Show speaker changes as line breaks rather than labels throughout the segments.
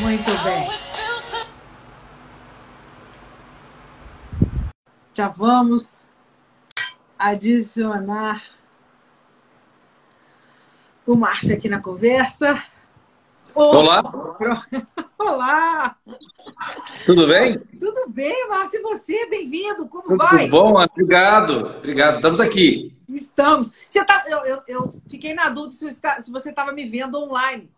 Muito bem. Já vamos adicionar o Márcio aqui na conversa.
Olá.
Olá.
Tudo bem?
Tudo bem, Márcio. E você? Bem-vindo. Como
Tudo
vai?
bom, obrigado. Obrigado. Estamos aqui.
Estamos. Você tá, eu, eu, eu fiquei na dúvida se você estava me vendo online.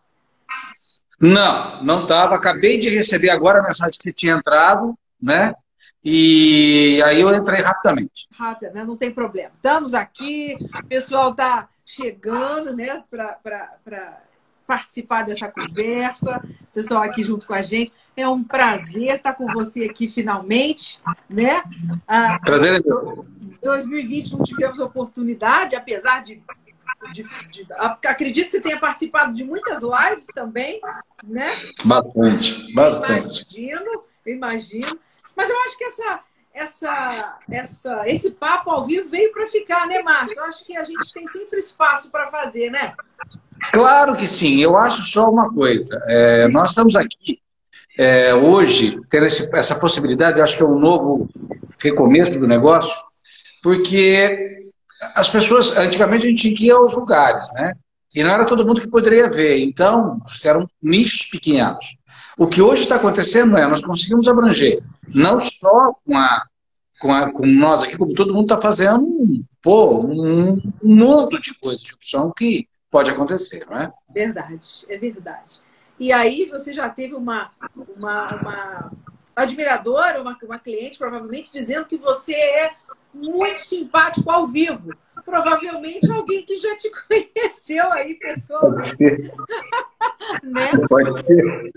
Não, não estava. Acabei de receber agora a mensagem que você tinha entrado, né? E aí eu entrei rapidamente.
Rápido, né? Não tem problema. Estamos aqui, o pessoal está chegando, né, para participar dessa conversa, o pessoal aqui junto com a gente. É um prazer estar com você aqui finalmente, né? Ah,
prazer é meu.
2020 não tivemos oportunidade, apesar de, de, de, acredito que você tenha participado de muitas lives também, né?
Bastante, bastante.
Imagino, imagino. Mas eu acho que essa, essa, essa, esse papo ao vivo veio para ficar, né, Márcio? Eu acho que a gente tem sempre espaço para fazer, né?
Claro que sim. Eu acho só uma coisa. É, nós estamos aqui é, hoje, ter esse, essa possibilidade, acho que é um novo recomeço do negócio, porque as pessoas, antigamente a gente ir aos lugares, né? E não era todo mundo que poderia ver. Então, eram nichos pequenos. O que hoje está acontecendo é, nós conseguimos abranger, não só com, a, com, a, com nós aqui, como todo mundo está fazendo, pô, um, um mundo de coisas de opção que pode acontecer, não é?
Verdade, é verdade. E aí você já teve uma, uma, uma admiradora, uma, uma cliente, provavelmente, dizendo que você é muito simpático ao vivo. Provavelmente alguém que já te conheceu aí, pessoalmente.
né? Pode ser.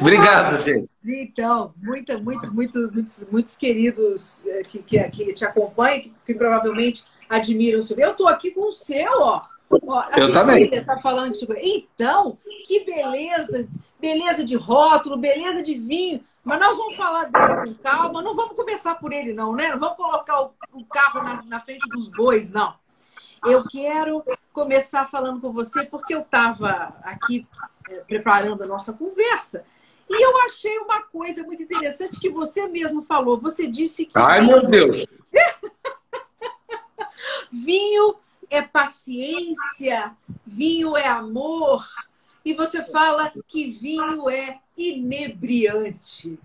Obrigado, gente.
Então, muita, muitos, muitos, muitos, muitos queridos eh, que, que, que te acompanham, que, que provavelmente admiram o seu. Eu estou aqui com o seu, ó. ó
eu Cecília também.
está falando de Então, que beleza, beleza de rótulo, beleza de vinho. Mas nós vamos falar dele com calma, não vamos começar por ele, não, né? Não vamos colocar o, o carro na, na, frente dos bois, não. Eu quero começar falando com você, porque eu estava aqui é, preparando a nossa conversa. E eu achei uma coisa muito interessante que você mesmo falou. Você disse que.
Ai, meu Deus!
vinho é paciência, vinho é amor. E você fala que vinho é inebriante.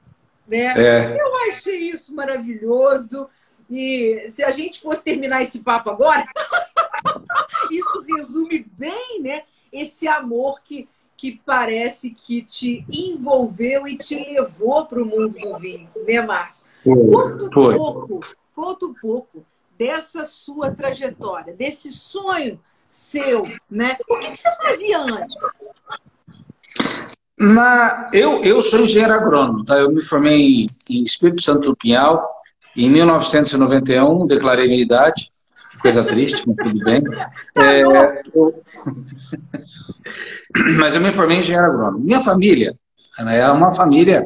Né?
É.
Eu achei isso maravilhoso. E se a gente fosse terminar esse papo agora, isso resume bem né, esse amor que, que parece que te envolveu e te levou para o mundo do vinho, né, Márcio? Conta um pouco, conta um pouco dessa sua trajetória, desse sonho seu, né? O que, que você fazia antes?
Na, eu, eu sou engenheiro agrônomo, tá? Eu me formei em Espírito Santo do Pinhal. Em 1991, declarei minha idade. Coisa triste, mas tudo bem.
Tá
é, eu... mas eu me formei em engenheiro agrônomo. Minha família né, é uma família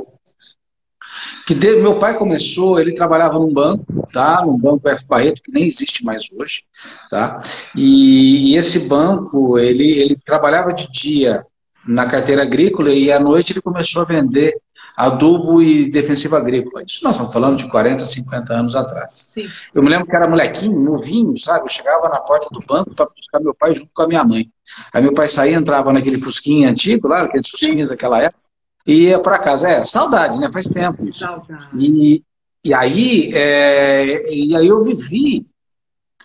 que de... meu pai começou, ele trabalhava num banco, tá? Num banco F Barreto, que nem existe mais hoje, tá? E, e esse banco, ele, ele trabalhava de dia na carteira agrícola e à noite ele começou a vender adubo e defensiva agrícola. Isso nós estamos falando de 40, 50 anos atrás.
Sim.
Eu me lembro que era molequinho, novinho, sabe? Eu chegava na porta do banco para buscar meu pai junto com a minha mãe. Aí meu pai saía, entrava naquele fusquinha antigo, lá, aqueles fusquinhas daquela época, e ia para casa. É, saudade, né? Faz tempo isso.
Saudade.
E, e, aí, é, e aí eu vivi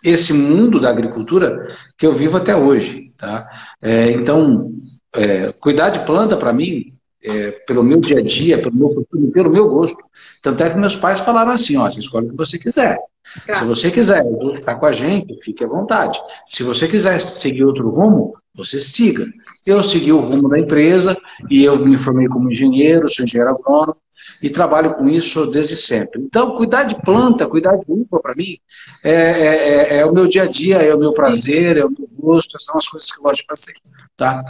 esse mundo da agricultura que eu vivo até hoje. Tá? É, então, é, cuidar de planta, para mim, é, pelo meu dia a dia, pelo meu pelo meu gosto. Tanto é que meus pais falaram assim: ó, você escolhe o que você quiser.
Tá.
Se você quiser estar com a gente, fique à vontade. Se você quiser seguir outro rumo, você siga. Eu segui o rumo da empresa e eu me formei como engenheiro, sou engenheiro agrônomo e trabalho com isso desde sempre. Então, cuidar de planta, cuidar de uva, para mim, é, é, é, é, o meu dia a dia, é o meu prazer, é o meu gosto, são as coisas que eu gosto de fazer. Tá?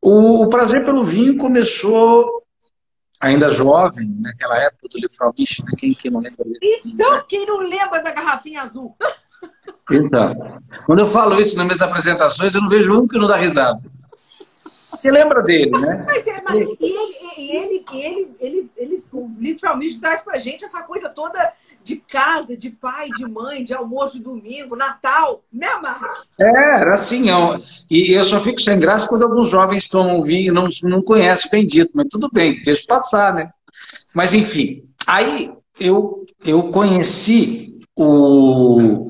O, o prazer pelo vinho começou ainda jovem, naquela época do Lifromish, né? quem, quem não lembra
desse Então, né? quem não lembra da garrafinha azul?
Então, quando eu falo isso nas minhas apresentações, eu não vejo um que não dá risada. Você lembra dele, né?
Mas é, mas, e ele, e ele, ele, ele, ele, literalmente traz pra gente essa coisa toda de casa, de pai, de mãe, de almoço de domingo, Natal, né, Marcos?
É, era assim. Eu, e eu só fico sem graça quando alguns jovens tomam vinho e não, não conhecem Bendito, mas tudo bem, deixa passar, né? Mas enfim, aí eu, eu conheci o,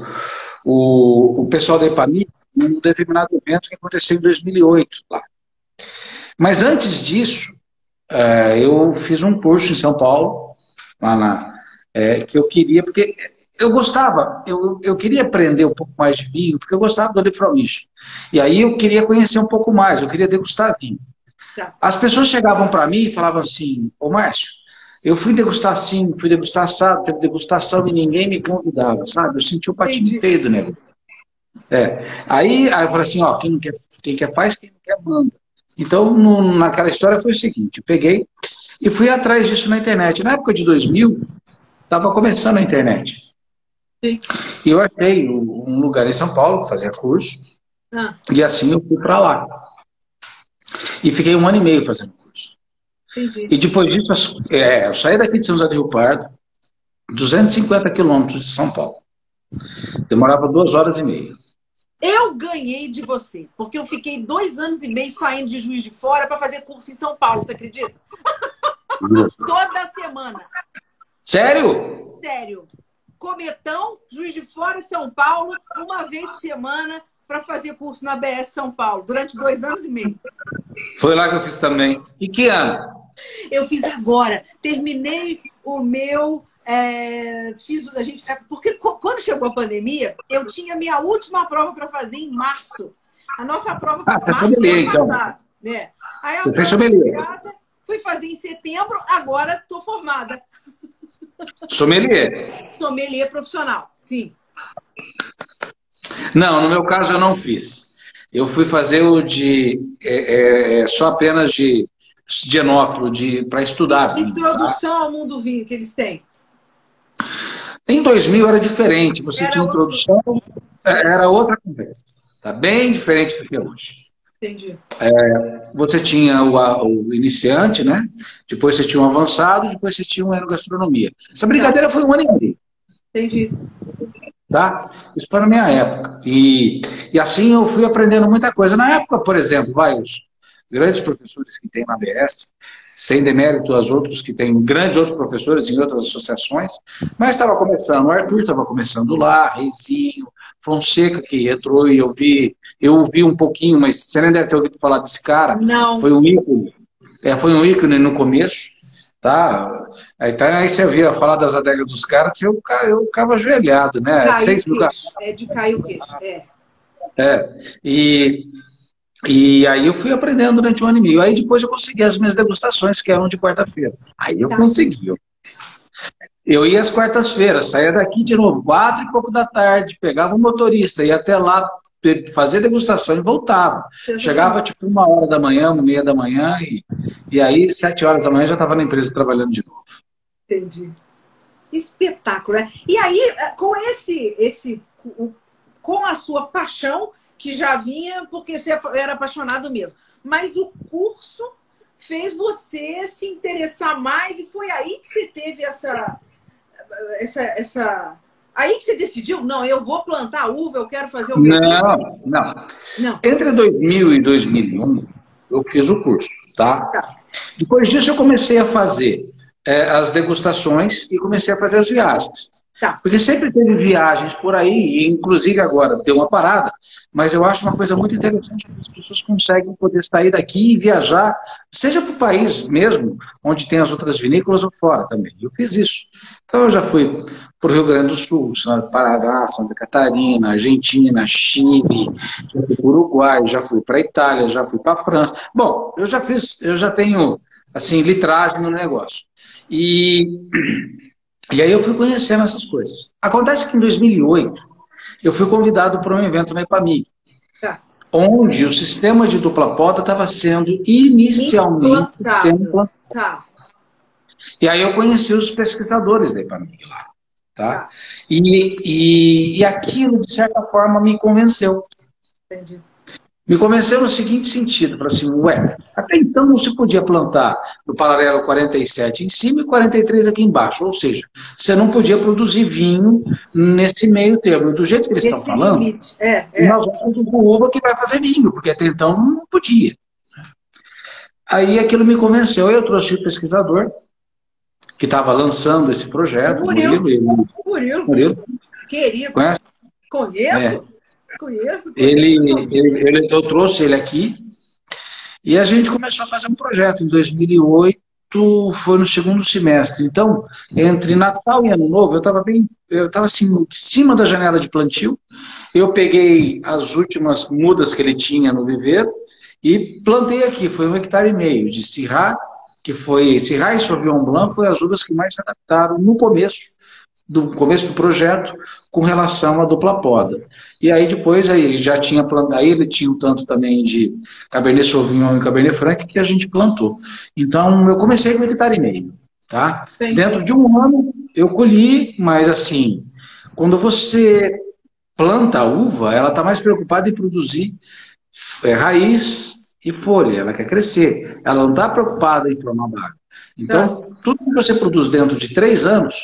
o, o pessoal da EPAMI num determinado evento que aconteceu em 2008 lá. Mas antes disso, é, eu fiz um curso em São Paulo, lá na, é, que eu queria, porque eu gostava, eu, eu queria aprender um pouco mais de vinho, porque eu gostava do Olifromiche. E aí eu queria conhecer um pouco mais, eu queria degustar vinho. Tá. As pessoas chegavam para mim e falavam assim, ô Márcio, eu fui degustar sim, fui degustar assado, teve degustação e ninguém me convidava, sabe? Eu senti o patinho feio do negócio. É. Aí, aí eu falei assim, ó, quem, não quer, quem quer faz, quem não quer manda. Então, no, naquela história foi o seguinte, eu peguei e fui atrás disso na internet. Na época de 2000, estava começando a internet. Sim. E eu achei um lugar em São Paulo que fazia curso. Ah. E assim eu fui para lá. E fiquei um ano e meio fazendo curso. Entendi. E depois disso, é, eu saí daqui de São José do Rio Pardo, 250 quilômetros de São Paulo. Demorava duas horas e meia.
Eu ganhei de você, porque eu fiquei dois anos e meio saindo de Juiz de Fora para fazer curso em São Paulo, você acredita? Toda semana.
Sério?
Sério. Cometão, Juiz de Fora São Paulo, uma vez por semana, para fazer curso na BS São Paulo, durante dois anos e meio.
Foi lá que eu fiz também. E que ano?
Eu fiz agora. Terminei o meu. É, fiz a gente, é, porque quando chegou a pandemia, eu tinha minha última prova para fazer em março. A nossa prova
foi ah, março ano então. passado.
Né? Aí a eu prova fui fazer em setembro, agora estou formada.
Sommelier.
Sommelier profissional, sim.
Não, no meu caso eu não fiz. Eu fui fazer o de é, é, só apenas de, de enófilo, de para estudar.
Introdução tá? ao mundo vinho que eles têm.
Em 2000 era diferente. Você era tinha introdução, era outra conversa. Tá bem diferente do que é hoje.
Entendi.
É, você tinha o, o, iniciante, né? Depois você tinha o avançado, depois você tinha o enogastronomia. Essa brincadeira foi um ano e meio.
Entendi.
Tá? Isso foi na minha época. E, e assim eu fui aprendendo muita coisa. Na época, por exemplo, vai, os grandes professores que tem na BS, sem demérito aos outros que tem grandes outros professores em outras associações, mas estava começando, o Arthur estava começando lá, Reizinho, Fonseca que entrou e eu vi, eu ouvi um pouquinho, mas você nem deve ter ouvido falar desse cara.
Não.
Foi um ícone. É, foi um ícone no começo, tá? Aí, tá, aí você via falar das adegas dos caras, eu, eu ficava ajoelhado, né?
Caiu Seis mil É de cair o queixo, é.
É, e, e aí eu fui aprendendo durante um ano e meio. Aí depois eu consegui as minhas degustações, que eram de quarta-feira. Aí eu tá. consegui. Eu ia às quartas-feiras, saía daqui de novo, quatro e pouco da tarde, pegava o um motorista, ia até lá fazer degustação e voltava. Chegava tipo uma hora da manhã, uma meia da manhã, e, e aí, sete horas da manhã, já estava na empresa trabalhando de novo.
Entendi. Espetáculo, né? E aí, eh, com esse, esse, com a sua paixão, que já vinha porque você era apaixonado mesmo, mas o curso fez você se interessar mais e foi aí que você teve essa essa, essa... Aí que você decidiu, não, eu vou plantar uva, eu quero fazer o
não, não, não. Entre 2000 e 2001, eu fiz o curso, tá? tá. Depois disso, eu comecei a fazer é, as degustações e comecei a fazer as viagens. Tá. Porque sempre teve viagens por aí, e inclusive agora deu uma parada, mas eu acho uma coisa muito interessante que as pessoas conseguem poder sair daqui e viajar, seja para o país mesmo, onde tem as outras vinícolas ou fora também. Eu fiz isso. Então eu já fui para o Rio Grande do Sul, Paraná, Santa Catarina, Argentina, Chile, já fui para o Uruguai, já fui para a Itália, já fui para a França. Bom, eu já fiz, eu já tenho assim, litragem no negócio. E e aí eu fui conhecendo essas coisas. Acontece que em 2008 eu fui convidado para um evento na IPAMIG, tá. onde o sistema de dupla poda estava sendo inicialmente sendo implantado. Tá. E aí eu conheci os pesquisadores da IPAMIG lá. Tá? tá. E, e, e aquilo, de certa forma, me convenceu. Entendi. me convenceu no seguinte sentido, para assim, ué, até então não se podia plantar no paralelo 47 em cima e 43 aqui embaixo, ou seja, você não podia produzir vinho nesse meio termo. Do jeito que eles Esse estão falando, é, é. nós vamos com uva que vai fazer vinho, porque até então não podia. Aí aquilo me convenceu, eu trouxe o pesquisador, que estava lançando esse projeto,
Murilo. Murilo. Murilo.
Murilo.
Querido. Conhece? Conheço. É. Conheço.
Ele, ele, ele, eu trouxe ele aqui e a gente começou a fazer um projeto em 2008, foi no segundo semestre. Então, entre Natal e Ano Novo, eu estava bem, eu estava assim, em cima da janela de plantio. Eu peguei as últimas mudas que ele tinha no viveiro e plantei aqui. Foi um hectare e meio de Syrah, que foi Syrah e Sauvignon Blanc, foi as uvas que mais se adaptaram no começo do começo do projeto com relação à dupla poda. E aí depois aí ele já tinha plantado, aí ele tinha um tanto também de Cabernet Sauvignon e Cabernet Franc que a gente plantou. Então eu comecei com hectare e meio, tá? Dentro de um ano eu colhi, mas assim, quando você planta a uva, ela está mais preocupada em produzir é, raiz e folha, ela quer crescer. Ela não está preocupada em formar barro. Então, tá. tudo que você produz dentro de três anos,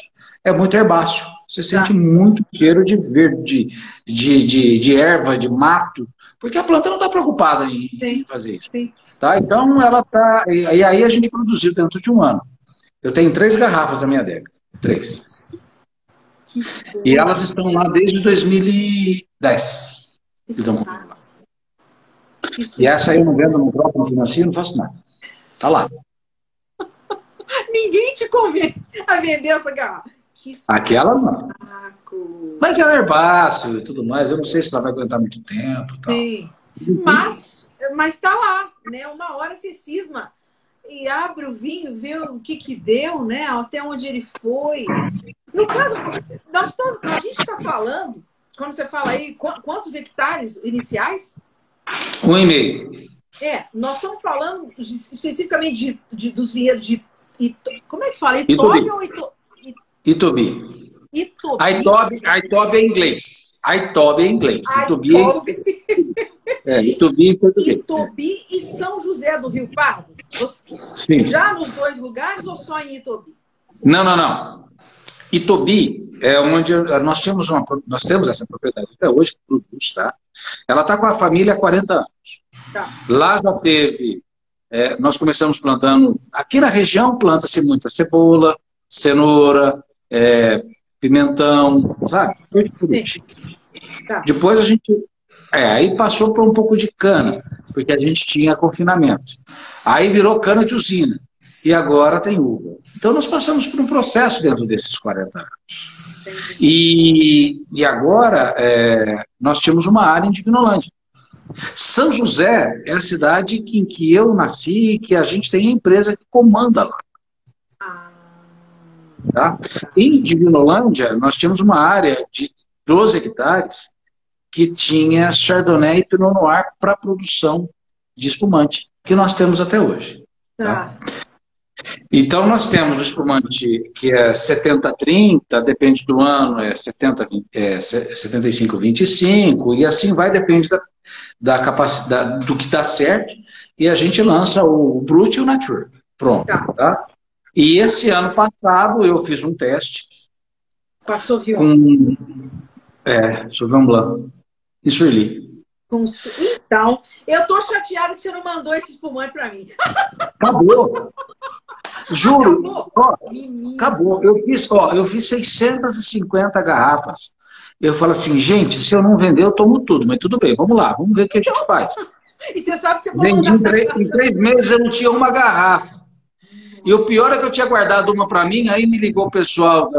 é muito herbáceo. Você tá. sente muito cheiro de verde, de, de, de, erva, de mato, porque a planta não está preocupada em, fazer isso. Sim. Tá? Então ela está. E aí a gente produziu dentro de um ano. Eu tenho três garrafas na minha adega. Três. E elas estão lá desde 2010. Então, e essa aí eu não vendo no próprio financeiro, não faço nada. Tá lá.
Ninguém te convence a vender essa garrafa.
Aquela não. Mas é herbáceo e tudo mais. Eu não sei se ela vai aguentar muito tempo. Tal. Sim.
Mas, mas tá lá, né? Uma hora se cisma e abre o vinho, vê o que que deu, né? Até onde ele foi. No caso, nós estamos, a gente está falando, quando você fala aí, quantos hectares iniciais?
Um e meio.
É, nós estamos falando especificamente de, de dos vinhedos de. Ito, como é que fala? Itóbio ou Ito,
Itobi.
Itobi.
Aitobi, Aitobi é inglês. Aitobi é inglês. Itobi é, é Itobi português.
Itobi e São José do Rio Pardo?
Sim.
Já nos dois lugares ou só em Itobi?
Não, não, não. Itobi é onde nós temos uma, nós temos essa propriedade até hoje que produz, tá? Ela está com a família há 40 anos. Tá. Lá já teve, é, nós começamos plantando, aqui na região planta-se muita cebola, cenoura, é, pimentão, sabe? Tá. Depois a gente. É, aí passou para um pouco de cana, porque a gente tinha confinamento. Aí virou cana de usina. E agora tem uva. Então nós passamos por um processo dentro desses 40 anos. E, e agora é, nós tínhamos uma área em Divinolândia. São José é a cidade em que eu nasci e que a gente tem a empresa que comanda lá. Tá? Em Divinolândia, nós tínhamos uma área de 12 hectares que tinha Chardonnay e Pinot Noir para produção de espumante, que nós temos até hoje. Tá? tá? Então, nós temos o espumante que é 70-30, depende do ano, é, 70, é 75-25, e assim vai, depende da, da capacidade, do que dá certo, e a gente lança o Brut e o Nature. Pronto, tá? tá? E esse ano passado eu fiz um teste.
Com a Sauvignon.
Com, é, Sauvignon Blanc. E.
Com, então, eu tô chateada que você não mandou esse espumante para mim.
Acabou. Juro. Acabou. Ó, acabou. Eu fiz, ó, eu fiz 650 garrafas. Eu falo assim, gente, se eu não vender, eu tomo tudo. Mas tudo bem, vamos lá, vamos ver o que a gente faz.
E você sabe que você
Vendi em, três, em três meses eu não tinha uma garrafa. E o pior é que eu tinha guardado uma para mim, aí me ligou o pessoal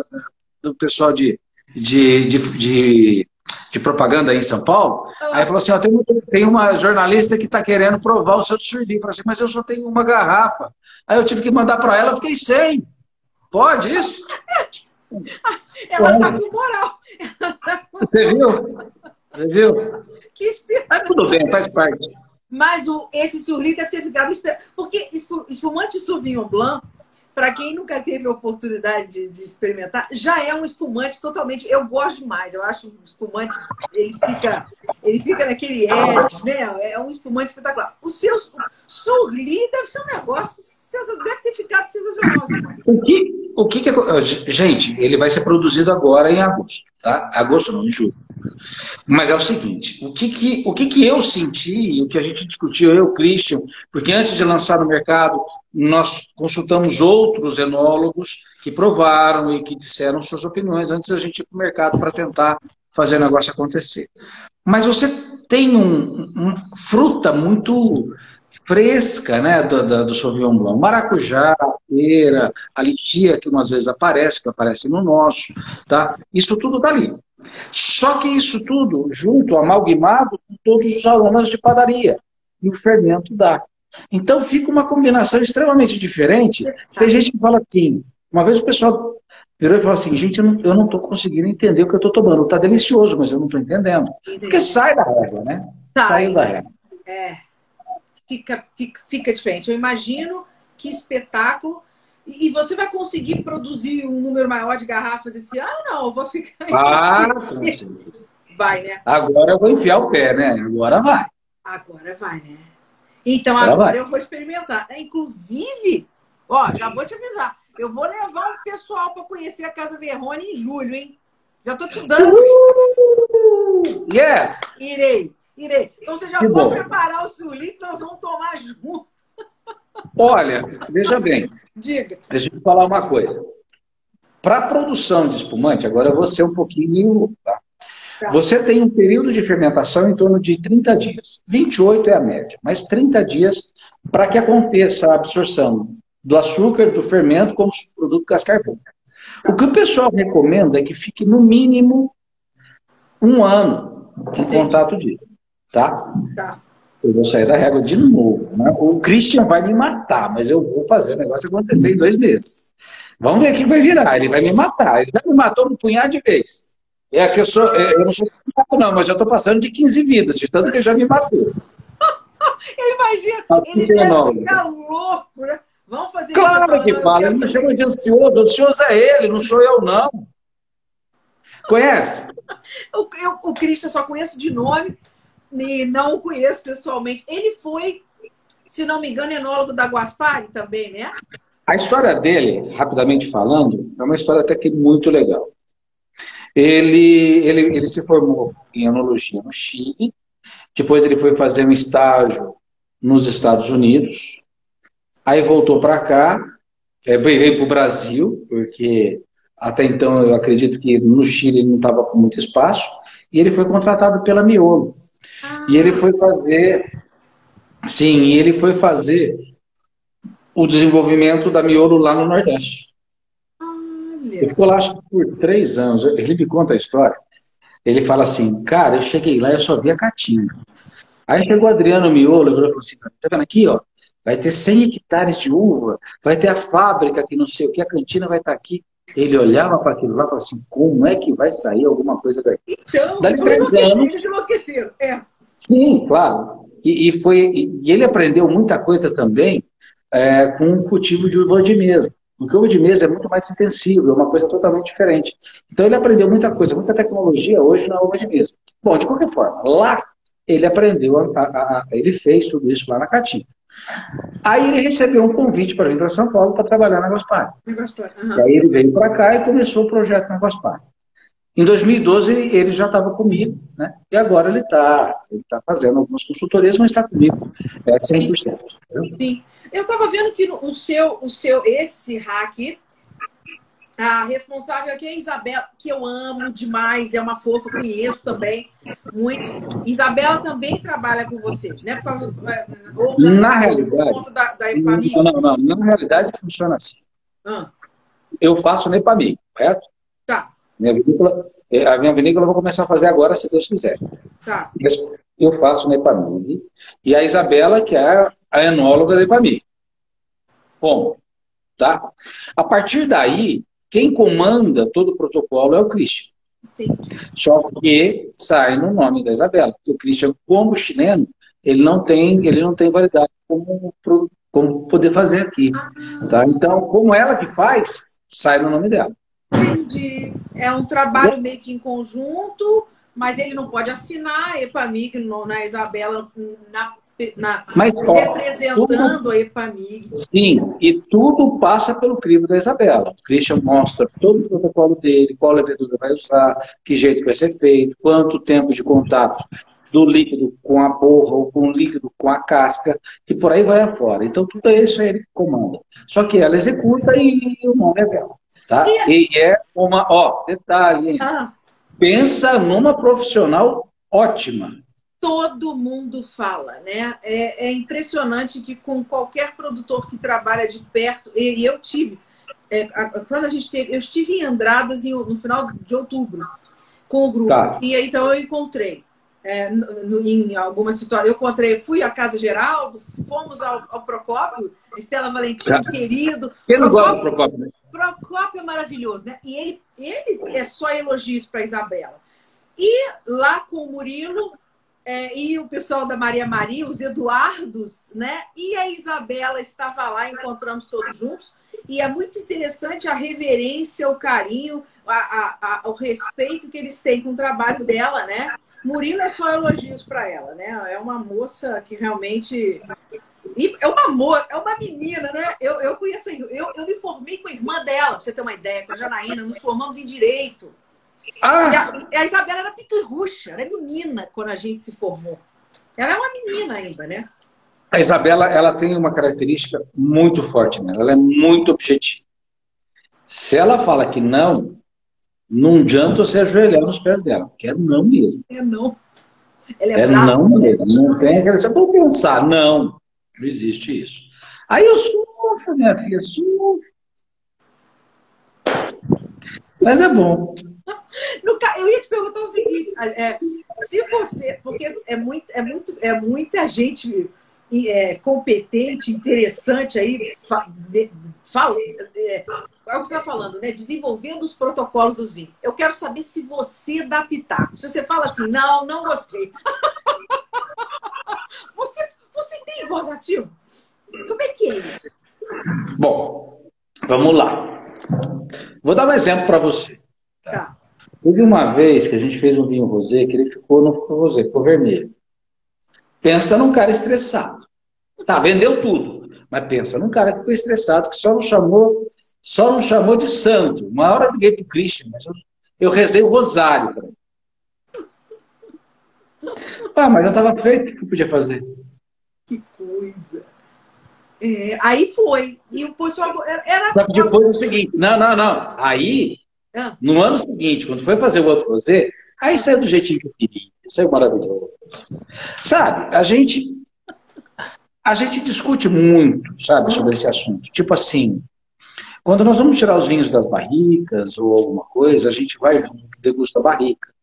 do pessoal de, de, de, de, de propaganda aí em São Paulo. Aí falou assim: ó, tem, tem uma jornalista que está querendo provar o seu surdi. Falei assim, mas eu só tenho uma garrafa. Aí eu tive que mandar para ela, fiquei sem. Pode isso?
Ela está com moral.
Você viu? Você viu? Que Mas tudo bem, faz parte.
Mas o, esse surli deve ter ficado. Porque espumante Sauvignon Blanc para quem nunca teve a oportunidade de, de, experimentar, já é um espumante totalmente. Eu gosto demais. Eu acho o espumante, ele fica, ele fica naquele edge, né? É um espumante espetacular. O seu surli deve ser um negócio. Deve ter ficado sensacional.
O que, o que, que Gente, ele vai ser produzido agora em agosto, tá? Agosto não, em julho. Mas é o seguinte, o que, que, o que, que eu senti, o que a gente discutiu, eu, Christian, porque antes de lançar no mercado, nós consultamos outros enólogos que provaram e que disseram suas opiniões antes da gente ir para o mercado para tentar fazer o negócio acontecer. Mas você tem um, um fruta muito fresca, né, do, do, do Sauvignon Blanc. Maracujá, pera, a litia, que umas vezes aparece, que aparece no nosso, tá? Isso tudo está ali. Só que isso tudo junto, amalgamado com todos os aromas de padaria. E o fermento dá. Então fica uma combinação extremamente diferente. Tem gente que fala assim, uma vez o pessoal virou e falou assim, gente, eu não estou conseguindo entender o que eu estou tomando. Está delicioso, mas eu não estou entendendo. Porque sai da régua, né?
Sai. Saiu da régua. É. Fica, fica, fica diferente. Eu imagino que espetáculo e você vai conseguir produzir um número maior de garrafas esse ano? Não, eu vou ficar.
Ah,
vai, né?
Agora eu vou enfiar o pé, né? Agora vai.
Agora vai, né? Então agora, agora eu vou experimentar. É, inclusive, ó, já vou te avisar. Eu vou levar o pessoal para conhecer a Casa Verrone em julho, hein? Já tô te dando.
Uh, yes!
Irei, irei. Então você já que pode bom. preparar o que nós vamos tomar junto.
Olha, veja bem.
Diga.
Deixa eu falar uma coisa. Para a produção de espumante, agora eu vou ser um pouquinho. Tá? Tá. Você tem um período de fermentação em torno de 30 dias. 28 é a média, mas 30 dias para que aconteça a absorção do açúcar, do fermento, como produto cascar branca. O que o pessoal recomenda é que fique no mínimo um ano em contato disso. Tá?
Tá.
Eu vou sair da régua de novo. Né? O Christian vai me matar, mas eu vou fazer o negócio acontecer em dois meses. Vamos ver o que vai virar. Ele vai me matar. Ele já me matou um punhado de vezes. É que eu, sou, é, eu não sou não, mas já estou passando de 15 vidas, de tanto que ele já me matou.
eu imagino, tá ele deve ficar louco, né? Vamos fazer
Claro que fala, ele me chama de ansioso, ansioso é ele, não sou eu não. Conhece?
Eu, eu, o Christian só conheço de nome, e não o conheço pessoalmente. Ele foi, se não me engano, enólogo da Guaspari também, né?
A história dele, rapidamente falando, é uma história até que muito legal. Ele, ele, ele se formou em enologia no Chile, depois ele foi fazer um estágio nos Estados Unidos, aí voltou para cá, é, veio para o Brasil, porque até então eu acredito que no Chile ele não estava com muito espaço, e ele foi contratado pela Miolo. E ele foi fazer, sim, ele foi fazer o desenvolvimento da miolo lá no Nordeste. Olha. Ele ficou lá, acho que por três anos. Ele me conta a história. Ele fala assim, cara, eu cheguei lá e eu só vi a caatinga. Aí chegou o Adriano Miolo e falou assim, tá vendo aqui, ó? Vai ter 100 hectares de uva, vai ter a fábrica que não sei o que, a cantina vai estar tá aqui. Ele olhava para aquilo lá e falava assim, como é que vai sair alguma coisa daqui?
Então, Dali três anos, eles enlouqueceram. É.
Sim, claro. E, e foi, e ele aprendeu muita coisa também é, com o cultivo de uva de mesa. Porque uva de mesa é muito mais intensivo, é uma coisa totalmente diferente. Então ele aprendeu muita coisa, muita tecnologia hoje na uva de mesa. Bom, de qualquer forma, lá ele aprendeu, a, a, a, ele fez tudo isso lá na Catinha. Aí ele recebeu um convite para vir para São Paulo para trabalhar na Gospar. Uhum. E aí ele veio para cá e começou o projeto na Gospar. Em 2012 ele já estava comigo, né? E agora ele está ele tá fazendo algumas consultorias, mas está comigo é 100%.
Sim. Sim. Eu estava vendo que o seu, o seu, esse hack, a responsável aqui é a Isabela, que eu amo demais, é uma fofa, conheço também muito. Isabela também trabalha com você, né?
Ou já na realidade, da, da não, não, não, na realidade funciona assim. Ah. Eu faço Nepami, correto? Minha vinícola, é, a minha vinícola eu vou começar a fazer agora, se Deus quiser.
Tá.
Eu faço Nepamig. E a Isabela, que é a enóloga da Nepamig. Bom, tá? A partir daí, quem comanda todo o protocolo é o Christian.
Sim.
Só que sai no nome da Isabela. Porque o Christian, como chileno, ele não tem, ele não tem validade como como poder fazer aqui. Tá? Então, como ela que faz, sai no nome dela.
Entendi. É um trabalho meio que em conjunto, mas ele não pode assinar a EPAMIG na Isabela, na, na
mas,
representando tudo, a EPAMIG.
Sim, e tudo passa pelo crivo da Isabela. O Christian mostra todo o protocolo dele, qual levedura vai usar, que jeito vai ser feito, quanto tempo de contato do líquido com a borra ou com o líquido com a casca e por aí vai afora. Então tudo isso é ele que comanda. Só que ela executa e o nome é dela. Tá? E, é uma, ó, detalhe, ah. pensa numa profissional ótima.
Todo mundo fala, né? É, é, impressionante que com qualquer produtor que trabalha de perto, e, e eu tive, é, quando a gente teve, eu estive em Andradas em, no final de outubro com o grupo, tá. e aí, então eu encontrei é, no, em algumas situações. Eu encontrei, fui à Casa Geraldo, fomos ao, ao Procópio, Estela Valentim, querido.
Eu não gosto do Procópio.
Procópio é maravilhoso, né? E ele, ele é só elogios para Isabela. E lá com o Murilo é, e o pessoal da Maria Maria, os Eduardos, né? E a Isabela estava lá, encontramos todos juntos. E é muito interessante a reverência, o carinho, a, a, a, o respeito que eles têm com o trabalho dela, né? Murilo é só elogios para ela, né? É uma moça que realmente. E é uma amor, é uma menina, né? Eu, eu conheço, eu, eu me formei com a irmã dela, pra você ter uma ideia, com a Janaína, nos formamos em direito. Ah. E a, a Isabela era picarrucha, era menina quando a gente se formou. Ela é uma menina ainda, né?
A Isabela, ela tem uma característica muito forte nela, ela é muito objetiva. Se ela fala que não, não adianta você ajoelhar nos pés dela, porque é não mesmo.
É não.
Ela é, é brava, não né? mesmo. Não tem aquela. Pode pensar, não. Não existe isso. Aí eu sofro, minha filha, sofro. Mas é bom.
Eu ia te perguntar o seguinte: é, se você. Porque é, muito, é, muito, é muita gente é, competente, interessante aí, fala, é, é o que você está falando, né? Desenvolvendo os protocolos dos vinhos. Eu quero saber se você dá pitaco. Se você fala assim, não, não gostei. você, tem voz ativa? Como é que é isso?
Bom, vamos lá. Vou dar um exemplo para você. Tá? tá. Teve uma vez que a gente fez um vinho rosé que ele ficou, não ficou rosé, ficou vermelho. Pensa num cara estressado. Tá, vendeu tudo. Mas pensa num cara que ficou estressado, que só não chamou, só não chamou de santo. Uma hora eu liguei pro Christian, mas eu, eu rezei o rosário. Ah, mas já estava feito, o que eu podia fazer?
Que coisa. É, aí foi. E o pessoal era.
Só que depois é o seguinte: não, não, não. Aí, ah. no ano seguinte, quando foi fazer o outro rosé, aí saiu do jeitinho que eu queria. Saiu maravilhoso. Sabe, a gente a gente discute muito, sabe, sobre esse assunto. Tipo assim, quando nós vamos tirar os vinhos das barricas ou alguma coisa, a gente vai junto, degusta a barrica.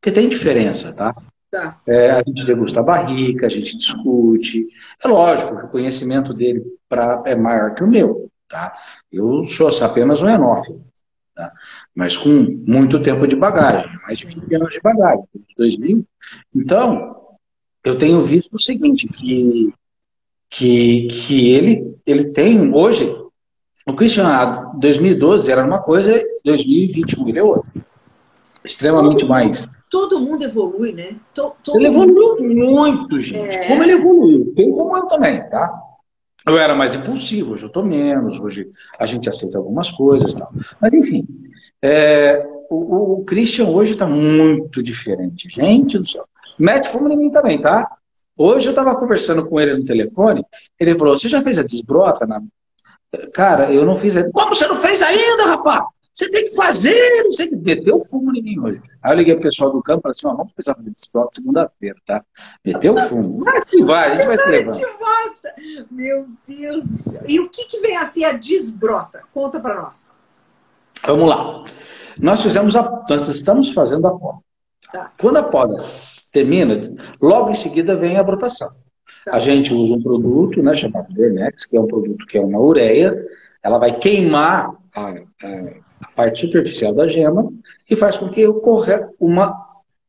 Porque tem diferença, tá? Tá. É, a gente degusta a barrica, a gente discute. É lógico que o conhecimento dele pra, é maior que o meu, tá? Eu sou apenas um enófilo, tá? Mas com muito tempo de bagagem, mais de 20 anos de bagagem, 2000. Então, eu tenho visto o seguinte, que que, que ele, ele tem hoje. O Christian, 2012 era uma coisa, 2021 ele é outra. Extremamente
todo
mais.
Mundo, todo mundo evolui, né?
Todo, ele evoluiu muito, gente. É... Como ele evoluiu? Tem como eu também, tá? Eu era mais impulsivo, hoje eu tô menos, hoje a gente aceita algumas coisas e tal. Mas enfim, é, o, o, Christian hoje está muito diferente. Gente do céu. Mete fumo em mim também, tá? Hoje eu estava conversando com ele no telefone, ele falou: Você já fez a desbrota? Na... Cara, eu não fiz ainda. Como você não fez ainda, rapaz? Você tem que fazer, sei o que. Meteu fumo em mim hoje. Aí eu liguei pro pessoal do campo e falei assim: ó, vamos precisar fazer desbrota segunda-feira, tá? Meteu fumo. Mas que vai, a gente vai te levar.
Meu Deus do céu. E o que, que vem assim a desbrota? Conta para nós.
Vamos lá. Nós fizemos a. Nós estamos fazendo a porta. Tá. Quando a poda termina, logo em seguida vem a brotação. Tá. A gente usa um produto né, chamado Vernex, que é um produto que é uma ureia, ela vai queimar a, a, a parte superficial da gema e faz com que ocorra uma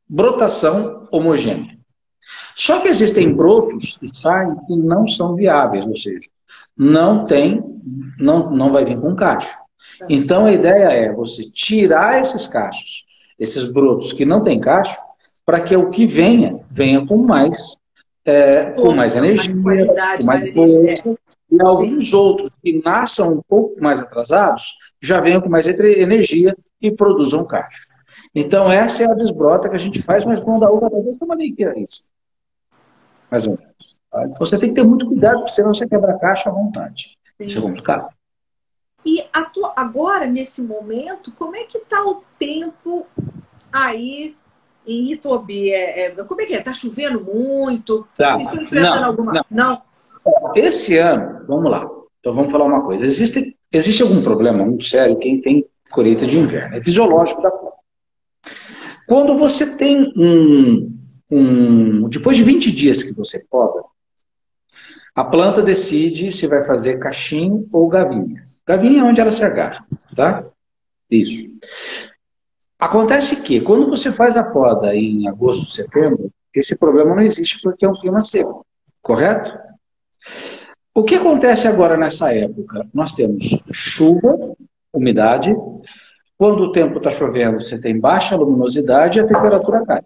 brotação homogênea. Só que existem brotos que saem que não são viáveis, ou seja, não tem, não, não vai vir com cacho. Então a ideia é você tirar esses cachos, esses brotos que não tem cacho, para que o que venha, venha com mais, é, com mais energia, mais com mais, força. E alguns outros que nasçam um pouco mais atrasados, já venham com mais energia e produzam cacho. Então essa é a desbrota que a gente faz, mas quando a uva está desse tamanho que é isso. Mais ou menos. Tá? Então, você tem que ter muito cuidado, porque senão você quebra a caixa à vontade. Sim. Isso é complicado.
E agora, nesse momento, como é que está o tempo aí em Itobi? É, é, como é que é? Está chovendo muito? Tá. Vocês estão enfrentando não, alguma... Não. não.
Esse ano, vamos lá. Então vamos falar uma coisa. Existe, existe algum problema muito sério quem tem colheita de inverno. É fisiológico da planta. Quando você tem um, um... Depois de 20 dias que você poda, a planta decide se vai fazer cachimbo ou gavinha. Gavinha é onde ela se agarra, tá? Isso. Acontece que, quando você faz a poda em agosto, setembro, esse problema não existe porque é um clima seco, correto? O que acontece agora nessa época? Nós temos chuva, umidade. Quando o tempo está chovendo, você tem baixa luminosidade e a temperatura cai.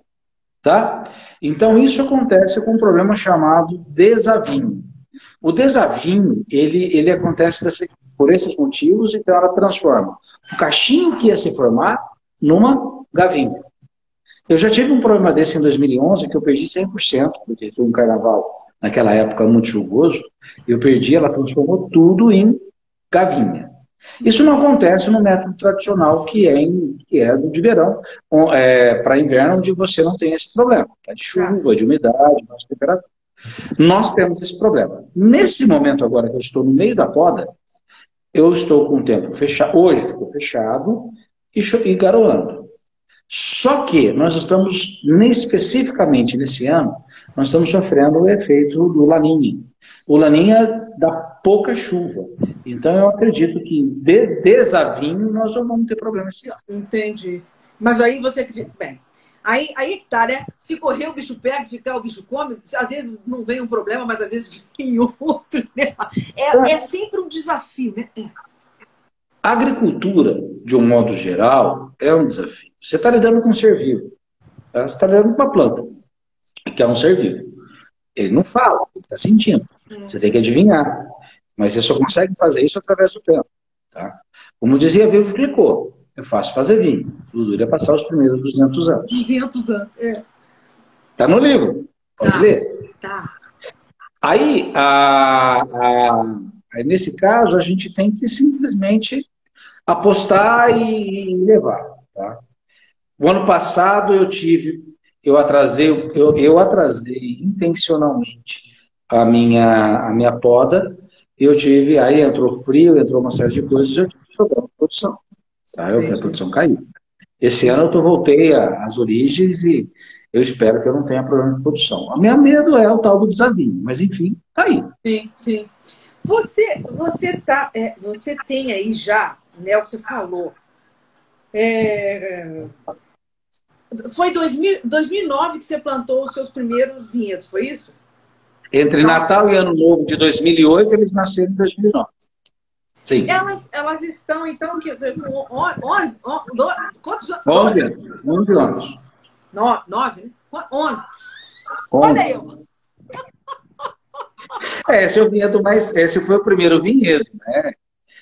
Tá? Então, isso acontece com um problema chamado desavinho. O desavinho, ele, ele acontece por esses motivos, então ela transforma o cachinho que ia se formar numa gavinha. Eu já tive um problema desse em 2011, que eu perdi 100%, porque foi um carnaval naquela época muito chuvoso, eu perdi, ela transformou tudo em gavinha. Isso não acontece no método tradicional que é, em, que é de verão, é, para inverno, onde você não tem esse problema. Tá de chuva, de umidade, de temperatura. Nós temos esse problema. Nesse momento agora que eu estou no meio da poda, eu estou com o tempo fechado. Hoje ficou fechado e, e garoando. Só que nós estamos, especificamente nesse ano, nós estamos sofrendo o efeito do laninha. O laninha dá pouca chuva. Então eu acredito que de desavinho nós não vamos ter problema esse ano.
Entendi. Mas aí você acredita. Bem, Aí, aí que tá, né? Se correr, o bicho pega, se ficar, o bicho come. Às vezes não vem um problema, mas às vezes vem outro. Né? É, é sempre um desafio, né? É.
A agricultura, de um modo geral, é um desafio. Você está lidando com um ser vivo. Tá? Você está lidando com uma planta, que é um ser vivo. Ele não fala, ele está sentindo. Você tem que adivinhar. Mas você só consegue fazer isso através do tempo. Tá? Como dizia Vivo Clicô, é fácil fazer vinho. O duro é passar os primeiros 200 anos.
200 anos, é.
Tá no livro. Pode tá. ler?
Tá.
Aí, a, a, aí, nesse caso, a gente tem que simplesmente apostar e, e levar. Tá? O ano passado eu tive, eu atrasei, eu, eu atrasei intencionalmente a minha, a minha poda. Eu tive, aí entrou frio, entrou uma série de coisas, eu tive problema de produção. Tá? Eu, a produção caiu. Esse ano eu voltei às origens e eu espero que eu não tenha problema de produção. A minha medo é o tal do desavio, mas enfim, tá aí.
Sim, sim. Você, você, tá, é, você tem aí já, né, o que você falou. É, foi 2000, 2009 que você plantou os seus primeiros vinhedos, foi isso?
Entre então, Natal e Ano Novo de 2008, eles nasceram em 2009.
Sim. Elas, elas estão, então, que, com 11, 11, quantos anos?
11 anos. 11 anos.
9, né? 11. Olha eu.
É, esse é o vinhedo mais. Esse foi o primeiro vinhedo, né?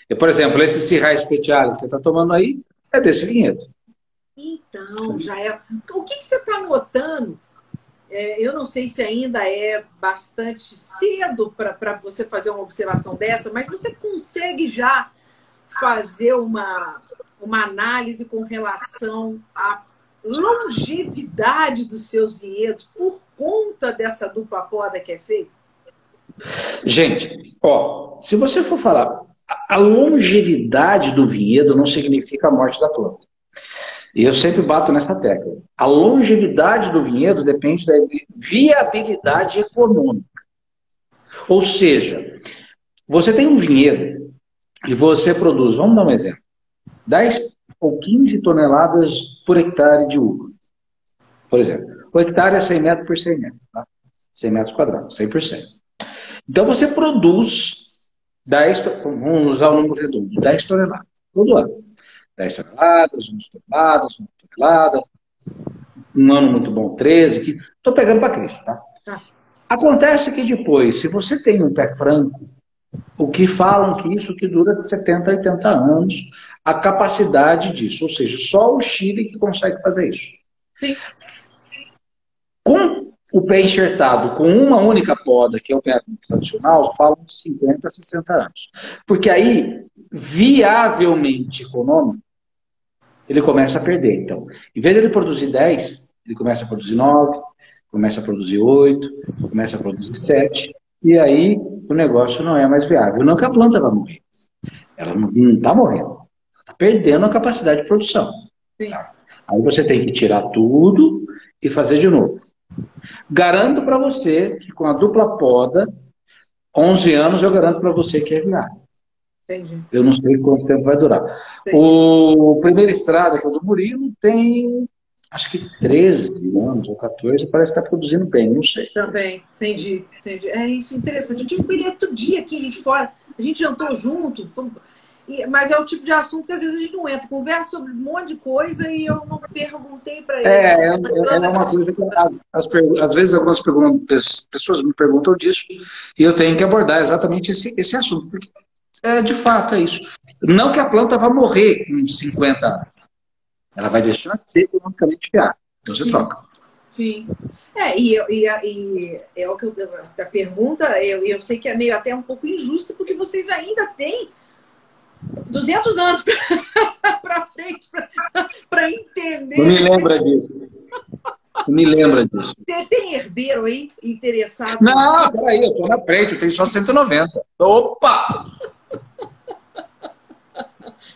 E, por exemplo, esse Cirra Special que você está tomando aí é desse vinhedo.
Então, já é. O que, que você está notando é, eu não sei se ainda é bastante cedo para você fazer uma observação dessa, mas você consegue já fazer uma, uma análise com relação à longevidade dos seus vinhedos por conta dessa dupla poda que é feita?
Gente, ó, se você for falar, a longevidade do vinhedo não significa a morte da planta. E eu sempre bato nessa tecla. A longevidade do vinhedo depende da viabilidade econômica. Ou seja, você tem um vinhedo e você produz, vamos dar um exemplo, 10 ou 15 toneladas por hectare de uva. Por exemplo, o hectare é 100 metros por 100 metros, tá? 100 metros quadrados, 100%. Então você produz 10, vamos usar o número redondo, 10 toneladas, todo ano. 10 toneladas, 11 toneladas, 1 tonelada, um ano muito bom, 13, estou pegando para Cristo, tá? tá? Acontece que depois, se você tem um pé franco, o que falam que isso que dura de 70 a 80 anos, a capacidade disso, ou seja, só o Chile que consegue fazer isso. Sim. O pé enxertado com uma única poda, que é o pé tradicional, falam de 50 a 60 anos. Porque aí, viavelmente econômico, ele começa a perder. Então, em vez de ele produzir 10, ele começa a produzir 9, começa a produzir 8, começa a produzir 7, e aí o negócio não é mais viável. Não que a planta vai morrer. Ela não está morrendo. Está perdendo a capacidade de produção. Tá? Aí você tem que tirar tudo e fazer de novo. Garanto para você que com a dupla poda, 11 anos eu garanto para você que é viável. Entendi. Eu não sei quanto tempo vai durar. Entendi. O primeiro estrada, que é o do Murilo, tem acho que 13 anos ou 14, parece que está produzindo bem, não sei.
Também, entendi, entendi. É isso, interessante. Eu tive com ele outro dia aqui de fora, a gente jantou junto, fomos mas é o tipo de assunto que às vezes a gente não entra, conversa sobre um monte de coisa e eu não perguntei para ele.
É, é, é uma coisa que as, às vezes algumas pessoas me perguntam disso e eu tenho que abordar exatamente esse, esse assunto, porque é, de fato é isso. Não que a planta vá morrer com 50 anos, ela vai deixar de ser economicamente viável, então você Sim. troca.
Sim. É, e, e, e, é o que eu, a pergunta, eu, eu sei que é meio até um pouco injusta, porque vocês ainda têm 200 anos para frente para entender.
Me lembra disso. Me lembra disso.
Você tem herdeiro aí interessado?
Não, peraí, eu tô na frente, eu tenho só 190. Opa!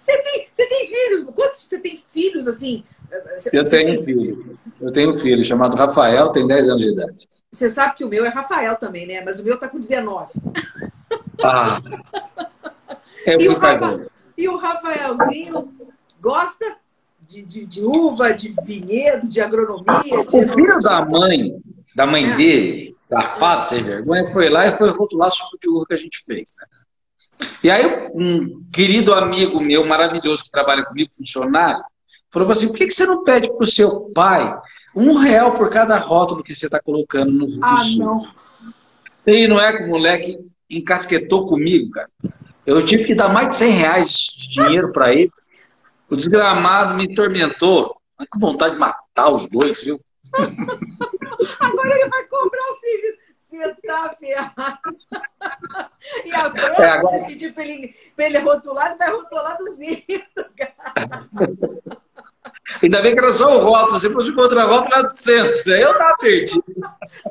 Você tem, você tem filhos? Quantos você tem filhos assim?
eu tenho um filho. Eu tenho um filho chamado Rafael, tem 10 anos de idade.
Você sabe que o meu é Rafael também, né? Mas o meu tá com 19.
Ah!
É e, o Rafa, e o Rafaelzinho gosta de, de, de, uva, de vinhedo, de agronomia. De
o filho da mãe, da mãe é. dele, da fada sem vergonha, foi lá e foi rotular o suco de uva que a gente fez. Né? E aí, um querido amigo meu, maravilhoso, que trabalha comigo, funcionário, falou assim: por que, que você não pede para o seu pai um real por cada rótulo que você está colocando no, no
ah? Não.
E não é que o moleque encasquetou comigo, cara. Eu tive que dar mais de 100 reais de dinheiro para ele. O desgramado me tormentou. Mas com vontade de matar os dois, viu?
Agora ele vai cobrar o serviço. Você tá ferrado. E agora, é, agora... se pedir para ele, ele rotular, ele vai rotular 200, cara.
Ainda bem que era só o rótulo. Se fosse contra rótulo, era 200. Aí eu tava perdido.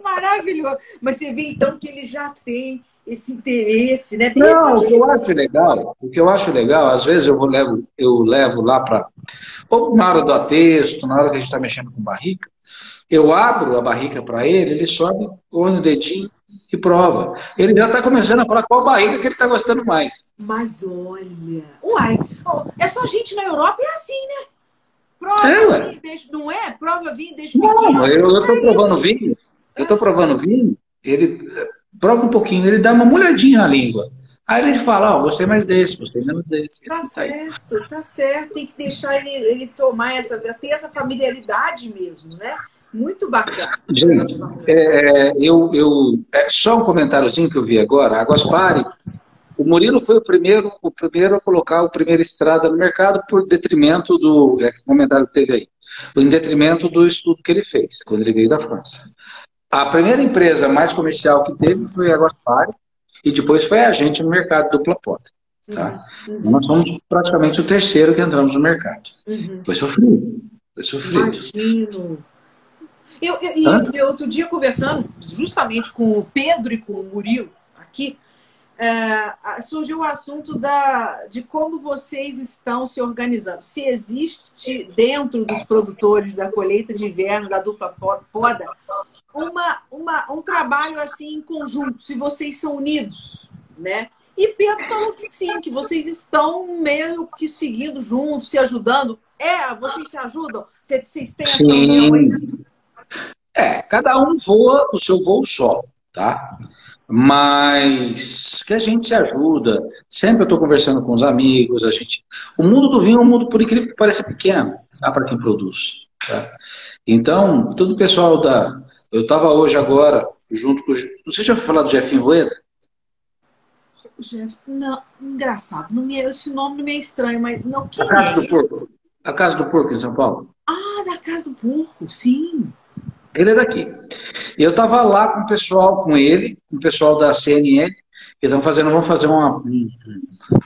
Maravilhoso. Mas você vê, então, que ele já tem esse interesse, né? Tem
não, o que eu acho legal, o que eu acho legal, às vezes eu vou levo, eu levo lá para ou na hora do atexto, na hora que a gente está mexendo com barrica, eu abro a barrica para ele, ele sobe, põe o dedinho e prova. Ele já está começando a falar qual barriga que ele está gostando mais.
Mas olha, uai, essa gente na Europa é assim, né? Prova é, vinho desde, não é? Prova vinho desde
Não, pequeno. eu estou é provando isso. vinho, eu estou provando vinho, ele prova um pouquinho, ele dá uma molhadinha na língua. Aí ele fala, ó, oh, gostei mais desse, gostei menos desse.
Tá certo, tá certo. Tem que deixar ele, ele tomar essa, ter essa familiaridade mesmo, né? Muito bacana.
Gente, é, é, eu, eu, é, só um comentáriozinho que eu vi agora. A Guaspari, o Murilo foi o primeiro, o primeiro a colocar o primeiro estrada no mercado por detrimento do, é, comentário que teve aí, em detrimento do estudo que ele fez, quando ele veio da França. A primeira empresa mais comercial que teve foi a Guaspari e depois foi a gente no mercado dupla porta. Tá? Uhum. Nós somos praticamente o terceiro que entramos no mercado. Uhum. Foi sofrido. Foi sofrido.
Imagino. Eu, eu, eu, outro dia conversando justamente com o Pedro e com o Murilo aqui, é, surgiu o assunto da, de como vocês estão se organizando. Se existe dentro dos produtores da colheita de inverno, da dupla poda, uma, uma, um trabalho assim em conjunto, se vocês são unidos, né? E Pedro falou que sim, que vocês estão meio que seguindo juntos, se ajudando. É, vocês se ajudam? Vocês têm essa união aí?
É, cada um voa o seu voo só, tá? mas que a gente se ajuda. Sempre eu estou conversando com os amigos, a gente. O mundo do vinho é um mundo, por incrível que pareça, pequeno, tá? para quem produz. Tá? Então, todo o pessoal da. Eu estava hoje agora, junto com. Se já falar do Jefinho Rueda.
Jeff, não, engraçado. Não me, esse nome não me é estranho, mas não.
Quem a Casa é? do Porco. A Casa do Porco em São Paulo.
Ah, da Casa do Porco, sim.
Ele é daqui. Eu estava lá com o pessoal, com ele, com o pessoal da CNN, que estão fazendo, vamos fazer uma, um,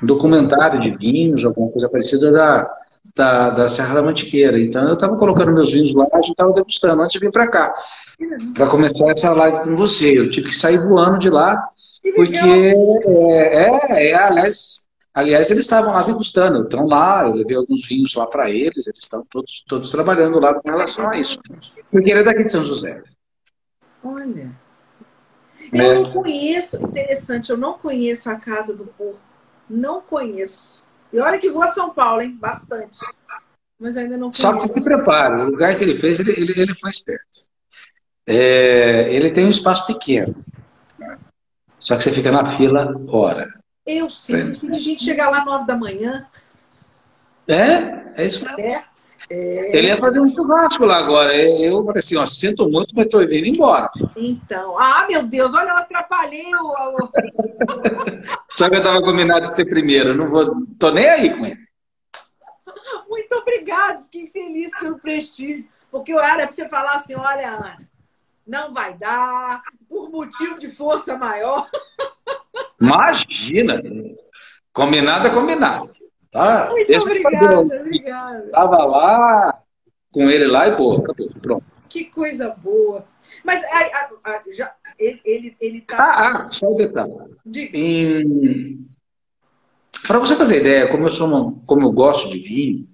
um, documentário de vinhos, alguma coisa parecida da, da, da Serra da Mantiqueira. Então eu estava colocando meus vinhos lá, a gente estava degustando antes de vir para cá, para começar essa live com você. Eu tive que sair voando de lá, porque é, é, é, aliás, aliás, eles estavam lá degustando, estão lá, eu levei alguns vinhos lá para eles, eles estão todos, todos trabalhando lá com relação a isso. Porque ele é daqui de São José.
Olha. Eu é. não conheço, interessante, eu não conheço a Casa do Porco. Não conheço. E olha que vou a São Paulo, hein? Bastante. Mas ainda não conheço.
Só que se prepare, o lugar que ele fez, ele, ele, ele foi esperto. É, ele tem um espaço pequeno. Só que você fica na fila hora.
Eu sim, eu de gente chegar lá nove da manhã.
É, é isso mesmo. É. É... Ele ia fazer um churrasco lá agora. Eu falei assim, ó, sinto muito, mas estou indo embora.
Então, ah, meu Deus, olha, eu atrapalhei o.
Só que eu estava combinado de ser primeiro, não vou. tô nem aí com ele.
Muito obrigado, fiquei feliz pelo prestígio. Porque eu era para você falar assim: olha, Ana, não vai dar, por motivo de força maior.
Imagina! Combinado é combinado. Tá?
Muito Esse obrigada, obrigada.
Tava lá com ele lá e pô, acabou, pronto.
Que coisa boa. Mas a, a, a, já, ele, ele, ele tá.
Ah, ah, só um detalhe. Em... Para você fazer ideia, como eu sou uma, como eu gosto de vinho,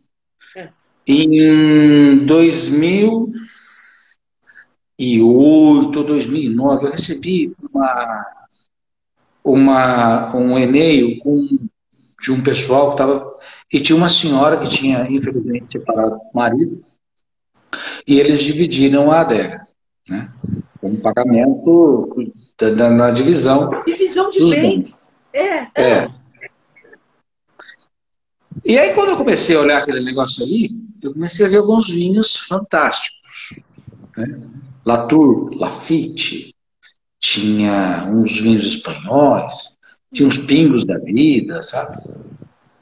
é. em 2008, 2009, eu recebi uma, uma, um e-mail com de um pessoal que estava. E tinha uma senhora que tinha, infelizmente, separado do marido, e eles dividiram a adega, né? Com um pagamento da, da, na divisão.
Divisão de bens. É, é. é.
E aí, quando eu comecei a olhar aquele negócio ali, eu comecei a ver alguns vinhos fantásticos. Né? Latour, Lafitte, tinha uns vinhos espanhóis, tinha uns pingos da vida, sabe?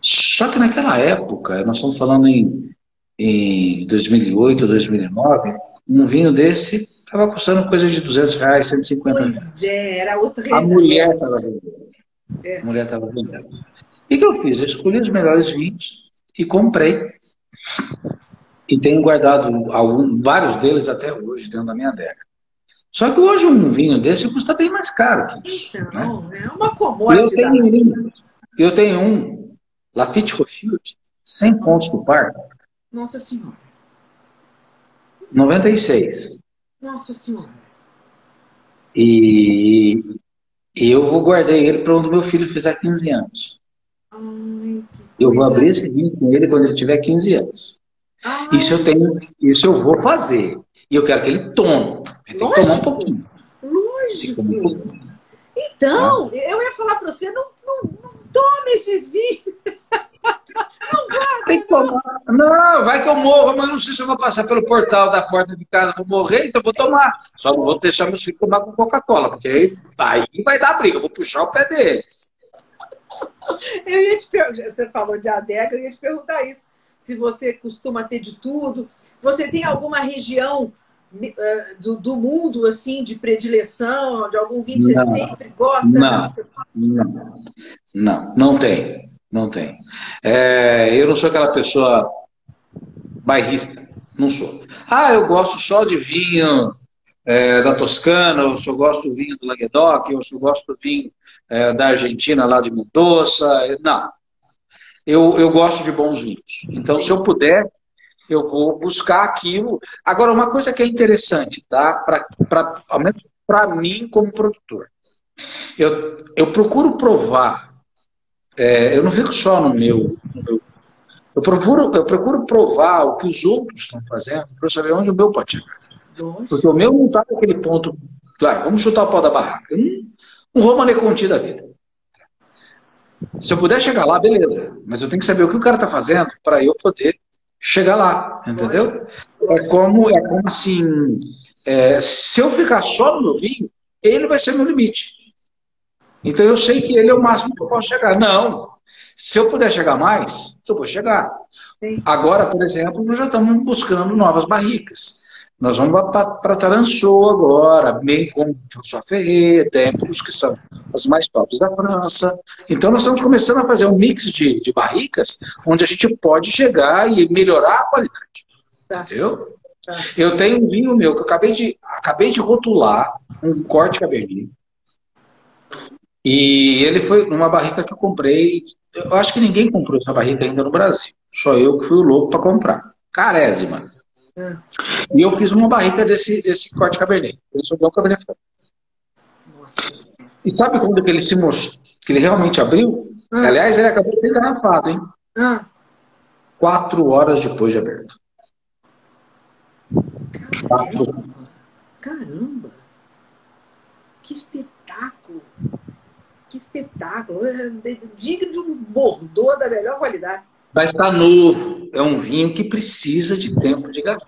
Só que naquela época, nós estamos falando em, em 2008, 2009, um vinho desse estava custando coisa de 200 reais, 150
pois reais. é, era outra
A mulher estava vendendo. É. A mulher estava vendendo. E o que eu fiz? Eu escolhi os melhores vinhos e comprei. E tenho guardado algum, vários deles até hoje dentro da minha adega. Só que hoje um vinho desse custa bem mais caro. Então,
né? é uma commodity.
Eu tenho, um, eu tenho um Lafite Rothschild, 100 pontos do par.
Nossa Senhora.
96.
Nossa Senhora.
E eu vou guardar ele para quando meu filho fizer 15 anos.
Ai,
eu vou abrir esse vinho com ele quando ele tiver 15 anos. Ai. Isso eu tenho, isso eu vou fazer. E eu quero que ele tome. Ele tem que tomar um pouquinho.
Lógico. Um pouquinho. Então, ah. eu ia falar para você, não, não, não tome esses vinhos. Não guarda.
Tem que tomar. Não, vai que eu morro, mas não sei se eu vou passar pelo portal da porta de casa, vou morrer, então vou tomar. Só não vou deixar meus filhos tomar com Coca-Cola, porque aí, aí vai dar briga, eu vou puxar o pé deles.
Eu ia te perguntar, você falou de adega, eu ia te perguntar isso. Se você costuma ter de tudo, você tem alguma região uh, do, do, mundo, assim, de predileção, de algum vinho que você sempre gosta?
Não, não, não, não tem, não tem. É, eu não sou aquela pessoa bairrista, não sou. Ah, eu gosto só de vinho é, da Toscana, eu só gosto do vinho do Languedoc, eu só gosto do vinho é, da Argentina, lá de Mendoza. Não. Eu, eu gosto de bons vinhos. Então, se eu puder, eu vou buscar aquilo. Agora, uma coisa que é interessante, tá? Pra, pra, ao menos para mim, como produtor. Eu, eu procuro provar, é, eu não fico só no meu, no meu. eu, procuro, eu procuro provar o que os outros estão fazendo para eu saber onde o meu pode chegar. Porque o meu não está naquele ponto. Vamos chutar o pau da barraca. Não, Um Romane Conti da vida. Se eu puder chegar lá, beleza. Mas eu tenho que saber o que o cara está fazendo para eu poder chegar lá, entendeu? É como, é como assim, é, se eu ficar só no meu vinho, ele vai ser meu limite. Então eu sei que ele é o máximo que eu posso chegar. Não. Se eu puder chegar mais, eu vou chegar. Sim. Agora, por exemplo, nós já estamos buscando novas barricas. Nós vamos para Tarançô agora, bem como François Ferreira, templos que são as mais tops da França. Então nós estamos começando a fazer um mix de, de barricas onde a gente pode chegar e melhorar a qualidade. Tá. Entendeu? Tá. Eu tenho um vinho meu que eu acabei de, acabei de rotular, um corte cabernet. E ele foi numa barrica que eu comprei. Eu acho que ninguém comprou essa barrica ainda no Brasil. Só eu que fui o louco para comprar. Carésima. É. E eu fiz uma barrica desse, desse corte cabernet. Ele deu um cabernet Nossa. E sabe quando que ele se mostrou? Que ele realmente abriu? Ah. Aliás, ele acabou de ter engarrafado, hein? Ah. Quatro horas depois de aberto.
Caramba! Caramba! Que espetáculo! Que espetáculo! É, Diga de um bordô da melhor qualidade.
Vai estar novo. É um vinho que precisa de tempo de garrafa.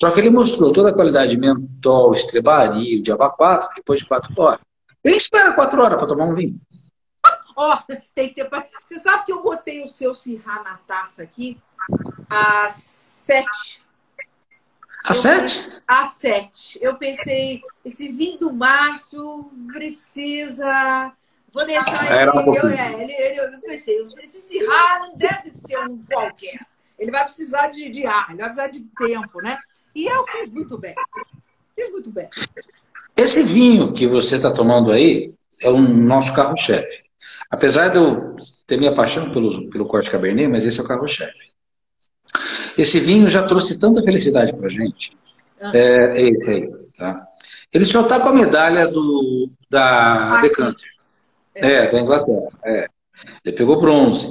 Só que ele mostrou toda a qualidade de mentol, estrebaria, de abacaxi depois de quatro horas. Quem espera quatro horas para tomar um vinho?
Ó, oh, tem que ter. Você sabe que eu botei o seu Sirra na taça aqui às sete.
Às sete?
Às sete. Eu pensei, esse vinho do Márcio precisa Vou deixar ele. Um eu, é, ele, ele, eu pensei, esse Sirra não deve ser um qualquer. Ele vai precisar de, de ar, ele vai precisar de tempo, né? E eu fiz muito bem. Fiz muito bem.
Esse vinho que você está tomando aí é o nosso carro-chefe. Apesar de eu ter minha paixão pelo, pelo corte cabernet, mas esse é o carro-chefe. Esse vinho já trouxe tanta felicidade para gente. Ah. É, esse aí, tá? Ele só está com a medalha do, da Decanter. É, é, da Inglaterra. É. Ele pegou bronze.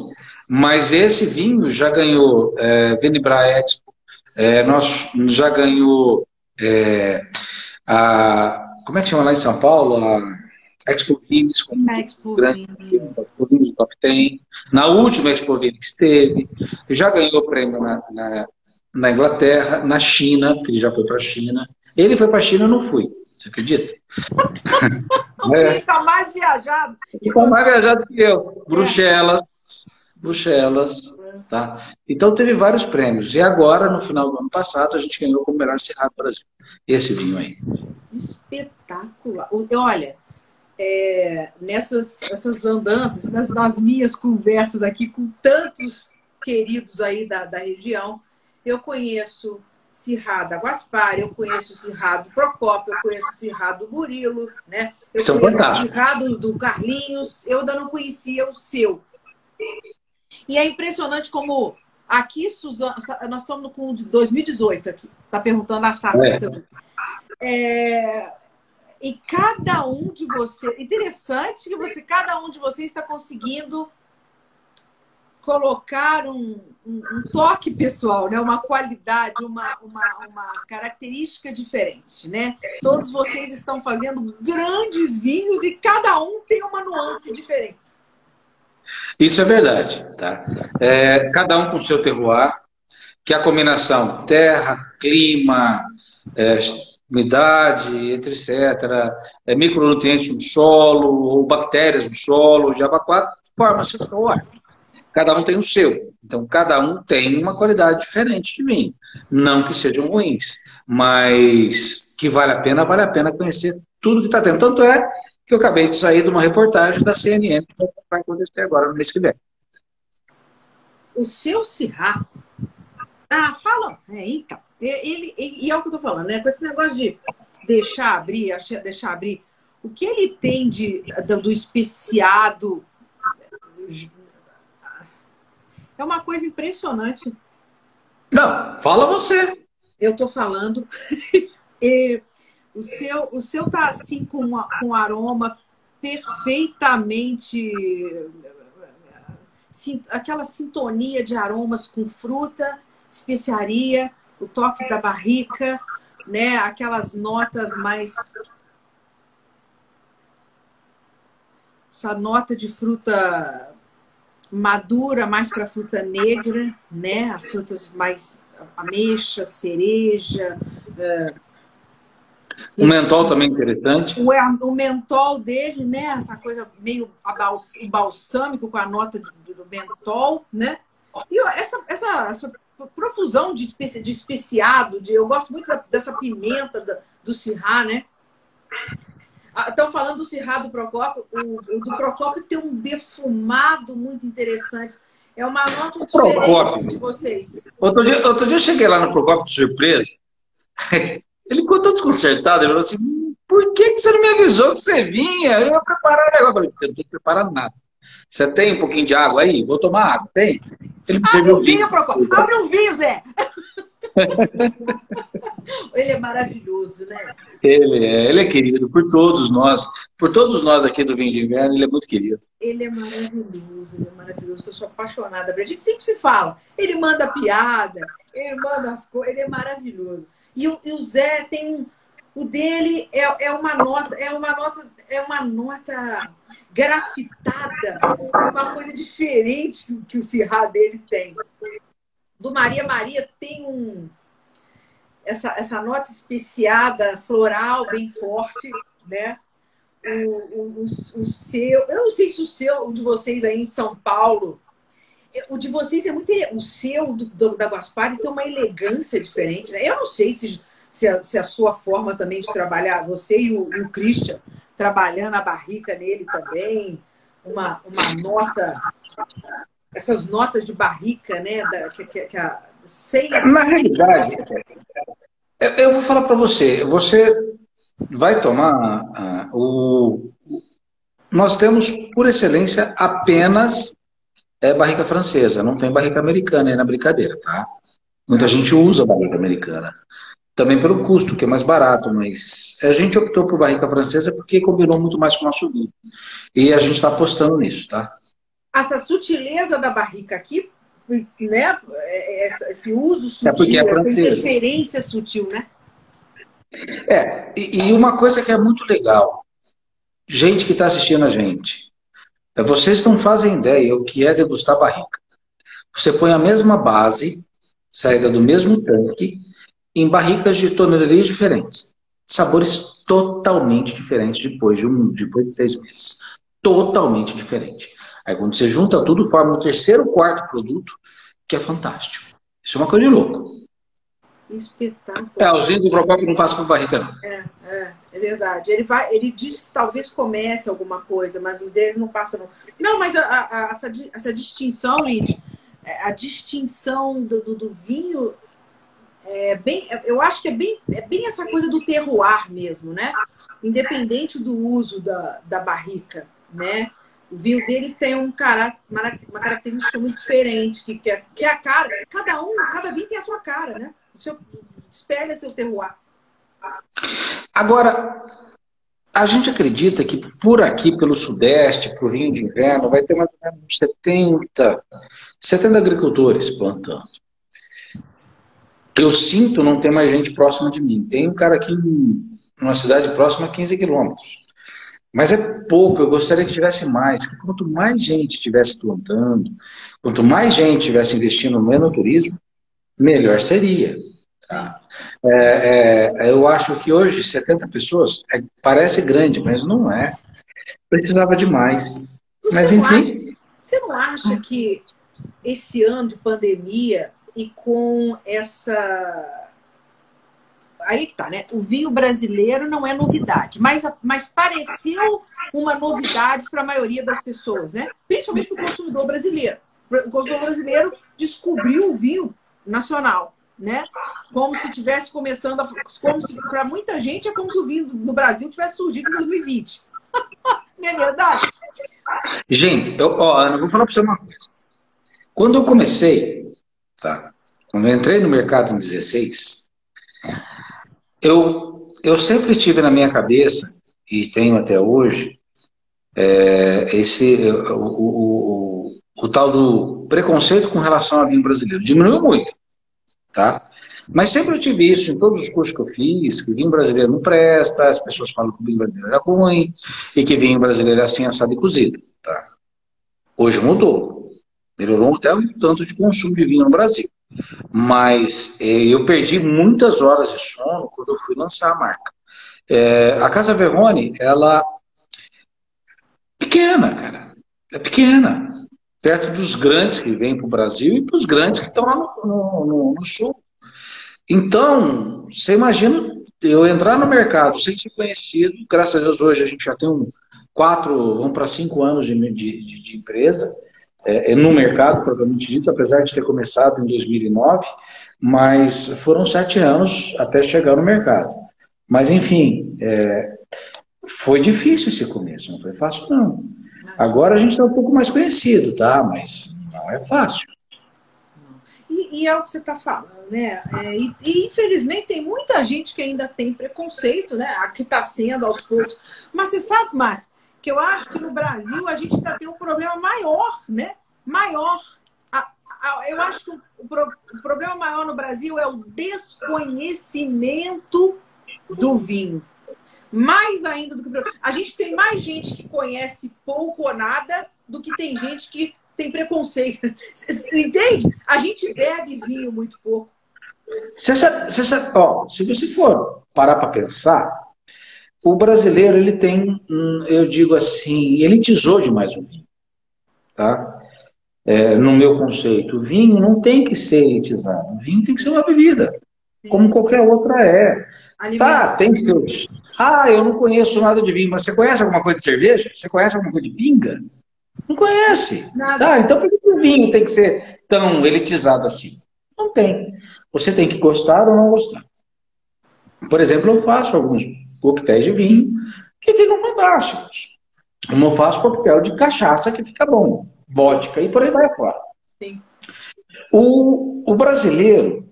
Mas esse vinho já ganhou é, Venibra Expo, é, nós já ganhou é, a. Como é que chama lá em São Paulo? A Expo Vines, como Expo grande Expo Top 10. Na última Expo Vines teve. Já ganhou prêmio na, na, na Inglaterra, na China, porque ele já foi para a China. Ele foi para a China, eu não fui. Você acredita?
o é. está mais viajado.
Está mais viajado que eu. Bruxelas. Bruxelas. Tá? Então teve vários prêmios. E agora, no final do ano passado, a gente ganhou como melhor cerrado do Brasil. Esse vinho aí.
Espetacular. Olha, é, nessas essas andanças, nas, nas, minhas conversas aqui com tantos queridos aí da, da região, eu conheço Cirrado Guaspar, eu conheço o Cirrado Procópio, eu conheço o Cirrado Murilo, né? Eu
São
conheço o Cirrado do Carlinhos, eu ainda não conhecia o seu. E é impressionante como aqui, Suzana, nós estamos com 2018 aqui, tá perguntando a Sara. É. é, e cada um de vocês, interessante que você, cada um de vocês está conseguindo colocar um, um, um, toque pessoal, né? uma qualidade, uma, uma, uma característica diferente. Né? Todos vocês estão fazendo grandes vinhos e cada um tem uma nuance diferente.
Isso é verdade. Tá? É, cada um com seu terroir, que a combinação terra, clima, é, umidade, etc., é, micronutrientes no solo, ou bactérias no solo, Java 4, forma seu terroir. Cada um tem o seu. Então, cada um tem uma qualidade diferente de vinho. Não que sejam ruins, mas que vale a pena, vale a pena conhecer tudo que está tendo. Tanto é que eu acabei de sair de uma reportagem da CNN que vai acontecer agora no mês que vem.
O seu Cirrá. Ah, fala. É, então. Ele, e é o que eu estou falando, né? Com esse negócio de deixar abrir, deixar abrir. O que ele tem de, do especiado é uma coisa impressionante.
Não, fala você.
Eu estou falando. e o seu, o seu tá assim com, uma, com aroma perfeitamente aquela sintonia de aromas com fruta, especiaria, o toque da barrica, né? Aquelas notas mais essa nota de fruta madura, mais para fruta negra, né? As frutas mais ameixa, cereja. Uh,
o mentol também é interessante.
O, o mentol dele, né? Essa coisa meio balsâmico com a nota do, do mentol, né? E essa, essa, essa profusão de, especi, de especiado, de, eu gosto muito dessa pimenta do Sirá, né? Estão ah, falando do Sirá do Procópio. O, o, do Procópio tem um defumado muito interessante. É uma nota diferente Procópio. de vocês.
Outro dia, outro dia eu cheguei lá no Procópio de surpresa. Ele ficou todo desconcertado. Ele falou assim: por que, que você não me avisou que você vinha? Eu ia preparar o negócio. Eu falei: eu não tenho preparado nada. Você tem um pouquinho de água aí? Vou tomar água. Tem?
Ele Abre um vinho, Procópio. Abre um vinho, Zé. Ele é maravilhoso, né?
Ele é, ele é querido por todos nós, por todos nós aqui do Vinho de Inverno, ele é muito querido.
Ele é maravilhoso, ele é maravilhoso. Eu sou apaixonada. A gente sempre se fala. Ele manda piada, ele manda as coisas, ele é maravilhoso. E o, e o Zé tem um. O dele é, é uma nota, é uma nota, é uma nota grafitada, uma coisa diferente que, que o Cirrá dele tem do Maria Maria tem um essa, essa nota especiada, floral, bem forte, né? O, o, o, seu, eu não sei se o seu, o de vocês aí em São Paulo, o de vocês é muito. O seu do, do, da Guaspari tem uma elegância diferente, né? Eu não sei se, se, a, se a sua forma também de trabalhar, você e o, e o Christian, trabalhando a barrica nele também, uma, uma nota essas notas de barrica, né? Da, que, que, que a, sem,
Na realidade, eu, eu vou falar para você. Você vai tomar uh, o. Nós temos, por excelência, apenas é, barrica francesa, não tem barrica americana aí na brincadeira, tá? Muita gente usa barrica americana. Também pelo custo, que é mais barato, mas a gente optou por barrica francesa porque combinou muito mais com o nosso vinho. E a gente está apostando nisso, tá?
Essa sutileza da barrica aqui, né? Esse uso é sutil, é essa interferência sutil, né?
É, e, e uma coisa que é muito legal, gente que está assistindo a gente, é vocês não fazem ideia o que é degustar barrica. Você põe a mesma base, saída do mesmo tanque, em barricas de tonelarias diferentes. Sabores totalmente diferentes depois de, um, depois de seis meses. Totalmente diferente. Aí quando você junta tudo, forma um terceiro, quarto produto, que é fantástico. Isso é uma coisa de louco.
Espetáculo.
É, o zinco do Procopio não passa por barriga, não.
É, é, é verdade. Ele, vai, ele diz que talvez comece alguma coisa, mas os dele não passam, não. Não, mas a, a, essa, essa distinção, Lid, é, a distinção do, do, do, vinho é bem, eu acho que é bem, é bem essa coisa do terroir mesmo, né? Independente do uso da, da barrica, né? O dele tem um cara, uma característica muito diferente, que, que, é, que é a cara. Cada um, cada vinho tem a sua cara, né? O seu, espelha seu terroir.
Agora, a gente acredita que por aqui, pelo Sudeste, por vinho de inverno, vai ter mais ou menos 70, 70 agricultores plantando. Eu sinto não ter mais gente próxima de mim. Tem um cara aqui em uma cidade próxima a 15 quilômetros. Mas é pouco, eu gostaria que tivesse mais. Quanto mais gente estivesse plantando, quanto mais gente estivesse investindo no enoturismo, melhor seria. Tá? É, é, eu acho que hoje 70 pessoas é, parece grande, mas não é. Precisava de mais. Você mas enfim.
Acha, você não acha que esse ano de pandemia e com essa aí que tá, né? O vinho brasileiro não é novidade, mas, mas pareceu uma novidade para a maioria das pessoas, né? Principalmente para o consumidor brasileiro. O consumidor brasileiro descobriu o vinho nacional, né? Como se tivesse começando a, como para muita gente é como se o vinho no Brasil tivesse surgido em 2020. não é verdade?
Gente, eu, ó, Ana, vou falar para você uma coisa. Quando eu comecei, tá? Quando eu entrei no mercado em 16, eu, eu sempre tive na minha cabeça, e tenho até hoje, é, esse, o, o, o, o, tal do preconceito com relação ao vinho brasileiro. Diminuiu muito. tá? Mas sempre eu tive isso em todos os cursos que eu fiz, que vinho brasileiro não presta, as pessoas falam que o vinho brasileiro é ruim, e que vinho brasileiro é assim, assado e cozido, tá? Hoje mudou. Melhorou até um tanto de consumo de vinho no Brasil. Mas eh, eu perdi muitas horas de sono quando eu fui lançar a marca. É, a Casa Verrone, ela pequena, cara. É pequena. Perto dos grandes que vêm para o Brasil e para os grandes que estão lá no, no, no, no sul. Então, você imagina eu entrar no mercado sem ser conhecido, graças a Deus hoje a gente já tem um quatro, vamos para cinco anos de, de, de empresa, é, é, no mercado, provavelmente dito, apesar de ter começado em 2009, mas foram sete anos até chegar no mercado. Mas, enfim, é, foi difícil esse começo, não foi fácil, não. Agora a gente está um pouco mais conhecido, tá? Mas não é fácil.
E, e é o que você está falando, né? É, e, e, infelizmente tem muita gente que ainda tem preconceito, né? Aqui está sendo aos poucos. Mas você sabe, Márcio, que eu acho que no Brasil a gente ainda tem um problema maior, né? Maior. eu acho que o, o problema maior no Brasil é o desconhecimento do vinho. Mais ainda do que. A gente tem mais gente que conhece pouco ou nada do que tem gente que tem preconceito. Entende? A gente bebe vinho muito pouco.
Você sabe, você sabe, ó, se você for parar para pensar, o brasileiro ele tem, eu digo assim, elitizou demais o vinho, tá? É, no meu conceito, o vinho não tem que ser elitizado, o vinho tem que ser uma bebida, Sim. como qualquer outra é. Tá, tem seus. Ah, eu não conheço nada de vinho, mas você conhece alguma coisa de cerveja? Você conhece alguma coisa de pinga? Não conhece. Nada. Tá, então por que o vinho tem que ser tão elitizado assim? Não tem. Você tem que gostar ou não gostar. Por exemplo, eu faço alguns coquetéis de vinho que ficam fantásticos. Eu faço coquetel de cachaça que fica bom, vodka e por aí vai fora. Sim. O, o brasileiro,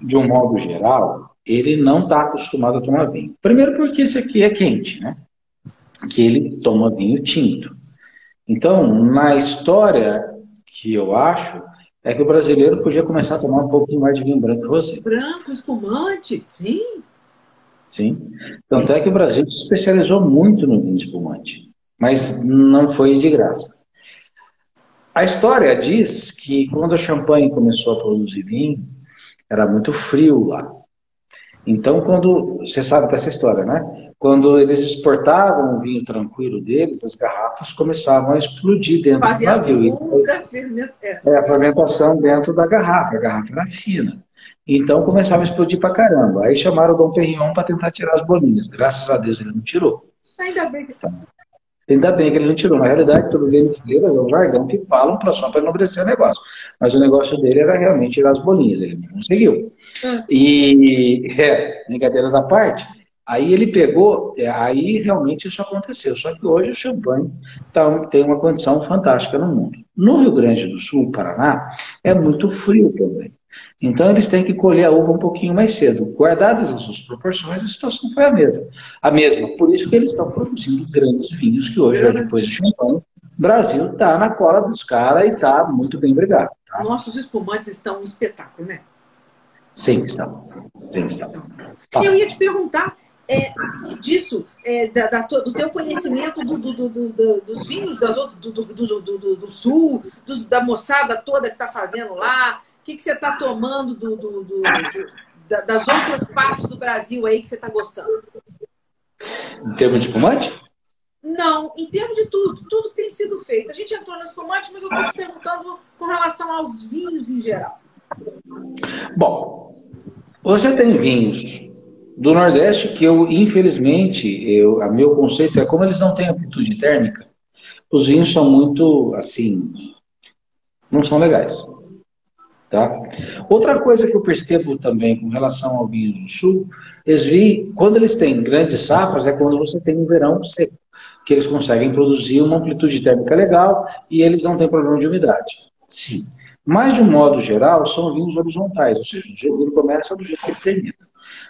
de um modo geral, ele não está acostumado a tomar vinho. Primeiro porque esse aqui é quente, né? Que ele toma vinho tinto. Então, na história que eu acho, é que o brasileiro podia começar a tomar um pouquinho mais de vinho branco que você.
Branco, espumante, sim.
Sim. Tanto é que o Brasil se especializou muito no vinho espumante, mas não foi de graça. A história diz que quando a Champagne começou a produzir vinho, era muito frio lá. Então, quando. Você sabe dessa história, né? Quando eles exportavam o vinho tranquilo deles, as garrafas começavam a explodir dentro Fazia do navio. A é. é, a fermentação dentro da garrafa. A garrafa era fina. Então começava a explodir pra caramba. Aí chamaram o Dom Perignon para tentar tirar as bolinhas. Graças a Deus ele não tirou.
Ainda bem que. Tá.
Ainda bem que ele não tirou. Na realidade, todos eles é um jargão que falam para só para enobrecer o negócio. Mas o negócio dele era realmente tirar as bolinhas. Ele não conseguiu. Hum. E, é, brincadeiras à parte, aí ele pegou, é, aí realmente isso aconteceu. Só que hoje o champanhe tá, tem uma condição fantástica no mundo. No Rio Grande do Sul, Paraná, é muito frio também. Então eles têm que colher a uva um pouquinho mais cedo. Guardadas as suas proporções, a situação foi a mesma. A mesma. Por isso que eles estão produzindo grandes vinhos que hoje, depois de champanhe, o Brasil está na cola dos caras e está muito bem obrigado. Tá?
Nossos espumantes estão um espetáculo, né?
Sim, estão. Sim, estão.
Tá. Eu ia te perguntar é, disso, é, da, da, do teu conhecimento do, do, do, dos vinhos das outras, do, sul, da moçada toda que está fazendo lá, o que, que você está tomando do, do, do, das outras partes do Brasil aí que você está gostando?
Em termos de espumante?
Não, em termos de tudo, tudo que tem sido feito. A gente entrou no espumante, mas eu estou te perguntando com relação aos vinhos em geral.
Bom, você tem vinhos do Nordeste que eu, infelizmente, eu, a meu conceito é como eles não têm amplitude térmica, os vinhos são muito, assim, não são legais. Tá? Outra coisa que eu percebo também com relação ao vinho do sul, eles vi, quando eles têm grandes safras, é quando você tem um verão seco, que eles conseguem produzir uma amplitude térmica legal e eles não têm problema de umidade. Sim. Mas, de um modo geral, são vinhos horizontais, ou seja, que ele começa do jeito que ele termina.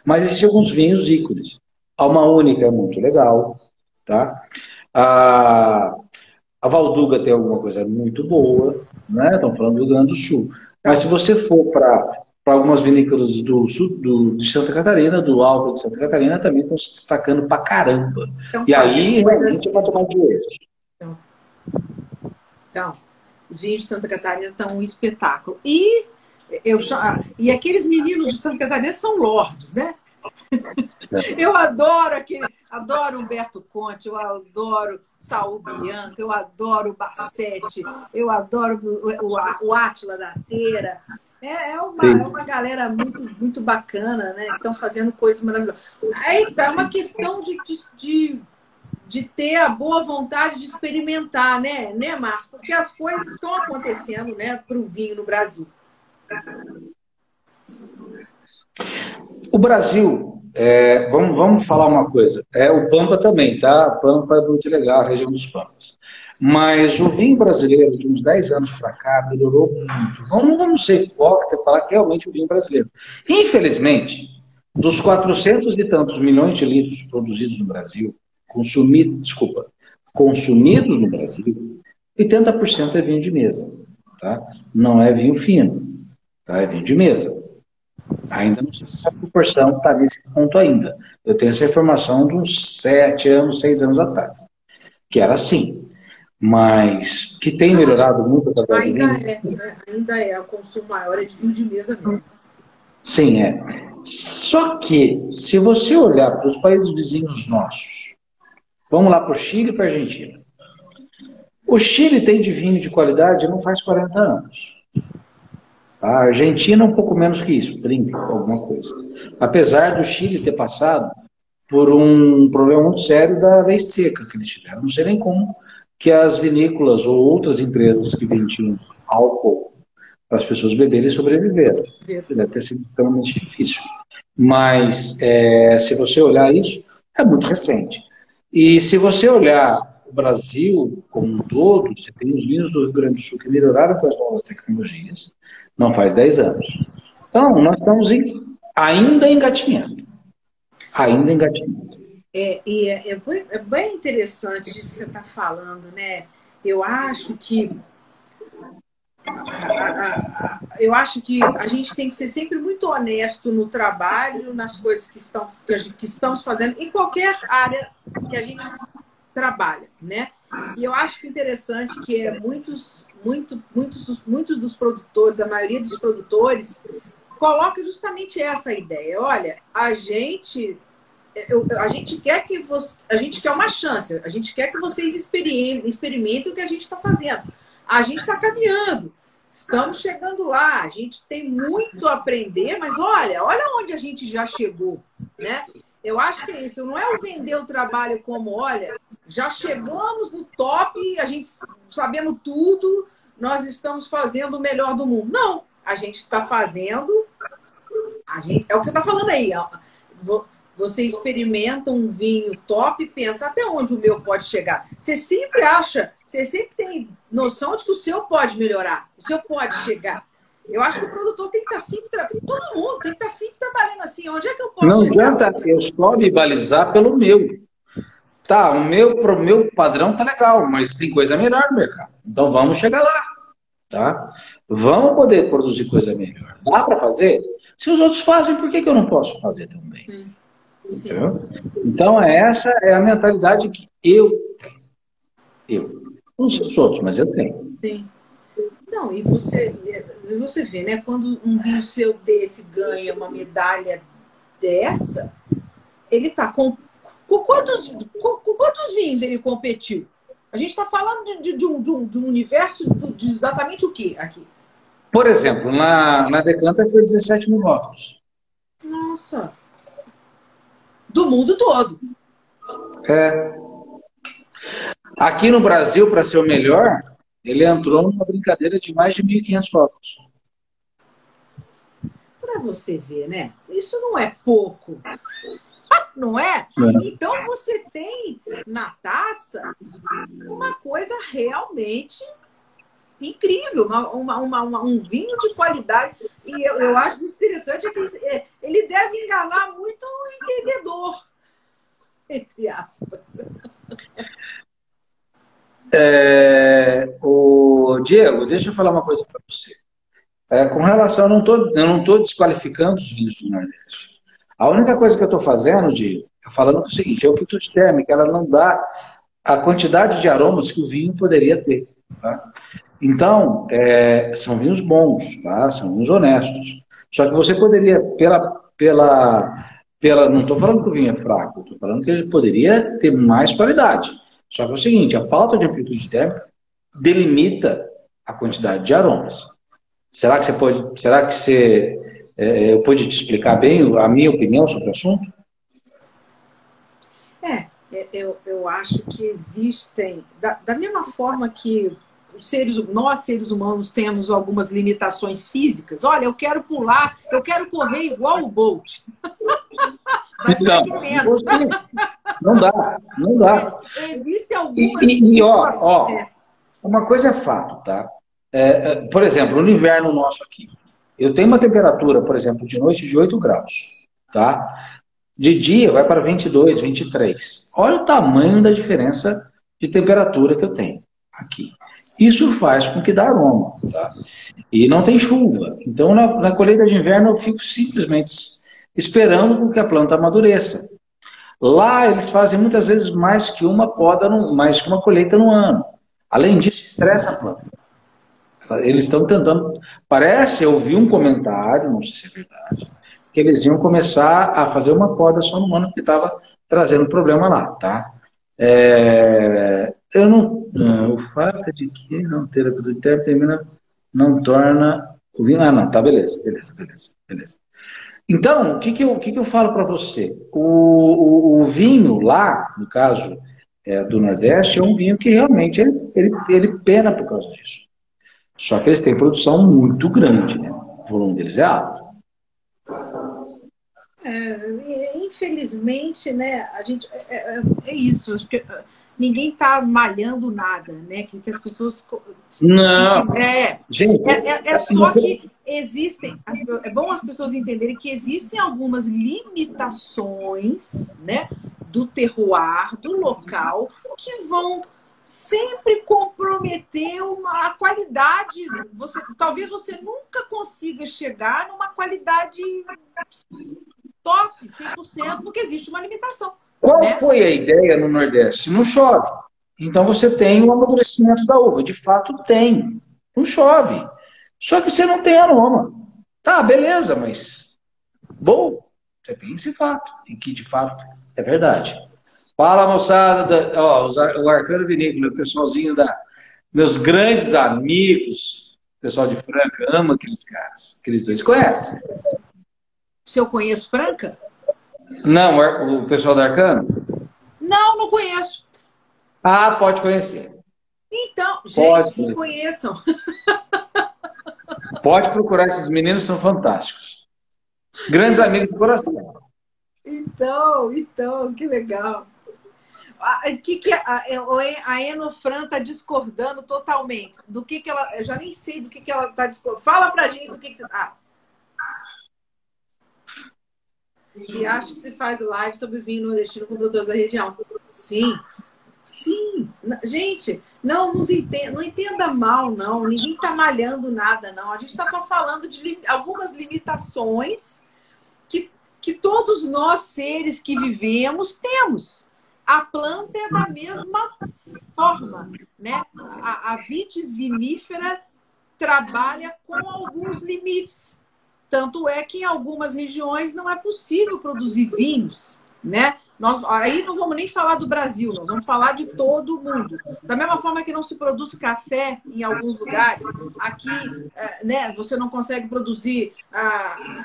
Mas existem alguns vinhos ícones. A Alma Única é muito legal, tá? A, a Valduga tem alguma coisa muito boa, né? Estamos falando do Rio Grande do Sul. Mas se você for para algumas vinícolas do sul do, de Santa Catarina, do alto de Santa Catarina, também estão se destacando para caramba. Então, e aí, realmente, é para tomar dinheiro.
Então, então, os vinhos de Santa Catarina estão um espetáculo. E, eu, e aqueles meninos de Santa Catarina são lords, né? Eu adoro aquele, adoro Humberto Conte, eu adoro Saul Bianca, eu adoro Bassetti, eu adoro o, o, o Átila da Teira. É, é, uma, é uma galera muito, muito bacana, né? Que estão fazendo coisas maravilhosas. Aí tá uma questão de, de, de ter a boa vontade de experimentar, né, né, Márcio? Porque as coisas estão acontecendo, né, para o vinho no Brasil.
O Brasil, é, vamos, vamos falar uma coisa, é o Pampa também, tá? O Pampa é muito legal, a região dos Pampas. Mas o vinho brasileiro, de uns 10 anos para cá, melhorou muito. Vamos, vamos ser hipócritas e falar que realmente o vinho brasileiro. Infelizmente, dos 400 e tantos milhões de litros produzidos no Brasil, consumidos, desculpa, consumidos no Brasil, 80% é vinho de mesa. Tá? Não é vinho fino, tá? é vinho de mesa. Ainda não sei se essa proporção está nesse ponto ainda. Eu tenho essa informação de uns 7 anos, 6 anos atrás, que era assim mas que tem melhorado muito
através ainda do vinho. É, ainda é, o consumo maior é de vinho de mesa mesmo.
Sim, é. Só que, se você olhar para os países vizinhos nossos, vamos lá para o Chile e para a Argentina. O Chile tem de vinho de qualidade não faz 40 anos. A Argentina um pouco menos que isso, 30, alguma coisa. Apesar do Chile ter passado por um problema muito sério da lei seca que eles tiveram. Não sei nem como que as vinícolas ou outras empresas que vendiam álcool para as pessoas beberem sobreviveram. Deve ter sido extremamente difícil. Mas, é, se você olhar isso, é muito recente. E se você olhar o Brasil como um todo, você tem os vinhos do Rio Grande do Sul que melhoraram com as novas tecnologias, não faz 10 anos. Então, nós estamos em, ainda engatinhando. Ainda engatinhando.
É, e é, é, bem, é interessante isso que você está falando, né? Eu acho que eu acho que a gente tem que ser sempre muito honesto no trabalho, nas coisas que, estão, que estamos fazendo, em qualquer área que a gente trabalha, né? E eu acho interessante que é muitos, muito, muitos, muitos dos produtores, a maioria dos produtores, coloca justamente essa ideia. Olha, a gente eu, a gente quer que você, a gente quer uma chance, a gente quer que vocês experimentem, experimentem o que a gente está fazendo. A gente está caminhando, estamos chegando lá, a gente tem muito a aprender, mas olha, olha onde a gente já chegou, né? Eu acho que é isso, não é o vender o trabalho como, olha, já chegamos no top, a gente sabendo tudo, nós estamos fazendo o melhor do mundo. Não, a gente está fazendo, a gente, é o que você está falando aí, você experimenta um vinho top e pensa até onde o meu pode chegar. Você sempre acha, você sempre tem noção de que o seu pode melhorar, o seu pode chegar. Eu acho que o produtor tem que estar sempre, todo mundo tem que estar sempre trabalhando assim. Onde é que eu posso
Não chegar? adianta eu só me balizar pelo meu. Tá, o meu pro meu padrão tá legal, mas tem coisa melhor no mercado. Então vamos chegar lá, tá? Vamos poder produzir coisa melhor. Dá para fazer? Se os outros fazem, por que, que eu não posso fazer também? Sim. Então, essa é a mentalidade que eu tenho. Eu. Não sei os outros, mas eu tenho.
Sim. Não, e você, você vê, né? Quando um vinho seu desse ganha uma medalha dessa, ele tá com. Com quantos, com, com quantos vinhos ele competiu? A gente está falando de, de, de, um, de, um, de um universo de exatamente o que aqui?
Por exemplo, na, na Decanta foi 17 mil votos.
Nossa! do mundo todo.
É. Aqui no Brasil, para ser o melhor, ele entrou numa brincadeira de mais de 1.500 votos.
Para você ver, né? Isso não é pouco. Não é? é? Então você tem na taça uma coisa realmente incrível, uma, uma, uma, um vinho de qualidade. E eu, eu acho interessante é que é, ele deve enganar muito o entendedor, entre aspas.
É, o Diego, deixa eu falar uma coisa para você. é, com relação, eu não estou desqualificando os vinhos do Nordeste. A única coisa que eu estou fazendo, de falando é o seguinte, a amplitude térmica, ela não dá a quantidade de aromas que o vinho poderia ter. Tá? Então, é, são vinhos bons, tá? são vinhos honestos. Só que você poderia, pela, pela, pela não estou falando que o vinho é fraco, estou falando que ele poderia ter mais qualidade. Só que é o seguinte, a falta de amplitude térmica delimita a quantidade de aromas. Será que você pode, será que você, é, eu pude te explicar bem a minha opinião sobre o assunto?
É, é eu, eu acho que existem, da, da mesma forma que os seres, nós seres humanos temos algumas limitações físicas. Olha, eu quero pular, eu quero correr igual o Bolt.
não, não dá, não dá.
Existem algumas.
E, e ó, ó, é. uma coisa é fato, tá? É, é, por exemplo, no inverno nosso aqui, eu tenho uma temperatura, por exemplo, de noite de 8 graus, tá? De dia vai para 22, 23. Olha o tamanho da diferença de temperatura que eu tenho aqui. Isso faz com que dá aroma. Tá? E não tem chuva. Então, na, na colheita de inverno, eu fico simplesmente esperando que a planta amadureça. Lá, eles fazem muitas vezes mais que uma poda, no, mais que uma colheita no ano. Além disso, estressa a planta. Eles estão tentando. Parece, eu vi um comentário, não sei se é verdade, que eles iam começar a fazer uma poda só no ano que estava trazendo problema lá, tá? É, eu não, não, o fato de que não ter a interno termina não torna o vinho. Ah, não, tá, beleza, beleza, beleza, beleza. Então, o que, que, eu, que, que eu falo para você? O, o, o, vinho lá, no caso é, do Nordeste, é um vinho que realmente ele, ele, ele pena por causa disso. Só que eles têm produção muito grande, né? O volume deles é alto.
É, infelizmente, né, a gente é, é, é isso. Ninguém está malhando nada, né? Que, que as pessoas.
Não.
É, gente, é, é, é só que existem. É bom as pessoas entenderem que existem algumas limitações, né? Do terroir, do local, que vão sempre comprometer uma, a qualidade. Você, talvez você nunca consiga chegar numa qualidade top, 100%, porque existe uma limitação.
Qual né? foi a ideia no Nordeste? Não chove. Então você tem o amadurecimento da uva. De fato, tem. Não chove. Só que você não tem aroma. Tá, beleza, mas. Bom, você tem esse fato. Em que, de fato, é verdade. Fala, moçada. Da, ó, o Arcano Vinícola, o pessoalzinho da. Meus grandes amigos, pessoal de Franca, ama aqueles caras. Aqueles dois conhecem.
Se eu conheço Franca?
Não, o pessoal da Arcano?
Não, não conheço.
Ah, pode conhecer.
Então, gente, pode. conheçam.
Pode procurar, esses meninos são fantásticos. Grandes amigos do coração.
Então, então, que legal. A, que que a, a Enofran está discordando totalmente. Do que, que ela. Eu já nem sei do que, que ela está discordando. Fala pra gente do que, que você. Ah, e acho que se faz live sobre vinho nordestino com produtores da região. Sim, sim. Gente, não nos entenda, não entenda mal, não. Ninguém está malhando nada, não. A gente está só falando de li algumas limitações que, que todos nós, seres que vivemos, temos. A planta é da mesma forma, né? A, a vitis vinífera trabalha com alguns limites. Tanto é que em algumas regiões não é possível produzir vinhos, né? Nós, aí não vamos nem falar do Brasil, nós vamos falar de todo o mundo. Da mesma forma que não se produz café em alguns lugares, aqui é, né, você não consegue produzir. Ah,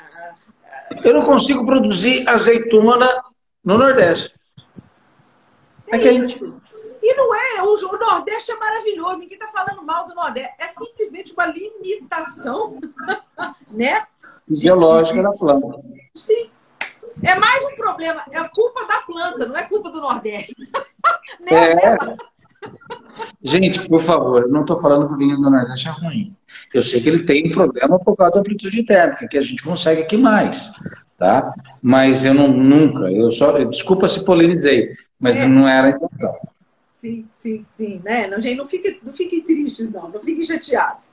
Eu não consigo produzir azeitona no Nordeste.
É, é isso. E não é, o, o Nordeste é maravilhoso, ninguém está falando mal do Nordeste. É simplesmente uma limitação, né?
Fisiológica da planta.
Sim. É mais um problema. É culpa da planta, não é culpa do Nordeste.
é. Gente, por favor, eu não estou falando que o vinho do Nordeste é ruim. Eu sei que ele tem problema por causa da amplitude térmica, que a gente consegue aqui mais, tá? Mas eu não, nunca, eu só, desculpa se polinizei, mas é. não era a intenção.
Sim, sim, sim, né? Não, gente, não fiquem não fique tristes, não, não fiquem chateados.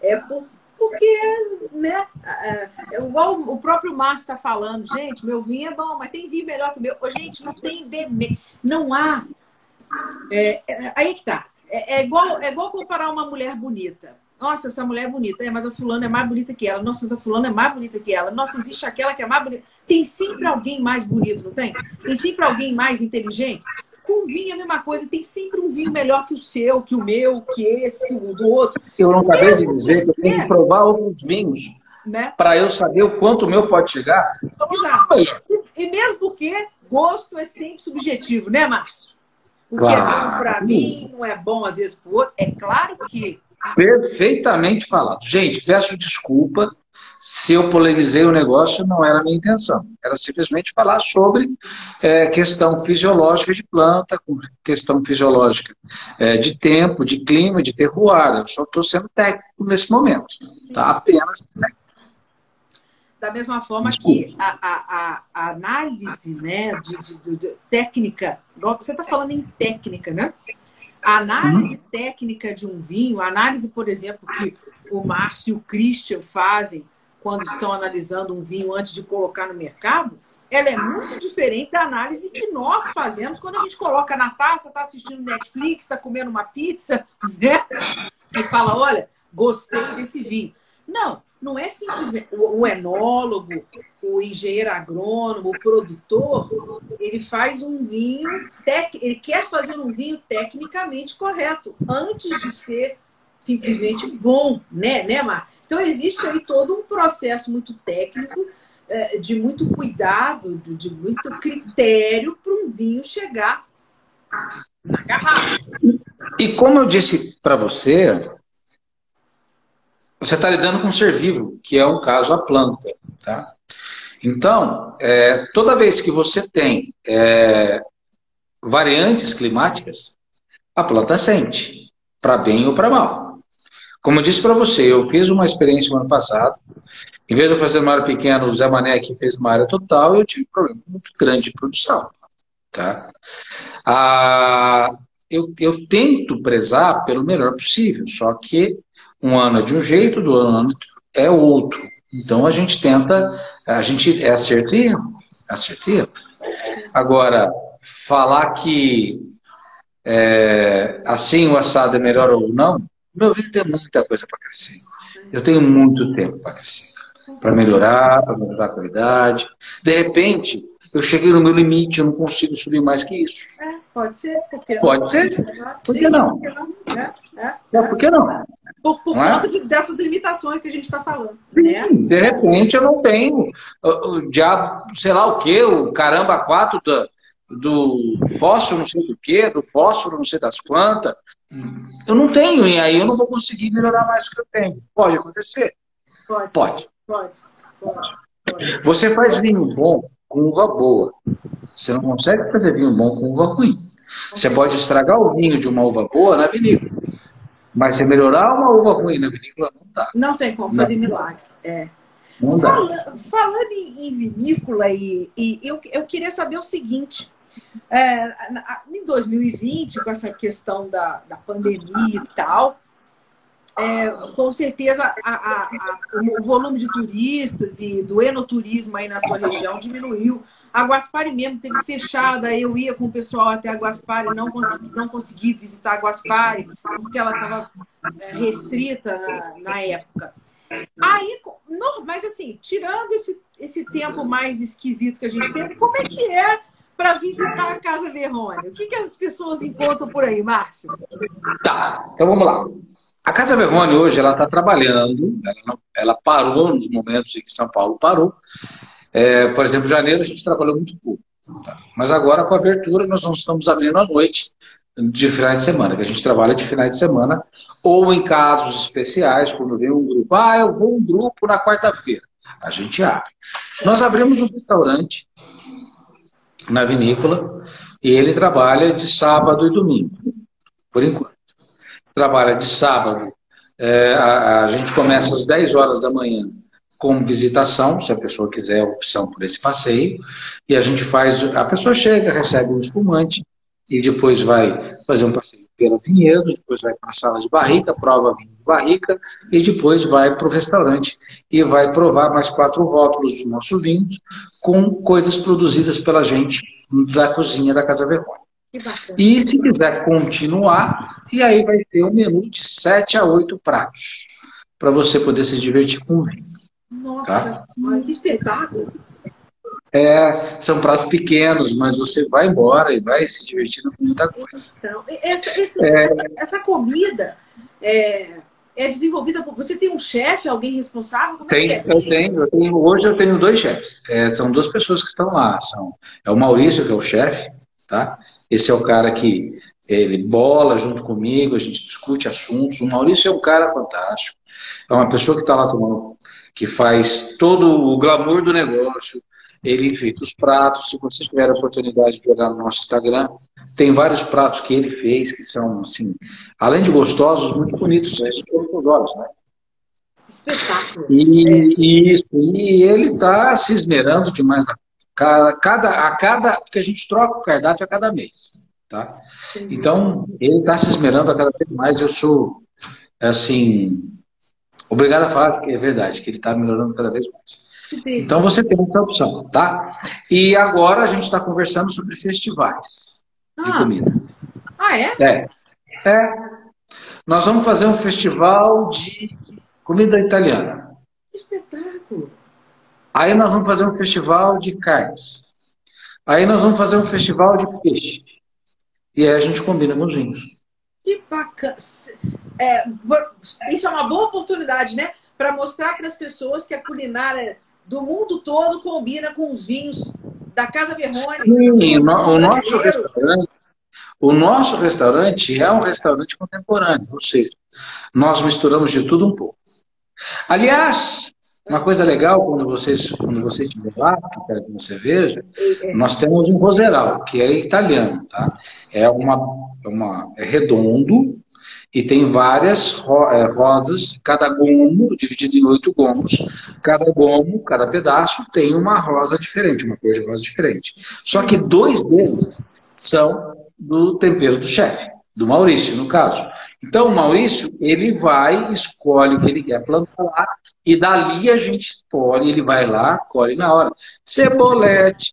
É por, porque, né, é, igual o próprio Márcio está falando, gente, meu vinho é bom, mas tem vinho melhor que o meu. Gente, não tem deme... não há. É, é, aí que tá. É, é, igual, é igual comparar uma mulher bonita. Nossa, essa mulher é bonita, é, mas a fulana é mais bonita que ela. Nossa, mas a fulana é mais bonita que ela. Nossa, existe aquela que é mais bonita. Tem sempre alguém mais bonito, não tem? Tem sempre alguém mais inteligente. Com vinho é a mesma coisa, tem sempre um vinho melhor que o seu, que o meu, que esse, que o do outro.
Eu não acabei de dizer que eu tenho que provar outros vinhos né? para eu saber o quanto o meu pode chegar.
Exato. E, e mesmo porque gosto é sempre subjetivo, né, Márcio? O que claro. é bom para mim não é bom às vezes para o outro. É claro que.
Perfeitamente falado. Gente, peço desculpa se eu polemizei o negócio, não era a minha intenção. Era simplesmente falar sobre é, questão fisiológica de planta, questão fisiológica é, de tempo, de clima, de terroir. Eu só estou sendo técnico nesse momento. Tá? Apenas técnico.
Da mesma forma Desculpa. que a, a, a, análise né, de, de, de técnica, você está falando em técnica, né? A análise uhum. técnica de um vinho, a análise, por exemplo, que o Márcio e o Christian fazem quando estão analisando um vinho antes de colocar no mercado, ela é muito diferente da análise que nós fazemos quando a gente coloca na taça, está assistindo Netflix, está comendo uma pizza, né? E fala, olha, gostei desse vinho. Não, não é simplesmente o, enólogo, o engenheiro agrônomo, o produtor, ele faz um vinho, tec... ele quer fazer um vinho tecnicamente correto antes de ser simplesmente bom, né, né, Mar? Então existe aí todo um processo muito técnico, é, de muito cuidado, de muito critério para um vinho chegar na garrafa.
E como eu disse para você, você está lidando com um ser vivo, que é o caso a planta, tá? Então, é, toda vez que você tem é, variantes climáticas, a planta sente, para bem ou para mal. Como eu disse para você, eu fiz uma experiência no ano passado. Em vez de eu fazer uma área pequena, o Zé Mané aqui fez uma área total, eu tive um problema muito grande de produção. Tá? Ah, eu, eu tento prezar pelo melhor possível, só que um ano é de um jeito, do ano é outro. Então a gente tenta, a gente é acerto e erro. Acerto e erro. Agora, falar que é, assim o assado é melhor ou não, meu vinho tem muita coisa para crescer. Eu tenho muito tempo para crescer. Para melhorar, para melhorar a qualidade. De repente, eu cheguei no meu limite, eu não consigo subir mais que isso.
É, pode ser. Porque
pode ser. Por que não? É, é. é, por que não?
Por, por não conta é? de, dessas limitações que a gente está falando. Né?
De repente eu não tenho o, o diabo, sei lá o que, o caramba quatro da, do fósforo não sei do que, do fósforo não sei das plantas. Eu não tenho, e aí eu não vou conseguir melhorar mais do que eu tenho. Pode acontecer?
Pode. Pode. Pode. Pode.
Pode. Você faz vinho bom com uva boa. Você não consegue fazer vinho bom com uva ruim. Você pode estragar o vinho de uma uva boa na vinícola. Mas se melhorar uma uva ruim na vinícola, não dá.
Não tem como fazer não. milagre. É. Fala, falando em, vinícola, e, e eu, eu queria saber o seguinte: é, em 2020, com essa questão da, da pandemia e tal, é, com certeza a, a, a, o volume de turistas e do enoturismo aí na sua região diminuiu. A Guaspari mesmo teve fechada, eu ia com o pessoal até a Guaspari, não consegui, não consegui visitar a Guaspari, porque ela estava é, restrita na, na época. Aí, não, mas assim, tirando esse, esse tempo mais esquisito que a gente teve, como é que é para visitar a Casa Verrone? O que, que as pessoas encontram por aí, Márcio?
Tá, então vamos lá. A Casa Verrone hoje ela está trabalhando, ela, ela, parou nos momentos em que São Paulo parou. É, por exemplo, em janeiro a gente trabalhou muito pouco. Tá? Mas agora, com a abertura, nós não estamos abrindo à noite de finais de semana, que a gente trabalha de finais de semana, ou em casos especiais, quando vem um grupo, ah, eu vou um grupo na quarta-feira. A gente abre. Nós abrimos um restaurante na vinícola e ele trabalha de sábado e domingo, por enquanto. Trabalha de sábado, é, a, a, gente começa às 10 horas da manhã com visitação, se a pessoa quiser a opção por esse passeio, e a gente faz, a pessoa chega, recebe um espumante, e depois vai fazer um passeio pela vinhedo, depois vai para a sala de barrica, prova vinho barrica e depois vai para o restaurante e vai provar mais quatro rótulos do nosso vinho com coisas produzidas pela gente da cozinha da Casa Vergonha. E se quiser continuar, e aí vai ter um menu de sete a oito pratos para você poder se divertir com o vinho.
Nossa, tá? que espetáculo!
É, são pratos pequenos, mas você vai embora e vai se divertindo com muita coisa.
Então, essa, é... essa comida é, é, desenvolvida por. Você tem um chefe, alguém responsável? Como
é tem,
é?
eu, tenho, eu tenho. Hoje eu tenho dois chefes. É, são duas pessoas que estão lá. São, é o Maurício, que é o chefe, tá? Esse é o cara que ele bola junto comigo, a gente discute assuntos. O Maurício é um cara fantástico. É uma pessoa que está lá tomando, que faz todo o glamour do negócio, ele feita os pratos. Se vocês tiverem a oportunidade de olhar no nosso Instagram, tem vários pratos que ele fez que são, assim, além de gostosos, muito bonitos. A gente com os olhos, né?
Espetáculo.
E, é. isso, e ele está se esmerando demais. Cada, cada, a cada, porque a gente troca o cardápio a cada mês, tá? Então, ele está se esmerando a cada vez mais. Eu sou, assim, obrigado a falar que é verdade, que ele está melhorando cada vez mais. Então você tem essa opção, tá? E agora a gente está conversando sobre festivais ah. de comida.
Ah, é?
É. É. Nós vamos fazer um festival de comida italiana.
Que espetáculo!
Aí nós vamos fazer um festival de carnes. Aí nós vamos fazer um festival de peixe. E aí a gente combina com os vinhos.
Que bacana! É, isso é uma boa oportunidade, né? Para mostrar para as pessoas que a culinária do mundo todo combina com os vinhos da Casa Verrone.
Sim, o, o nosso restaurante, o nosso restaurante é um restaurante contemporâneo, ou seja, nós misturamos de tudo um pouco. Aliás, uma coisa legal quando vocês quando você estiver lá, que quero que você veja, é. nós temos um roseral que é italiano, tá? É uma, uma é redondo, e tem várias é, rosas, cada gomo, dividido em oito gomos, cada gomo, cada pedaço tem uma rosa diferente, uma cor de rosa diferente. Só que dois deles são do tempero do chefe, do Maurício, no caso. Então, o Maurício, ele vai, escolhe o que ele quer plantar lá, e dali a gente colhe, ele vai lá, colhe na hora. Cebolete,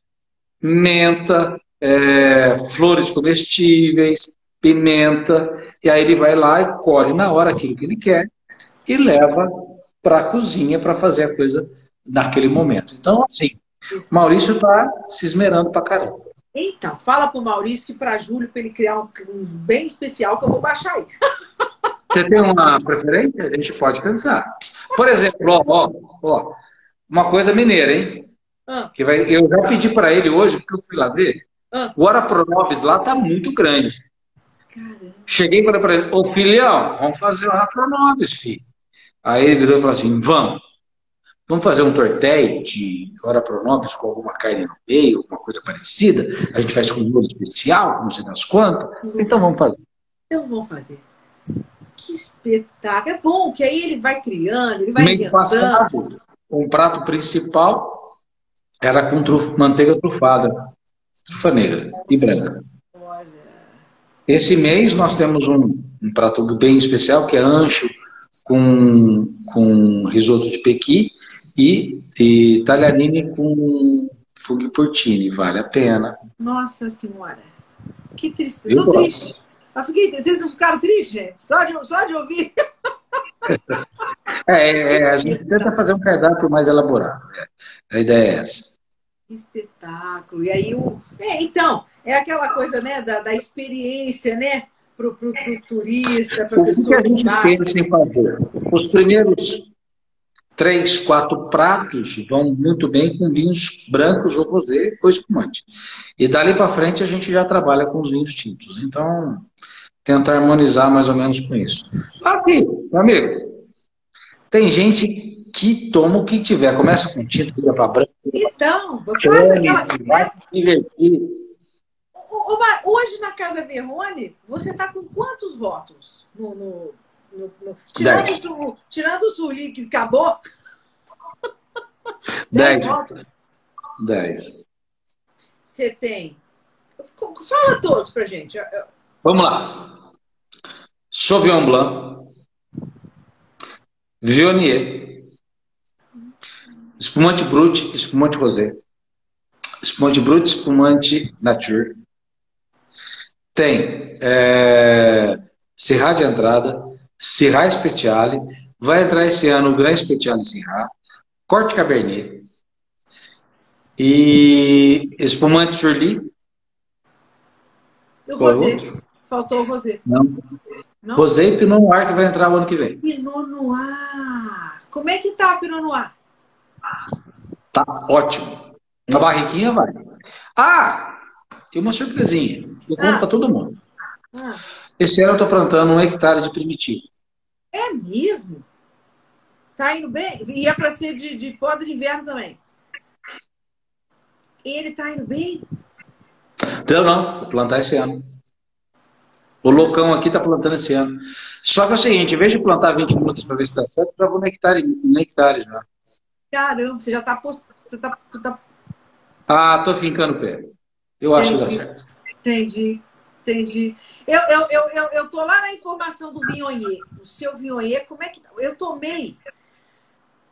menta, é, flores comestíveis, pimenta, e aí ele vai lá e colhe na hora aquilo que ele quer e leva para a cozinha para fazer a coisa naquele momento. Então, assim, o Maurício está se esmerando para caramba.
Então, fala para o Maurício que para Júlio, para ele criar um, um, bem especial que eu vou baixar aí.
Você tem uma preferência? A gente pode pensar. Por exemplo, ó, ó, ó uma coisa mineira, hein? Ah. Que vai, eu já pedi para ele hoje, porque eu fui lá ver. Ah. O Hora Pronoves lá tá muito grande. Caramba. Cheguei e falei para ele, ô filhão, vamos fazer uma Pronoves, filho. Aí ele virou e falou assim, vamos. Vamos fazer um tortéi de hora pronobis com alguma carne no meio, alguma coisa parecida. A gente faz com um molho especial, não sei das quantas. Então vamos fazer.
Então vamos fazer. Que espetáculo. É bom, que aí ele vai criando, ele vai Mês passado,
um prato principal era com truf, manteiga trufada, trufa negra Nossa. e branca. Esse mês nós temos um, um, prato bem especial que é ancho com, com risoto de pequi e, e talharine com fughi portini. Vale a pena.
Nossa Senhora, que tristeza. Estou triste. Eu fiquei, vocês não ficaram tristes, Só de, só de ouvir.
É, é, a gente tenta fazer um cardápio mais elaborado. É. A ideia é essa.
Espetáculo. E aí o. É, então, é aquela coisa, né, da, da experiência, né? Para o turista, para a pessoa.
O que a gente pensa em fazer? Os primeiros três, quatro pratos vão muito bem com vinhos brancos ou rosé ou espumante. E dali para frente a gente já trabalha com os vinhos tintos. Então, tentar harmonizar mais ou menos com isso. Aqui, meu amigo, tem gente que toma o que tiver. Começa com tinto, vira para branco.
Então, faz aquela... Vai se divertir Hoje na Casa Verrone, você está com quantos votos? No, no, no, no... Tirando, o, tirando o Sully que acabou?
Dez. votos? Dez.
Você tem. Fala todos pra gente.
Vamos lá. Sauvignon Blanc. Viognier. Espumante Brut, espumante Rosé. Espumante Brut, espumante Nature. Tem é, de entrada, Syrah Speciale, vai entrar esse ano o Grand Speciale Syrah, Corte Cabernet e espumante Surly.
E o Rosé. Faltou o Rosé.
Não. Não? Rosé e Pinot Noir que vai entrar o ano que vem.
Pinot Noir. Como é que tá o Pinot Noir?
Tá ótimo. Na barriquinha vai. Ah! E uma surpresinha. Eu conto ah. para todo mundo. Ah. Esse ano eu estou plantando um hectare de primitivo.
É mesmo? Tá indo bem? E é para ser de, de poda de inverno também. Ele tá indo bem?
Não, não. Vou plantar esse ano. O loucão aqui está plantando esse ano. Só que é o seguinte, em vez de plantar 20 minutos para ver se está certo, já vou no hectare, no hectare já.
Caramba, você já está post... você tá, tá...
Ah, tô fincando pé. Eu acho
entendi,
que dá certo.
Entendi, entendi. Eu, eu, eu, eu, eu tô lá na informação do Vignonier. O seu Vignonier, como é que. Tá? Eu tomei.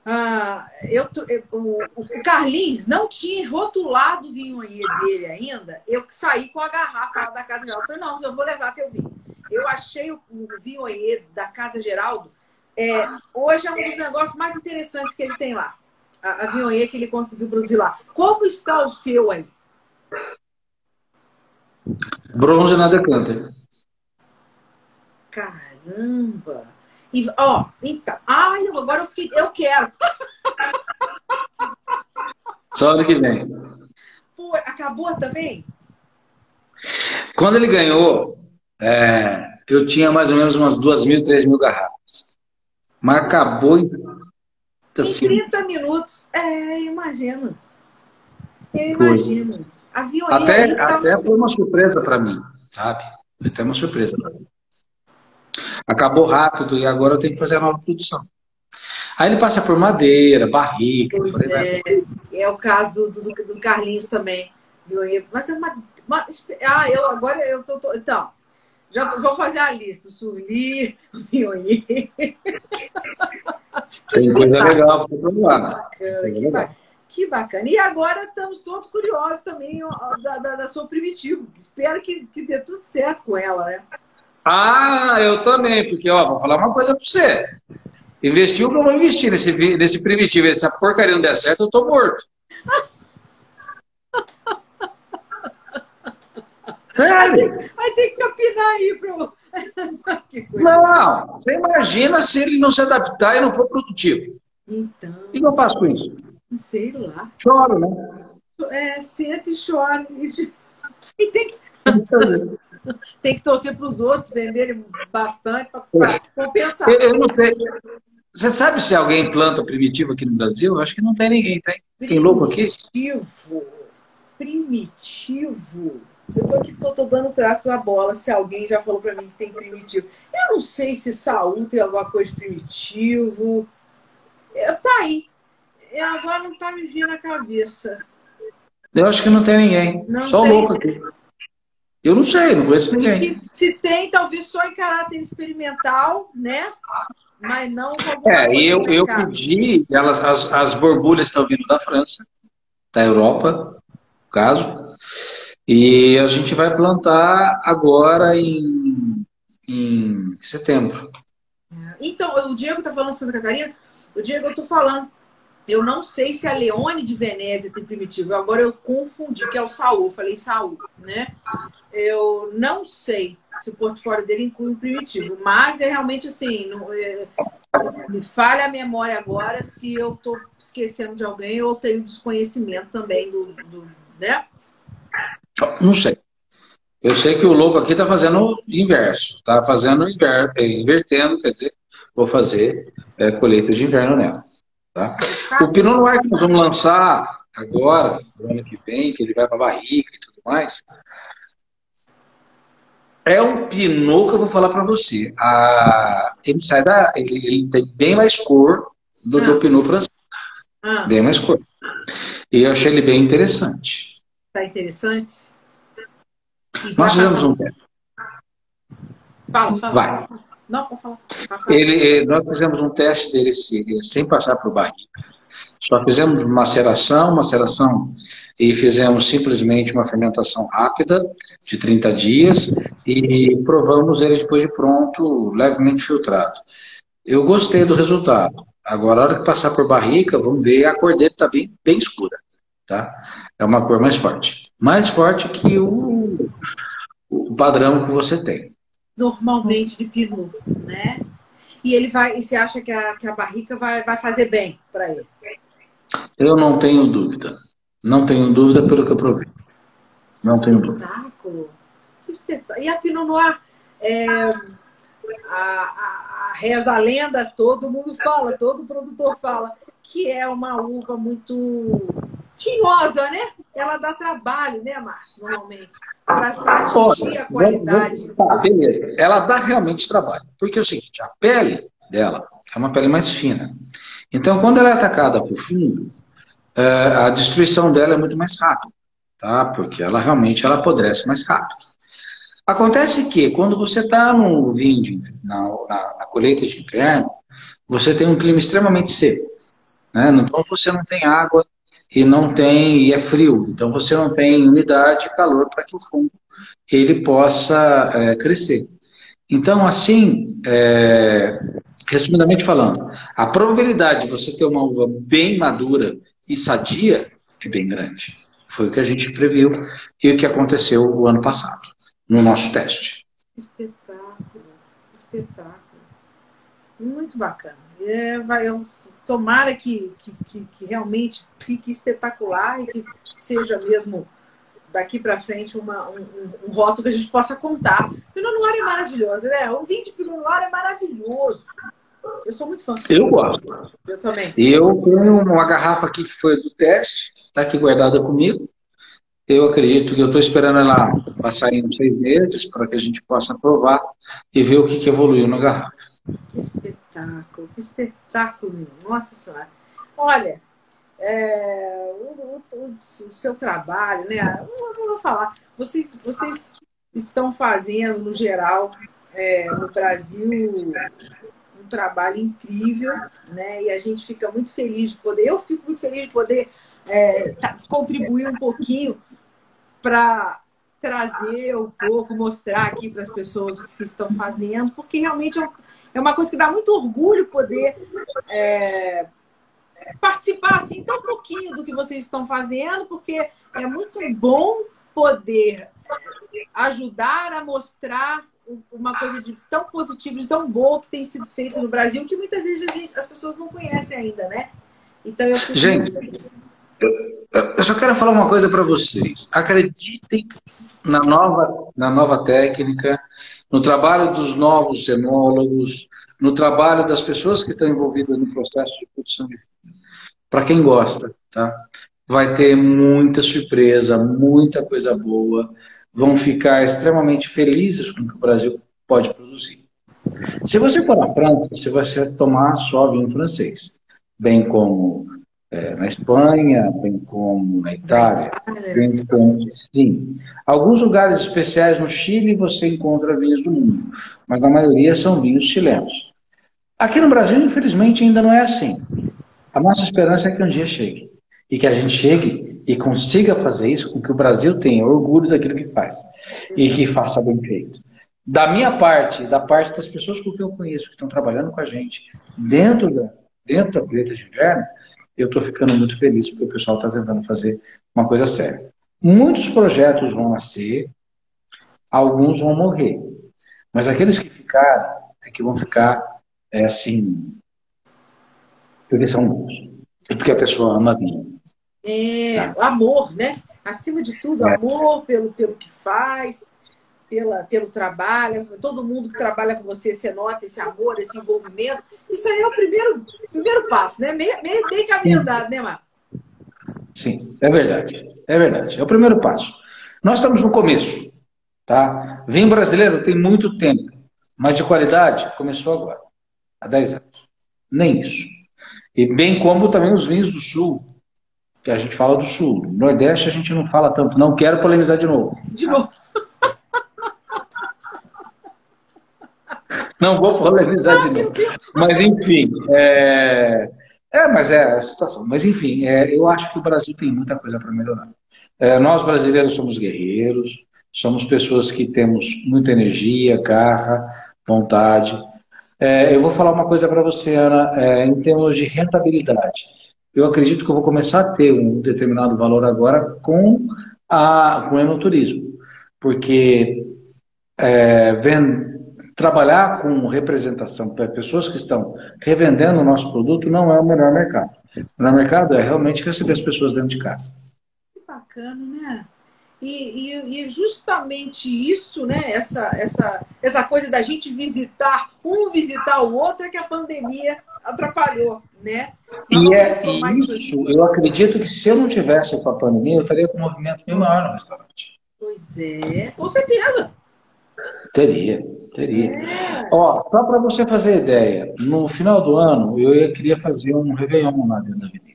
Ah, eu, eu, o, Carlinhos não tinha rotulado o Vignonier dele ainda. Eu saí com a garrafa lá da Casa Geraldo. Eu falei, não, eu vou levar teu vinho. Eu achei o, o Vignonier da Casa Geraldo. É, hoje é um dos negócios mais interessantes que ele tem lá. A, a Vignonier que ele conseguiu produzir lá. Como está o seu aí?
Bronze na Decanter.
Caramba! E, ó, então. Ai, agora eu fiquei. Eu quero.
Só ano que vem.
Pô, acabou também?
Quando ele ganhou, é, eu tinha mais ou menos umas duas mil, três mil garrafas. Mas acabou em.
Assim, em 30 minutos. É, imagino. Eu imagino. Foi.
Até, até foi uma surpresa para mim, sabe? Até uma surpresa para mim. Acabou rápido e agora eu tenho que fazer a nova produção. Aí ele passa por madeira, barriga.
Pois é, é o caso do, do, do Carlinhos também. Mas é uma, uma, Ah, eu agora eu tô. tô então, já vou fazer a lista. Surli, Vionê.
Tem coisa legal para provar.
Bacana, que bacana. Que bacana. E agora estamos todos curiosos também da, da, da sua Primitivo. Espero que, que dê tudo certo com ela, né?
Ah, eu também, porque, ó, vou falar uma coisa para você. Investiu que eu vou investir nesse, nesse primitivo. Se essa porcaria não der certo, eu tô morto. Sério?
Vai ter que capinar aí, pro.
não, você imagina se ele não se adaptar e não for produtivo.
Então. O
que eu faço com isso?
Sei lá.
Choro, né?
É, senta e chora. E tem que, tem que torcer para os outros venderem bastante para compensar.
Eu, eu, não sei. Você sabe se alguém planta primitivo aqui no Brasil? Eu acho que não tem ninguém, tem? Tem louco aqui?
Primitivo. Primitivo. Eu tô aqui, tô, tô dando tratos à bola se alguém já falou para mim que tem primitivo. Eu não sei se saúde tem alguma coisa de primitivo. Eu, tá aí e agora não tá me vindo na cabeça.
Eu acho que não tem ninguém. Não só tem. o louco aqui. Eu não sei, não conheço ninguém.
Se, se, tem, talvez só em caráter experimental, né? Mas não
É, e eu, eu pedi, elas, as, as borbulhas estão vindo da França, da Europa, no caso. E a gente vai plantar agora em, em setembro.
Então, o Diego está falando sobre Catarina. O Diego, eu estou falando eu não sei se a Leone de Venezia tem primitivo. Agora eu confundi, que é o Saul. Falei Saul, né? Eu não sei se o portfólio dele inclui um primitivo. Mas é realmente assim, não, é, me falha a memória agora se eu estou esquecendo de alguém ou tenho desconhecimento também do, do né?
Não sei. Eu sei que o lobo aqui está fazendo o inverso. Está fazendo inver, invertendo, quer dizer, vou fazer é, colheita de inverno nela. Tá? O Pinot Noir que nós vamos lançar agora, no ano que vem, que ele vai para a barriga e tudo mais, é um Pinot que eu vou falar para você. Ele sai da, ele, ele, tem bem mais cor do ah. que o Pinot francês. Ah. Bem mais cor. E eu achei ele bem interessante.
Tá interessante?
Nós fizemos um teste.
Fala, fala.
Vai.
Não, falar.
Ele, nós fizemos um teste dele sem passar por barriga. Só fizemos maceração, maceração e fizemos simplesmente uma fermentação rápida de 30 dias e provamos ele depois de pronto, levemente filtrado. Eu gostei do resultado. Agora, a hora que passar por barrica, vamos ver, a cor dele está bem, bem escura. Tá? É uma cor mais forte. Mais forte que o, o padrão que você tem.
Normalmente de pinot, né? E ele vai, e você acha que a, que a barrica vai, vai fazer bem para ele?
Eu não tenho dúvida. Não tenho dúvida pelo que eu provei. Não
que
tenho
espetáculo. dúvida. Que espetáculo. E a Pinot Noir, é, a, a, a, reza a lenda, todo mundo fala, todo produtor fala, que é uma uva muito tinhosa, né? Ela dá trabalho, né, Márcio, normalmente, para atingir a qualidade.
Tá, beleza. Ela dá realmente trabalho. Porque é o seguinte, a pele dela é uma pele mais fina. Então, quando ela é atacada por fungo, é, a destruição dela é muito mais rápida, tá? Porque ela realmente ela apodrece mais rápido. Acontece que quando você está no vinho, na, na, na, colheita de inverno, você tem um clima extremamente seco, né? Então você não tem água e não tem e é frio, então você não tem umidade e calor para que o fungo ele possa é, crescer. Então assim, é, resumidamente falando, a probabilidade de você ter uma uva bem madura e sadia é bem grande. Foi o que a gente previu e o que aconteceu o ano passado, no nosso teste.
Espetáculo, espetáculo. Muito bacana. É, vai, eu, tomara que, que, que, que realmente fique espetacular e que seja mesmo daqui para frente uma, um, um, rótulo que a gente possa contar. Pinot Noir é maravilhoso, né? O vinho de Pinot Noir é maravilhoso. Eu sou muito fã.
Eu gosto.
Eu também.
Eu tenho uma garrafa aqui que foi do teste, está aqui guardada comigo. Eu acredito que eu estou esperando ela passar em seis meses para que a gente possa provar e ver o que, que evoluiu na garrafa.
Que espetáculo, que espetáculo, nossa senhora. Olha, é, o, o, o, seu trabalho, né? Eu vou falar, vocês, vocês estão fazendo, no geral, é, no Brasil, um trabalho incrível, né? E a gente fica muito feliz de poder, eu fico muito feliz de poder é, tá, contribuir um pouquinho para trazer um pouco, mostrar aqui para as pessoas o que vocês estão fazendo, porque realmente é, é uma coisa que dá muito orgulho poder é, participar assim tão pouquinho do que vocês estão fazendo, porque é muito bom poder ajudar a mostrar uma coisa de tão positiva, de tão boa que tem sido feita no Brasil, que muitas vezes gente, as pessoas não conhecem ainda, né?
Então eu Gente, eu só quero falar uma coisa para vocês. Acreditem na nova, na nova técnica, no trabalho dos novos enólogos, no trabalho das pessoas que estão envolvidas no processo de produção de vinho. Para quem gosta, tá? Vai ter muita surpresa, muita coisa boa vão ficar extremamente felizes com o que o Brasil pode produzir. Se você for à França, você vai tomar só vinho francês, bem como é, na Espanha, bem como na Itália, como sim. Alguns lugares especiais no Chile você encontra vinhos do mundo, mas na maioria são vinhos chilenos. Aqui no Brasil, infelizmente, ainda não é assim. A nossa esperança é que um dia chegue e que a gente chegue e consiga fazer isso com que o Brasil tenha orgulho daquilo que faz e que faça bem feito. Da minha parte, da parte das pessoas com quem eu conheço, que estão trabalhando com a gente dentro da, dentro da colheita de inverno, eu estou ficando muito feliz porque o pessoal está tentando fazer uma coisa séria. Muitos projetos vão nascer, alguns vão morrer, mas aqueles que ficaram é que vão ficar é assim, porque são bons. Porque a pessoa ama vinho.
É, tá. amor, né? Acima de tudo, é. amor pelo, pelo que faz, pela, pelo trabalho. Todo mundo que trabalha com você, você nota esse amor, esse envolvimento. Isso aí é o primeiro, primeiro passo, né? Meio, meio, meio caminho andado, né, Marco?
Sim, é verdade. É verdade. É o primeiro passo. Nós estamos no começo. Tá? Vinho brasileiro tem muito tempo, mas de qualidade começou agora, há 10 anos. Nem isso. E bem como também os vinhos do Sul, que a gente fala do sul. No Nordeste a gente não fala tanto. Não quero polemizar de novo.
De novo.
Não vou polemizar ah, de novo. Mas, enfim, é... é, mas é a situação. Mas, enfim, é, eu acho que o Brasil tem muita coisa para melhorar. É, nós, brasileiros, somos guerreiros, somos pessoas que temos muita energia, garra, vontade. É, eu vou falar uma coisa para você, Ana, é, em termos de rentabilidade. Eu acredito que eu vou começar a ter um determinado valor agora com, a, com o enoturismo, porque é, vem, trabalhar com representação para pessoas que estão revendendo o nosso produto não é o melhor mercado. O melhor mercado é realmente receber as pessoas dentro de casa.
Que bacana, né? E, e, e, justamente isso, né? Essa, essa, essa coisa da gente visitar, um visitar o outro, é que a pandemia atrapalhou, né?
e é isso, eu acredito que se eu não tivesse com a pandemia, eu estaria com um movimento bem maior no restaurante.
Pois é, com certeza.
Teria, teria. É. Ó, só para você fazer ideia, no final do ano eu queria fazer um Réveillon lá dentro da avenida.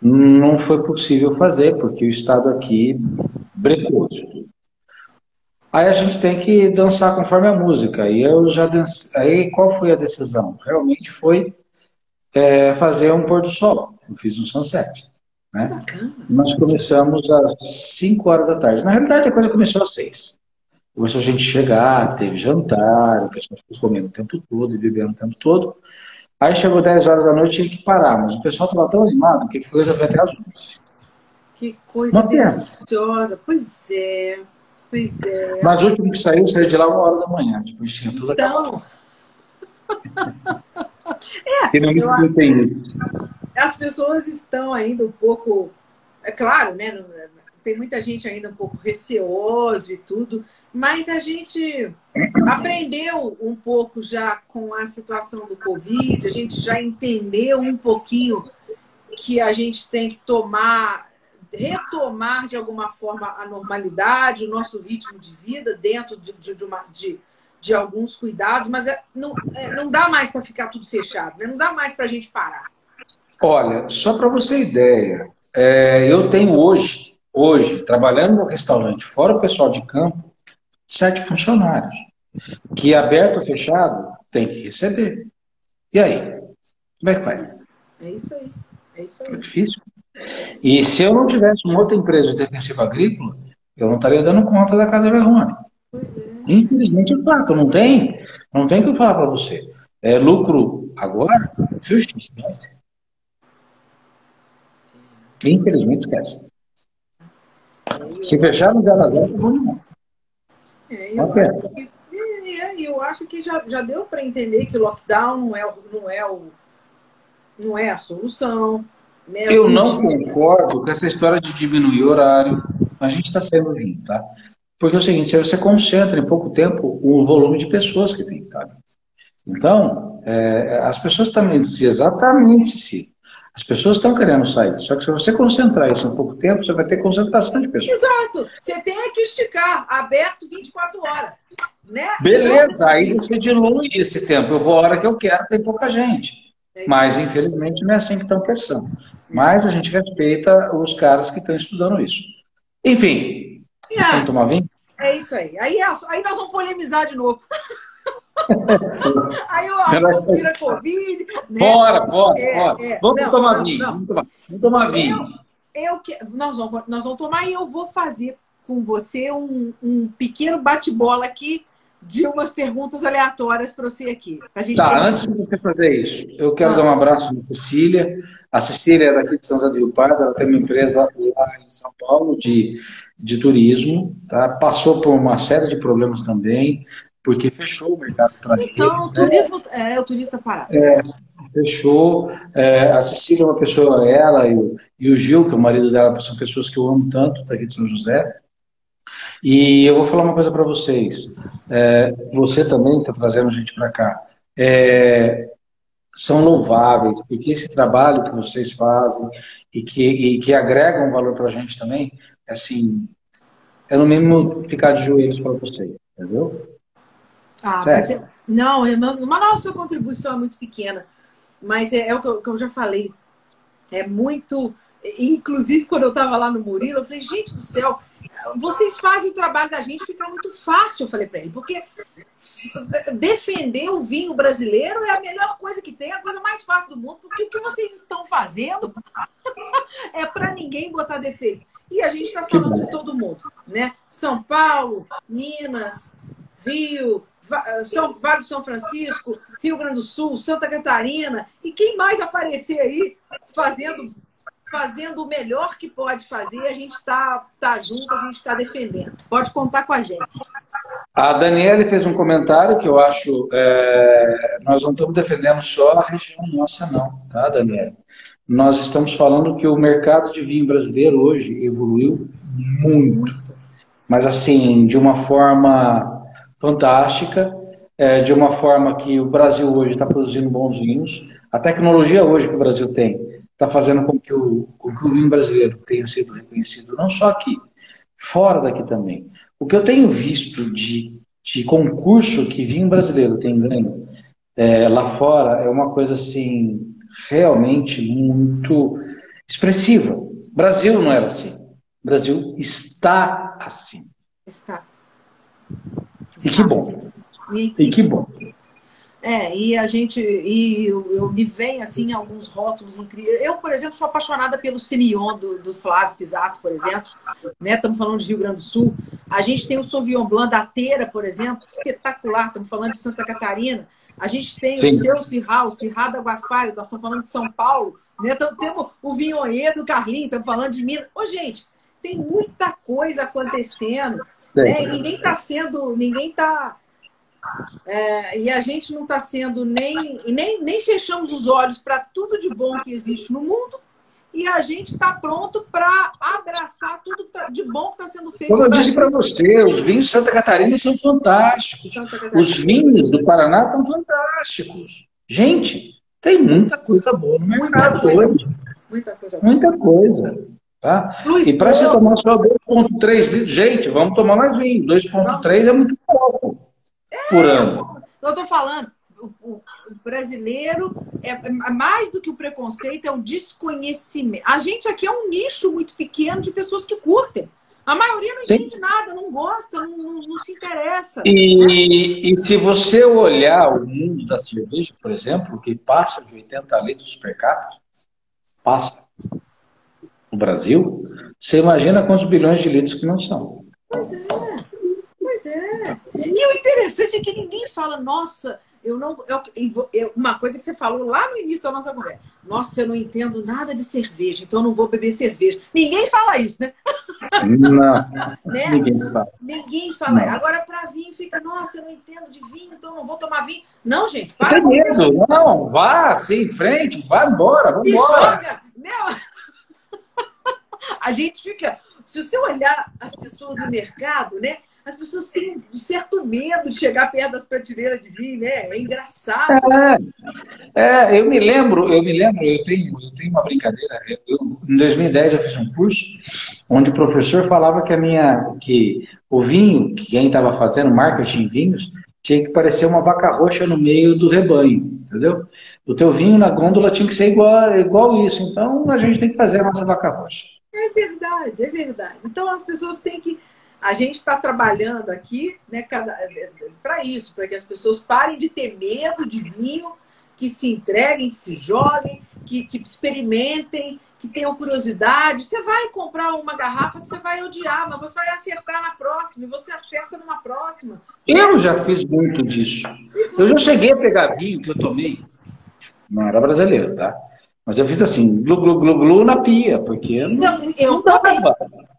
Não foi possível fazer, porque o Estado aqui brecou Aí a gente tem que dançar conforme a música. E eu já dancei. Aí qual foi a decisão? Realmente foi é, fazer um pôr do sol. Eu fiz um sunset. Né? Nós começamos às 5 horas da tarde. Na realidade, a coisa começou às 6. Começou a gente chegar, teve jantar, o pessoal ficou comendo o tempo todo e bebendo o tempo todo. Aí chegou 10 horas da noite e tinha que parar, mas o pessoal estava tão animado que foi até às 11.
Que coisa Uma deliciosa. Pois é, pois é.
Mas o último que saiu, saiu de lá uma hora da manhã. Tipo, tinha tudo
então...
é, não eu, tem isso.
As pessoas estão ainda um pouco... É claro, né? Tem muita gente ainda um pouco receoso e tudo, mas a gente aprendeu um pouco já com a situação do Covid, a gente já entendeu um pouquinho que a gente tem que tomar, retomar de alguma forma a normalidade, o nosso ritmo de vida dentro de, de, de, uma, de, de alguns cuidados, mas é, não, é, não dá mais para ficar tudo fechado, né? não dá mais para a gente parar.
Olha, só para você ideia, é, eu tenho hoje, hoje, trabalhando no restaurante, fora o pessoal de campo, sete funcionários, que aberto ou fechado tem que receber. E aí? Como é que faz?
É isso aí. É isso aí. É
difícil. E se eu não tivesse uma outra empresa de defensivo agrícola, eu não estaria dando conta da Casa Verrone. É. Infelizmente é fato, não tem, não tem o que eu falar para você. É lucro agora, esquece. Infelizmente esquece. Se fechar no zero, é bom demais.
É, eu, acho que, é, eu acho que já, já deu para entender que o lockdown não é, não é, o, não é a solução. Né?
Eu não concordo com essa história de diminuir o horário. A gente está saindo vindo, tá? Porque é o seguinte, se você concentra em pouco tempo o volume de pessoas que tem, tá? Então, é, as pessoas também, exatamente se as pessoas estão querendo sair, só que se você concentrar isso em pouco tempo, você vai ter concentração de pessoas.
Exato. Você tem que esticar, aberto 24 horas. Né?
Beleza, então, aí você dilui esse tempo. Eu vou a hora que eu quero, tem pouca gente. É Mas, infelizmente, não é assim que estão pensando. Mas a gente respeita os caras que estão estudando isso. Enfim,
é. vamos tomar vinho? É isso aí. Aí, é aí nós vamos polemizar de novo. Aí o assunto vira Covid. Né?
Bora, bora, é, bora. É. Vamos, não, tomar não, vinho. Não. Vamos tomar, vamos tomar vinho.
Eu, eu que, nós, vamos, nós vamos tomar e eu vou fazer com você um, um pequeno bate-bola aqui de umas perguntas aleatórias para você aqui.
A gente tá, tem... antes de você fazer isso, eu quero ah. dar um abraço para Cecília. A Cecília é daqui de São José do Rio Pardo, ela tem uma empresa lá em São Paulo de, de turismo, tá? passou por uma série de problemas também, porque fechou o mercado
para Então, o né? turismo né? é o turista parado.
É, fechou. É, a Cecília é uma pessoa, ela e o, e o Gil, que é o marido dela, são pessoas que eu amo tanto daqui de São José. E eu vou falar uma coisa para vocês. É, você também está trazendo gente para cá. É, são louváveis, porque esse trabalho que vocês fazem e que, e que agregam valor para a gente também, assim, é no mínimo ficar de joelhos para vocês, entendeu?
Ah, mas eu, não, eu, mas a sua contribuição é muito pequena. Mas é, é o que eu, que eu, já falei. É muito. Inclusive, quando eu estava lá no Murilo, eu falei, gente do céu, vocês fazem o trabalho da gente ficar muito fácil, eu falei para ele, porque defender o vinho brasileiro é a melhor coisa que tem, a coisa mais fácil do mundo, porque o que vocês estão fazendo é para ninguém botar defeito. E a gente está falando de todo mundo, né? São Paulo, Minas, Rio, São, Vale do São Francisco, Rio Grande do Sul, Santa Catarina, e quem mais aparecer aí fazendo fazendo o melhor que pode fazer, a gente está tá junto, a gente está defendendo. Pode contar com a gente.
A Daniele fez um comentário que eu acho. É, nós não estamos defendendo só a região nossa, não, tá, Daniele? Nós estamos falando que o mercado de vinho brasileiro hoje evoluiu muito. Mas, assim, de uma forma fantástica, é, de uma forma que o Brasil hoje está produzindo bons vinhos. A tecnologia hoje que o Brasil tem está fazendo com que, o, com que o vinho brasileiro tenha sido reconhecido não só aqui, fora daqui também. O que eu tenho visto de, de concurso que vinho brasileiro tem ganho é, lá fora é uma coisa assim realmente muito expressiva. Brasil não era assim. Brasil está assim.
Está.
E que bom. E, e que bom.
É, e a gente, e eu, eu me vem assim alguns rótulos incríveis. Eu, por exemplo, sou apaixonada pelo Semillon do, do Flávio Pisato, por exemplo. Né? Estamos falando de Rio Grande do Sul. A gente tem o Sauvignon Blanc da Teira, por exemplo, espetacular. Estamos falando de Santa Catarina. A gente tem Sim. o seu Cirral, o Cirrá da Guaspari, nós estamos falando de São Paulo. Né? Então, temos o Vinhoê do Carlinhos, estamos falando de Minas. Ô, gente, tem muita coisa acontecendo. Né? Ninguém está sendo, ninguém está é, e a gente não está sendo nem, nem. Nem fechamos os olhos para tudo de bom que existe no mundo. E a gente está pronto para abraçar tudo tá, de bom que está sendo feito.
Como eu disse para você, os vinhos de Santa Catarina são fantásticos. Os vinhos do Paraná estão fantásticos. Gente, tem muita coisa boa no mercado muita coisa, hoje. Muita coisa boa. Muita coisa. Tá? Luiz, e para você tomar só 2,3 litros, gente, vamos tomar mais vinho. 2,3 é muito pouco por ano.
Eu estou falando, o, o, brasileiro é, é mais do que o preconceito, é o desconhecimento. A gente aqui é um nicho muito pequeno de pessoas que curtem. A maioria não Sim. entende nada, não gosta, não, não, não se interessa.
E, e, se você olhar o mundo da cerveja, por exemplo, que passa de 80 litros per capita, passa no Brasil, você imagina quantos bilhões de litros que não são.
Pois é. Pois é. E o interessante é que ninguém fala, nossa, eu não. Eu, eu, uma coisa que você falou lá no início da nossa conversa. Nossa, eu não entendo nada de cerveja, então eu não vou beber cerveja. Ninguém fala isso, né?
Não. né? Ninguém fala.
Ninguém fala. Não. Agora, para vinho, fica, nossa, eu não entendo de vinho, então eu não vou tomar vinho. Não, gente,
para. Medo, não, vá assim, em frente, vá embora, vamos embora. Joga, né?
A gente fica. Se você olhar as pessoas no mercado, né? as pessoas têm um certo medo de chegar perto das prateleiras de vinho, né? É engraçado. É,
é, eu me lembro, eu me lembro, eu tenho, eu tenho uma brincadeira. Eu, em 2010 eu fiz um curso onde o professor falava que a minha, que o vinho, que quem estava fazendo marketing em vinhos, tinha que parecer uma vaca roxa no meio do rebanho, entendeu? O teu vinho na gôndola tinha que ser igual, igual isso. Então a gente tem que fazer a nossa vaca roxa.
É verdade, é verdade. Então as pessoas têm que a gente está trabalhando aqui né, para isso, para que as pessoas parem de ter medo de vinho, que se entreguem, que se joguem, que, que experimentem, que tenham curiosidade. Você vai comprar uma garrafa que você vai odiar, mas você vai acertar na próxima, e você acerta numa próxima.
Eu já fiz muito disso. Eu já cheguei a pegar vinho que eu tomei, não era brasileiro, tá? Mas eu fiz assim, glu, glu, glu, glu na pia, porque
não, eu, eu não também.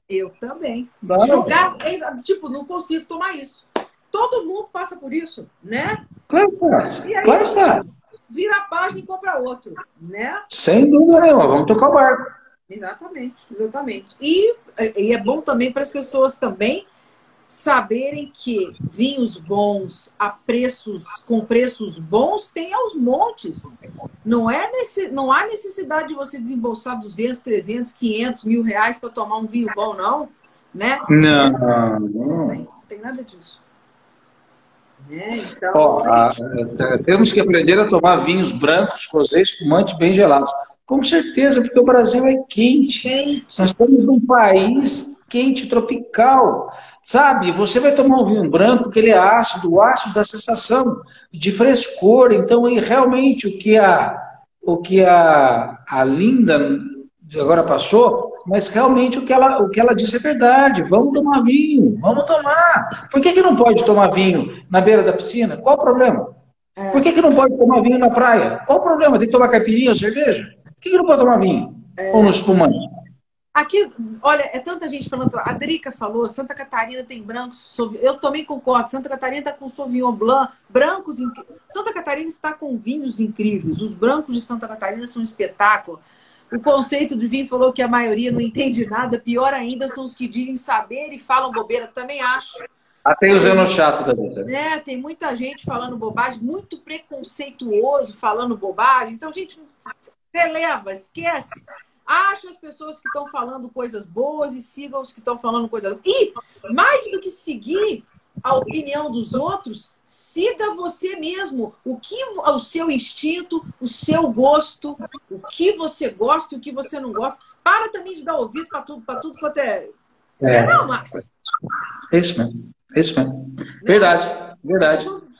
Eu também. Não. Jogar, tipo, não consigo tomar isso. Todo mundo passa por isso, né?
Claro que passa. E aí claro que passa.
Vira a página e compra outro, né?
Sem dúvida nenhuma, vamos tocar o barco.
Exatamente, exatamente. E, e é bom também para as pessoas também saberem que vinhos bons a preços com preços bons tem aos montes. Não é nesse, não há necessidade de você desembolsar 200, 300, 500 mil reais para tomar um vinho bom, não, né?
Não, não. não
tem, tem nada disso. Né? Então,
oh, a, temos que aprender a tomar vinhos brancos, rosé, espumantes bem gelados. Com certeza, porque o Brasil é quente. quente. Nós estamos num país quente, tropical. Sabe? Você vai tomar um vinho branco que ele é ácido, o ácido da sensação de frescor. Então, e realmente o que a, o que a, a Linda agora passou, mas realmente o que, ela, o que ela disse é verdade. Vamos tomar vinho, vamos tomar. Por que, que não pode tomar vinho na beira da piscina? Qual o problema? É. Por que, que não pode tomar vinho na praia? Qual o problema? Tem que tomar caipirinha ou cerveja? Por que, que não pode tomar vinho? É. Ou no espumante?
Aqui, olha, é tanta gente falando. A Drica falou, Santa Catarina tem brancos. Eu também concordo. Santa Catarina está com Sauvignon Blanc, brancos. Inc... Santa Catarina está com vinhos incríveis. Os brancos de Santa Catarina são um espetáculo. O conceito de vinho falou que a maioria não entende nada. Pior ainda são os que dizem saber e falam bobeira. Também acho.
Até o Zeno chato da vida.
É, tem muita gente falando bobagem, muito preconceituoso falando bobagem. Então, gente, releva, esquece. Acha as pessoas que estão falando coisas boas e sigam os que estão falando coisas. E, mais do que seguir a opinião dos outros, siga você mesmo. O que o seu instinto, o seu gosto, o que você gosta e o que você não gosta. Para também de dar ouvido para tudo, para tudo quanto é.
É, não, Márcio? É isso mesmo. É isso mesmo. Verdade, verdade.
As pessoas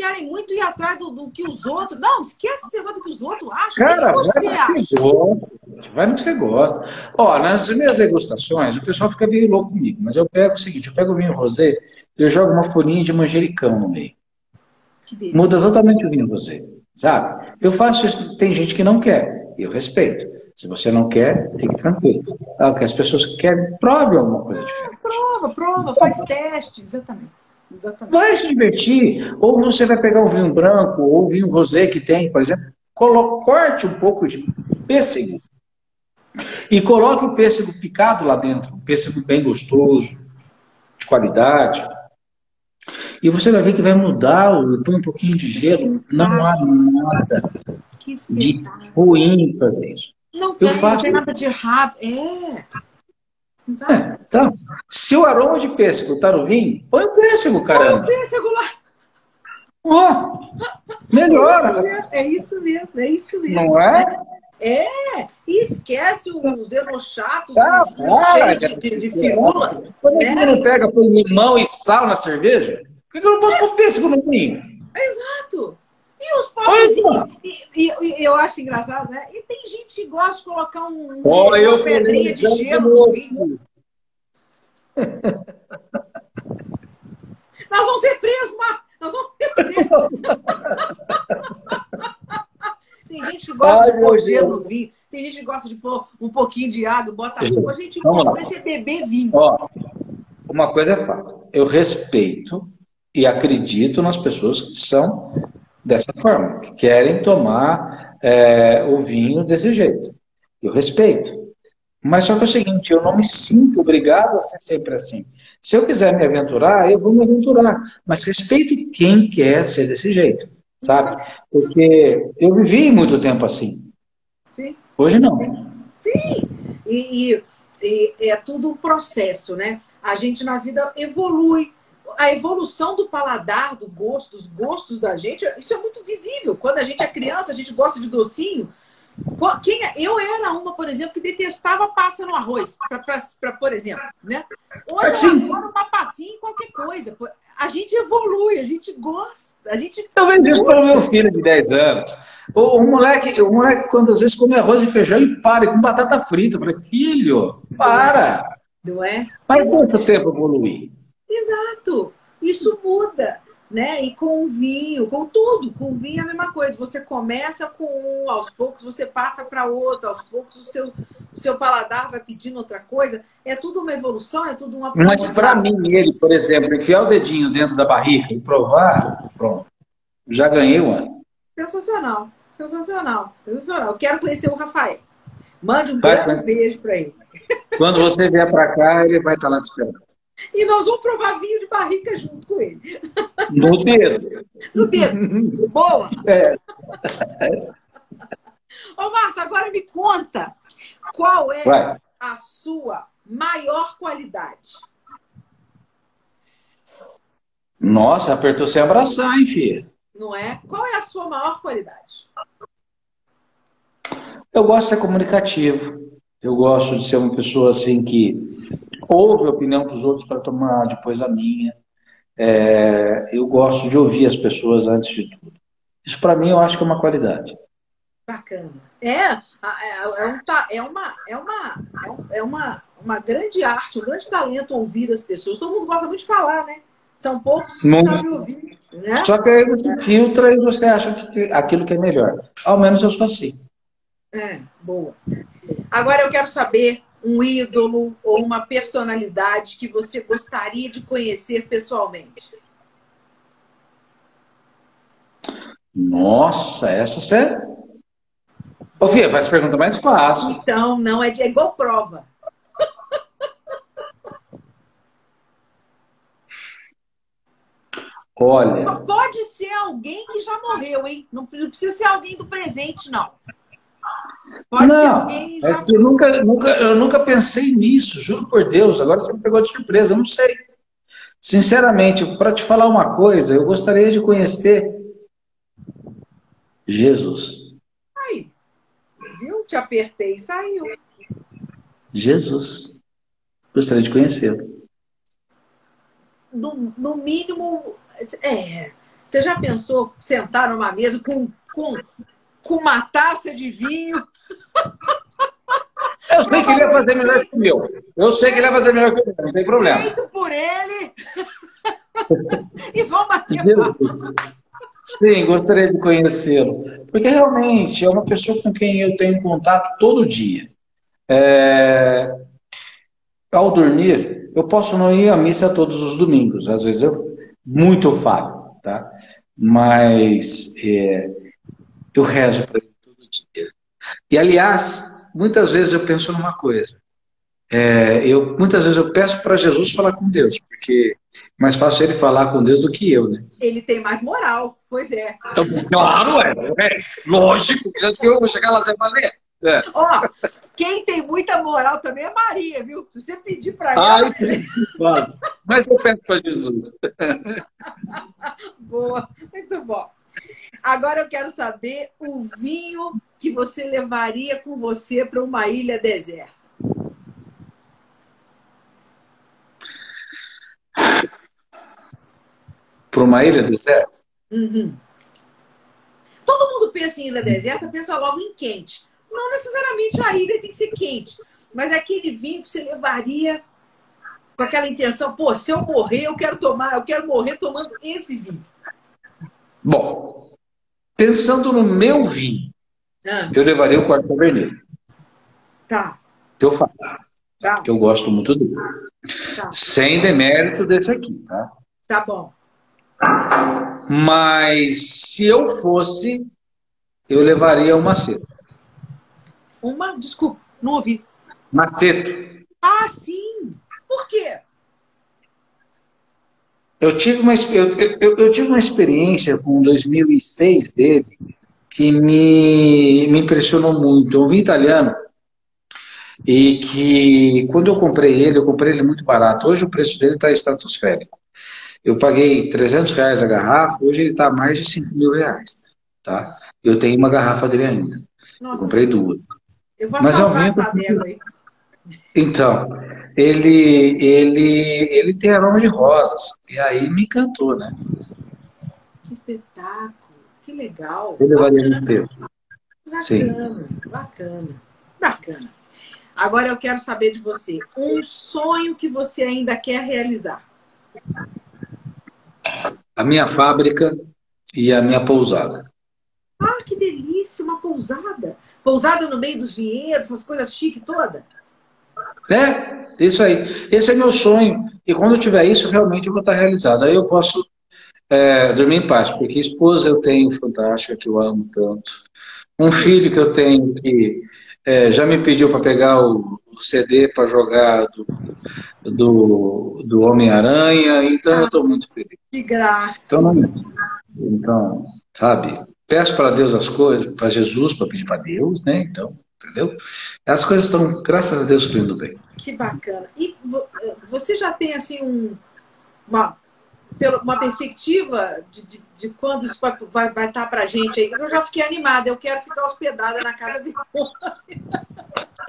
querem muito ir atrás do, do que os outros. Não, esquece esse negócio do que os outros acham. Cara, o que você acha?
Gosta, vai no que você gosta. Ó, nas minhas degustações, o pessoal fica meio louco comigo, mas eu pego o seguinte: eu pego o vinho rosé, eu jogo uma folhinha de manjericão no meio. Muda totalmente o vinho rosé, sabe? Eu faço isso, tem gente que não quer, eu respeito. Se você não quer, fique tranquilo. É que as pessoas querem, prove alguma coisa diferente.
Prova, prova, faz teste, exatamente.
Exatamente. Vai se divertir. Ou você vai pegar um vinho branco, ou um vinho rosé que tem, por exemplo, corte um pouco de pêssego. E coloque o pêssego picado lá dentro, um pêssego bem gostoso, de qualidade. E você vai ver que vai mudar, põe um pouquinho de gelo, não há nada de ruim fazer isso.
Não tem, faço... não tem nada de errado. É.
É, então, se o aroma de pêssego tá no vinho, põe o pêssego, caramba.
Põe o pêssego lá.
Oh, melhora.
É isso mesmo, é isso mesmo.
Não é?
É, e esquece os enochatos, ah, cheios de, de, de firula.
Quando né? você não pega limão e sal na cerveja, por que eu não posso pôr pêssego no vinho?
Exato. E os pobres. E, e, e, eu acho engraçado, né? E tem gente que gosta de colocar um,
oh, uma
pedrinha de gelo no vinho. Nós vamos ser presos, Marcos! Nós vamos ser presos! tem gente que gosta Ai, de pôr gelo no vinho, tem gente que gosta de pôr um pouquinho de água, bota açúcar. A gente, o importante é beber vinho.
Ó, uma coisa é fato. Eu respeito e acredito nas pessoas que são dessa forma, que querem tomar é, o vinho desse jeito. Eu respeito. Mas só que é o seguinte, eu não me sinto obrigado a ser sempre assim. Se eu quiser me aventurar, eu vou me aventurar. Mas respeito quem quer ser desse jeito, sabe? Porque eu vivi muito tempo assim. Sim. Hoje não.
Sim. E, e, e é tudo um processo, né? A gente na vida evolui a evolução do paladar, do gosto, dos gostos da gente, isso é muito visível. Quando a gente é criança, a gente gosta de docinho. Quem, é? eu era uma, por exemplo, que detestava passa no arroz, para por exemplo, né? Hoje eu adoro uma passinha em qualquer coisa. A gente evolui, a gente gosta, a gente.
Eu vejo isso para o meu filho de 10 anos. O, o, moleque, o moleque, quando às vezes come arroz e feijão e para, com batata frita. Eu falei, filho, para!
Não é?
Faz quanto tempo evoluir?
Exato. Isso muda, né? E com o vinho, com tudo, com o vinho é a mesma coisa. Você começa com um, aos poucos você passa para outro, aos poucos o seu, o seu paladar vai pedindo outra coisa. É tudo uma evolução, é tudo uma.
Mas para mim, ele, por exemplo, enfiar o dedinho dentro da barriga e provar, pronto, já ganhei um ano.
Sensacional, sensacional, sensacional. Eu quero conhecer o Rafael. Mande um grande beijo para ele.
Quando você vier para cá, ele vai estar lá te esperando.
E nós vamos provar vinho de barrica junto com ele.
No dedo.
No dedo. Boa! É. Ô, Márcio, agora me conta qual é Vai. a sua maior qualidade?
Nossa, apertou sem abraçar, hein, filha?
Não é? Qual é a sua maior qualidade?
Eu gosto de ser comunicativo. Eu gosto de ser uma pessoa assim que ouve a opinião dos outros para tomar depois a minha. É, eu gosto de ouvir as pessoas antes de tudo. Isso para mim eu acho que é uma qualidade.
Bacana. É, é, é, um, é, uma, é, uma, é uma, uma grande arte, um grande talento ouvir as pessoas. Todo mundo gosta muito de falar, né? São poucos que Não. sabem ouvir. Né?
Só que aí você filtra e você acha que aquilo que é melhor. Ao menos eu sou assim.
É, boa. Agora eu quero saber um ídolo ou uma personalidade que você gostaria de conhecer pessoalmente.
Nossa, essa você. Ô, Fia, faz pergunta mais fácil.
Então, não, é, de, é igual prova.
Olha.
Pode ser alguém que já morreu, hein? Não precisa ser alguém do presente, não.
Pode não, é eu, nunca, nunca, eu nunca pensei nisso, juro por Deus. Agora você me pegou de surpresa, eu não sei. Sinceramente, para te falar uma coisa, eu gostaria de conhecer Jesus.
Aí, viu? Te apertei e saiu.
Jesus. Gostaria de conhecê-lo.
No, no mínimo, é. Você já pensou sentar numa mesa com, com, com uma taça de vinho?
Eu sei que ele ia fazer melhor que o meu. Eu sei que ele ia fazer melhor que o meu, não tem problema.
Feito por ele. e vamos bater
Sim, gostaria de conhecê-lo. Porque realmente é uma pessoa com quem eu tenho contato todo dia. É... Ao dormir, eu posso não ir à missa todos os domingos. Às vezes eu muito eu falo, tá? Mas é... eu rezo para ele todo dia. E aliás, muitas vezes eu penso numa coisa. É, eu muitas vezes eu peço para Jesus falar com Deus, porque é mais fácil ele falar com Deus do que eu, né?
Ele tem mais moral, pois é.
Então, claro, é, é lógico, que eu vou chegar lá sem valer.
É. Ó, quem tem muita moral também é Maria, viu? Se você pedir para ela.
Ai, claro. Mas eu peço para Jesus.
Boa, muito bom. Agora eu quero saber o vinho que você levaria com você para uma ilha deserta.
Para uma ilha deserta?
Uhum. Todo mundo pensa em ilha deserta, pensa logo em quente. Não necessariamente a ilha tem que ser quente, mas aquele vinho que você levaria com aquela intenção, pô, se eu morrer, eu quero tomar, eu quero morrer tomando esse vinho.
Bom, pensando no meu vinho, ah. eu levaria o quarto vermelho.
Tá.
Que eu faço. Tá. Que eu gosto muito dele. Tá. Sem demérito desse aqui, tá?
Tá bom.
Mas se eu fosse, eu levaria uma cedo.
Uma? Desculpa, não ouvi.
Maceto.
Ah, sim. Por quê?
Eu tive uma, eu, eu, eu tive uma experiência com 2006 dele que me, me impressionou muito. Eu vi italiano e que quando eu comprei ele, eu comprei ele muito barato. Hoje o preço dele está estratosférico. Eu paguei 300 reais a garrafa, hoje ele está mais de 5 mil reais. Tá? Eu tenho uma garrafa dele ainda. Nossa, eu comprei duas.
Eu vou Mas essa adega aí.
Então, ele, ele, ele tem aroma de rosas. E aí me encantou, né?
Que espetáculo. Que legal.
Ele seu.
Bacana, Sim. bacana, bacana. Agora eu quero saber de você. Um sonho que você ainda quer realizar.
A minha fábrica e a minha pousada.
Ah, que delícia, uma pousada. Pousada no meio dos vinhedos, essas coisas chiques toda.
É, isso aí. Esse é meu sonho. E quando eu tiver isso, realmente eu vou estar realizado. Aí eu posso é, dormir em paz, porque esposa eu tenho fantástica, que eu amo tanto. Um filho que eu tenho que é, já me pediu para pegar o, o CD para jogar do, do, do Homem-Aranha, então ah, eu estou muito feliz.
Que graça!
Então, então sabe, peço para Deus as coisas, para Jesus, para pedir para Deus, né? Então, entendeu? As coisas estão, graças a Deus, fluindo bem.
Que bacana. E você já tem, assim, um, uma, uma perspectiva de, de, de, quando isso vai, vai, vai estar para a gente aí. Eu já fiquei animada, eu quero ficar hospedada na casa de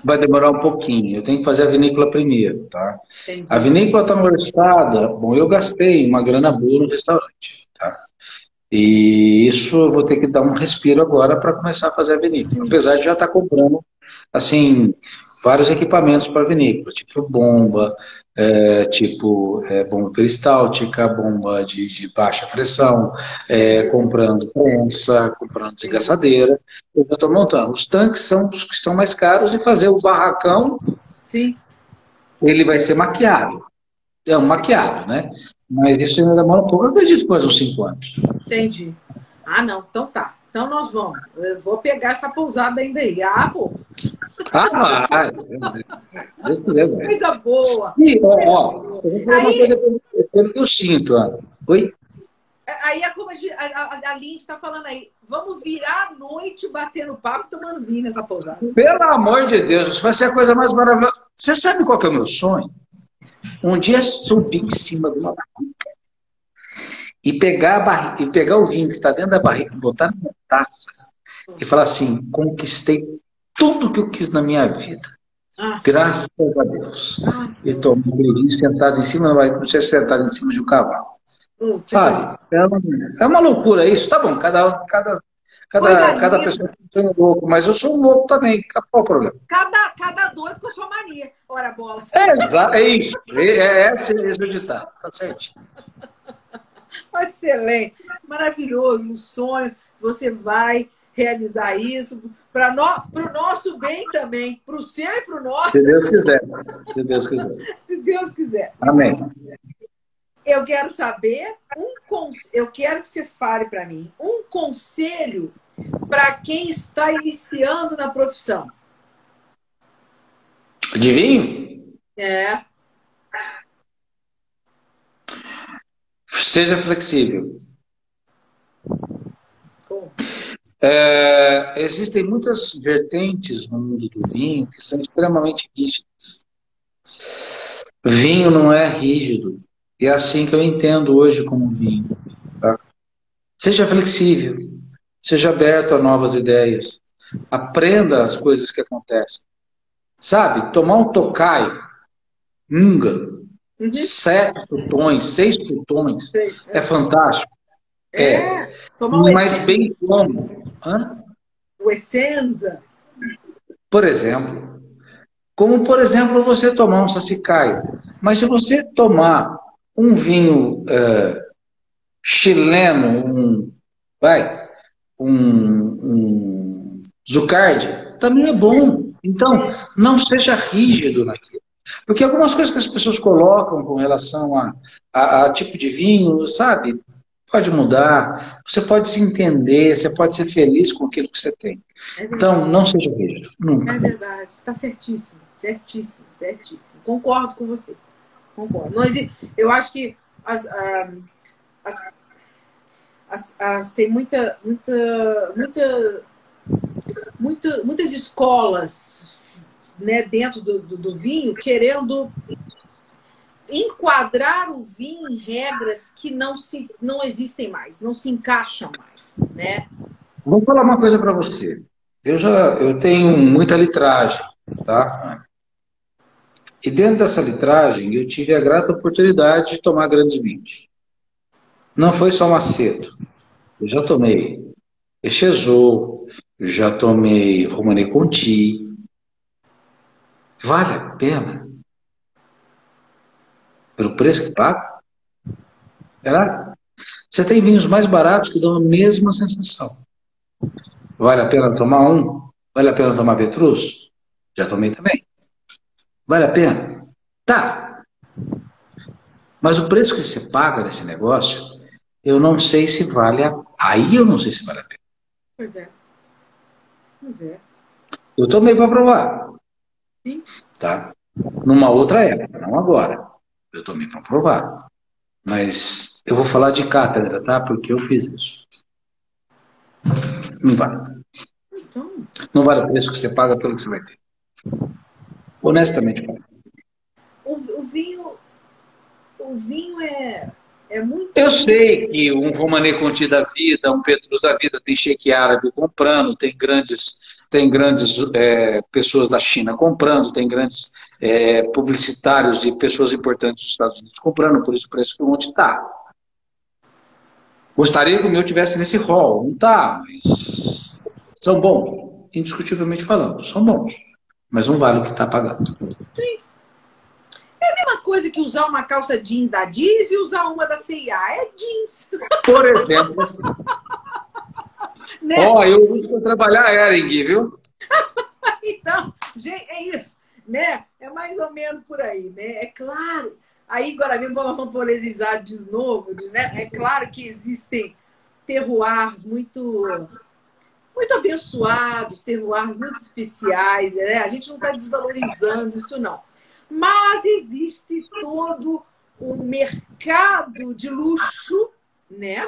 Vai demorar um pouquinho, eu tenho que fazer a vinícola primeiro, tá? Entendi. A vinícola está no estado, bom, eu gastei uma grana boa no restaurante, tá? E isso eu vou ter que dar um respiro agora para começar a fazer a vinícola. Apesar de já estar tá comprando, assim, vários equipamentos para vinícola, tipo bomba, é, tipo é, bomba peristáltica, bomba de, de baixa pressão, é, comprando prensa, comprando desgaçadeira. Eu estou montando. Os tanques são os que são mais caros e fazer o barracão.
Sim.
Ele vai ser maquiado. É um maquiado, né? Mas isso ainda demora um pouco. Eu acredito quase uns cinco anos.
Entendi. Ah, não. Então tá. Então nós vamos. Eu vou pegar essa pousada ainda aí. Ah, vou.
Ah. Deus quiser,
vai. Coisa boa.
Sim, ó, ó, eu vou falar uma coisa pelo que eu sinto. Ó. Oi?
Aí a, a, a, a Lindy está falando aí, vamos virar a noite batendo papo tomando vinho nessa pousada.
Pelo amor de Deus, isso vai ser a coisa mais maravilhosa. Você sabe qual que é o meu sonho? Um dia subir em cima de uma barrica e pegar, a barriga, e pegar o vinho que está dentro da barriga, botar numa taça e falar assim: conquistei tudo que eu quis na minha vida. Ah. Graças a Deus. Ah. E tomar um vinho sentado em cima, vai como se sentado em cima de um cavalo. Hum, Sabe? É uma, é uma, loucura isso. Tá bom, cada, cada, cada, cada pessoa é um louco, mas eu sou um louco também. Qual o problema?
Cada, cada doido com a sua mania. Ora, bola.
É, é isso. É, é esse, esse é o ditado. Tá certo.
Excelente. Maravilhoso. Um sonho. Você vai realizar isso para no, o nosso bem também, para o seu e para o nosso.
Se Deus quiser. Se Deus quiser.
Se Deus quiser.
Amém.
Eu quero saber um eu quero que você fale para mim um conselho para quem está iniciando na profissão.
De vinho?
É.
Seja flexível. Como? É, existem muitas vertentes no mundo do vinho que são extremamente rígidas. Vinho não é rígido. E é assim que eu entendo hoje como vinho. Tá? Seja flexível, seja aberto a novas ideias, aprenda as coisas que acontecem. Sabe, tomar um tokai, unga, uhum. sete tutões, seis tutões, é. é fantástico. É, é mas bem como Hã?
O Essenza.
Por exemplo. Como, por exemplo, você tomar um sassicaio. Mas se você tomar um vinho uh, chileno, um, vai, um, um Zucardi, também é bom. Então, não seja rígido naquilo. Porque algumas coisas que as pessoas colocam com relação a, a, a tipo de vinho, sabe? pode mudar, você pode se entender, você pode ser feliz com aquilo que você tem. É então, não seja rígido, nunca.
É verdade, está certíssimo, certíssimo, certíssimo. Concordo com você, concordo. Nós, eu acho que as, ah, as, as, as, tem muita, muita, muita, muita, muitas escolas né, dentro do, do, do vinho querendo enquadrar o vinho em regras que não, se, não existem mais, não se encaixam mais, né?
Vou falar uma coisa para você. Eu já eu tenho muita litragem, tá? E dentro dessa litragem eu tive a grata oportunidade de tomar grandes vinhos. Não foi só Macedo. Eu já tomei Echezou, já tomei Romane Conti. Vale a pena pelo preço que paga? Será? Você tem vinhos mais baratos que dão a mesma sensação. Vale a pena tomar um? Vale a pena tomar Petrus? Já tomei também. Vale a pena? Tá. Mas o preço que você paga nesse negócio, eu não sei se vale a... Aí eu não sei se vale a pena.
Pois é. Pois é.
Eu tomei para provar.
Sim.
Tá? Numa outra época, não agora. Eu tomei para provar. Mas eu vou falar de cátedra, tá? Porque eu fiz isso. Não vale. Então... Não vale o preço que você paga pelo que você vai ter. Honestamente
O, o vinho, o vinho é, É muito
Eu sei que um Romané Conti da vida, um Petrus da vida, tem cheque árabe comprando, tem grandes, tem grandes é, pessoas da China comprando, tem grandes é, publicitários e pessoas importantes dos Estados Unidos comprando, por isso o preço que o monte está. Gostaria que o meu tivesse nesse rol, não está, mas são bons, indiscutivelmente falando, são bons, mas não vale o que está pagando.
Sim. Coisa que usar uma calça jeans da Diz e usar uma da CIA. É jeans.
Por exemplo. né? Ó, oh, eu uso para trabalhar Ering, viu?
então, gente, é isso. Né? É mais ou menos por aí, né? É claro. Aí, agora mesmo, nós vamos polarizar de novo, né? É claro que existem terroirs muito muito abençoados, terroirs muito especiais, né? A gente não está desvalorizando isso, não. Mas existe todo um mercado de luxo, né?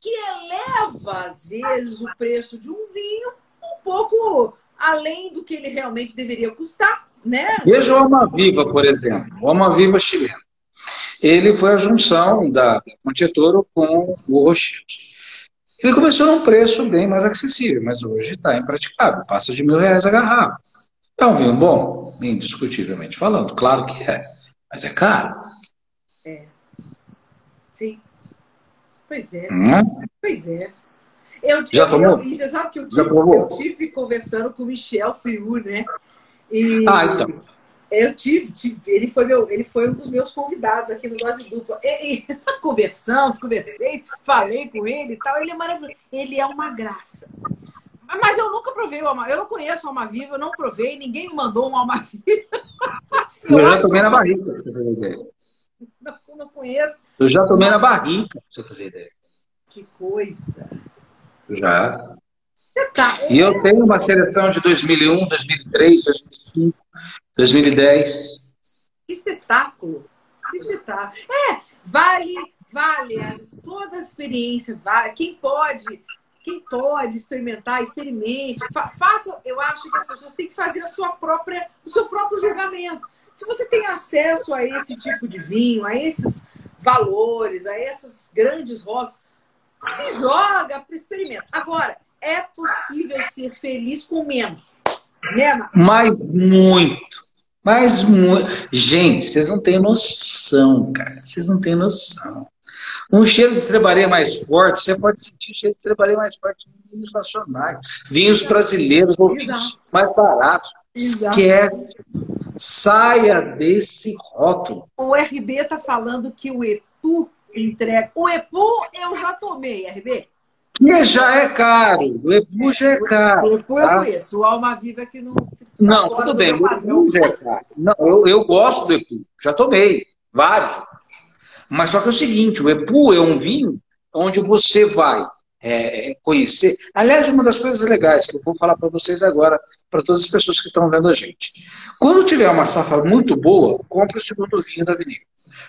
Que eleva, às vezes, o preço de um vinho um pouco além do que ele realmente deveria custar, né?
Veja o Alma Viva, por exemplo. O Alma Viva chileno. Ele foi a junção da Montetoro com o Rocher. Ele começou num preço bem mais acessível, mas hoje está impraticável. Passa de mil reais a garrafa. É um vinho bom? Indiscutivelmente falando. Claro que é. Mas é caro.
É. Sim. Pois é. Hum? Pois é. Eu,
Já eu, tomou?
E você sabe que eu tive, eu tive conversando com o Michel Friu, né? E
ah, então.
Eu tive, tive, ele foi meu, ele foi um dos meus convidados aqui no Dose Dupla. E, e, conversamos, conversei, falei com ele e tal. Ele é maravilhoso. Ele é uma graça. Mas eu nunca provei o Alma. Eu não conheço o Alma Viva, eu não provei, ninguém me mandou um Alma Viva.
Eu, eu já tomei na barriga, pra você
fazer ideia. Não, não conheço.
Eu já tomei na barriga, pra você fazer ideia.
Que coisa.
Já. Tá. E eu tenho uma seleção de 2001, 2003, 2005, 2010.
Que espetáculo! Que espetáculo! É, vale, vale toda a experiência, vale. Quem pode quem pode experimentar, experimente, fa faça. Eu acho que as pessoas têm que fazer a sua própria, o seu próprio julgamento. Se você tem acesso a esse tipo de vinho, a esses valores, a esses grandes rótulos, se joga para experimento. Agora, é possível ser feliz com menos, né,
Mas muito. Mas muito. Gente, vocês não têm noção, cara. Vocês não têm noção. Um cheiro de estrebaria mais forte, você pode sentir o cheiro de estrebaria mais forte em vinhos nacionais, vinhos brasileiros, ou vinhos mais baratos. Exato. Esquece. Saia desse rótulo.
O RB está falando que o EPU entrega. O EPU eu já tomei, RB.
Que já é caro. O EPU já é caro.
O EPU tá? eu conheço. O Alma Viva que não. Tá
não, tudo bem. O EPU já é caro. Não, eu, eu gosto do EPU. Já tomei. Vários. Mas só que é o seguinte, o EPU é um vinho onde você vai é, conhecer. Aliás, uma das coisas legais que eu vou falar para vocês agora, para todas as pessoas que estão vendo a gente. Quando tiver uma safra muito boa, compre o segundo vinho da vinícola.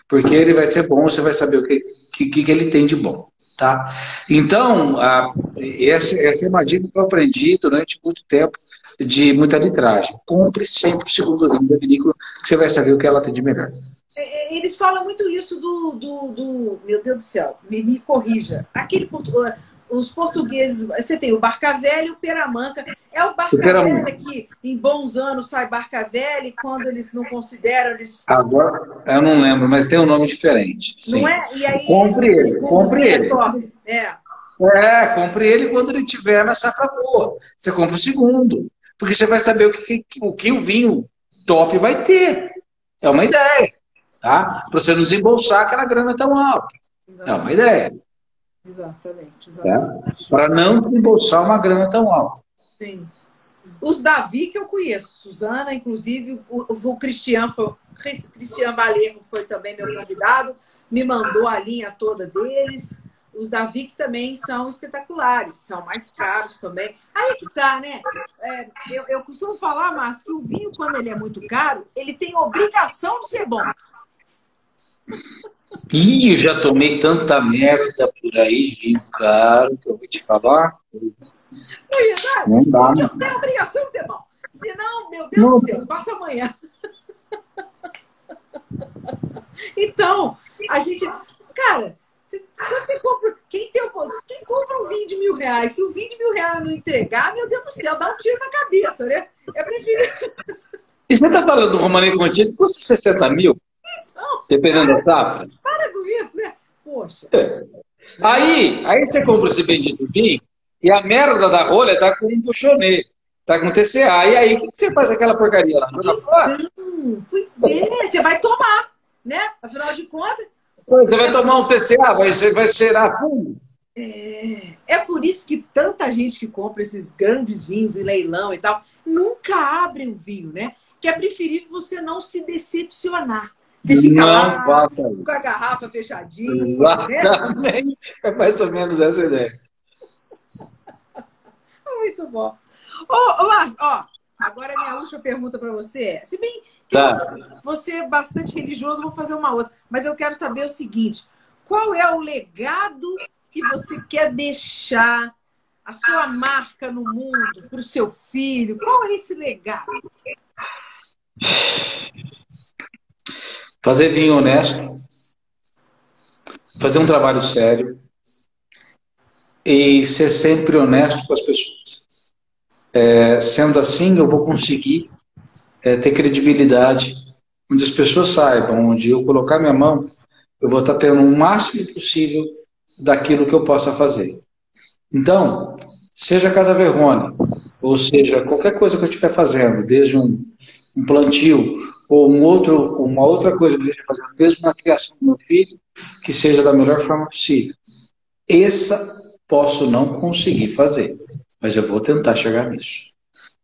Porque ele vai ser bom, você vai saber o que, que, que ele tem de bom. Tá? Então, a, essa, essa é uma dica que eu aprendi durante muito tempo de muita litragem. Compre sempre o segundo vinho da vinícola, que você vai saber o que ela tem de melhor.
É, é, eles falam muito isso do, do, do meu Deus do céu, me, me corrija. Aquele os portugueses, você tem o Barca Velha e o Peramanca. É o Barca Velha que em bons anos sai Barca Velha e quando eles não consideram, eles.
Agora, eu não lembro, mas tem um nome diferente.
Sim. Não é? E aí,
compre ele, compre ele.
É,
é, compre ele quando ele tiver na safra boa. Você compra o segundo. Porque você vai saber o que, o que o vinho top vai ter. É uma ideia tá? Para você não desembolsar aquela grana tão alta. Exatamente. É uma ideia.
Exatamente. exatamente.
É? Para não desembolsar uma grana tão alta.
Sim. Os Davi que eu conheço, Suzana, inclusive, o, o Cristian, foi, Cristian Valerro foi também meu convidado, me mandou a linha toda deles. Os Davi que também são espetaculares, são mais caros também. Aí que tá, né? É, eu, eu costumo falar, Márcio, que o vinho, quando ele é muito caro, ele tem obrigação de ser bom.
Ih, já tomei tanta merda por aí, vinho caro, que eu vou te falar.
Não, é verdade? não dá. Tenho a obrigação de ser bom. Senão, meu Deus não. do céu, passa amanhã. Então, a gente. cara, você, você compra, quem, tem, quem compra um vinho de mil reais, se o vinho de mil reais não entregar, meu Deus do céu, dá um tiro na cabeça, né? É preferível.
E você está falando do Romanei Contigo custa 60 mil? Então, dependendo da safra?
Para com isso, né? Poxa.
É. Aí, aí você compra esse bendito vinho e a merda da rolha tá com um buchonê, tá com TCA. E aí, o que, que você faz com aquela porcaria lá? Joga fora?
Pois é, você vai tomar, né? Afinal de contas.
Você vai tomar um TCA, vai, vai cheirar fundo.
É, é por isso que tanta gente que compra esses grandes vinhos em leilão e tal, nunca abre um vinho, né? Que é preferível você não se decepcionar. Você fica lá com a garrafa fechadinha.
Né? Exatamente. Né? É mais ou menos essa a ideia.
Muito bom. Ô, ô ó, agora minha última pergunta para você é: se bem que tá. você é bastante religioso, vou fazer uma outra, mas eu quero saber o seguinte: qual é o legado que você quer deixar, a sua marca no mundo, para o seu filho? Qual é esse legado?
Fazer vinho honesto, fazer um trabalho sério, e ser sempre honesto com as pessoas. É, sendo assim, eu vou conseguir é, ter credibilidade, onde as pessoas saibam, onde eu colocar minha mão, eu vou estar tendo o máximo possível daquilo que eu possa fazer. Então, seja Casa Verrone, ou seja, qualquer coisa que eu estiver fazendo, desde um, um plantio ou um outro, uma outra coisa que eu esteja mesmo na criação do meu filho, que seja da melhor forma possível. Essa posso não conseguir fazer, mas eu vou tentar chegar nisso.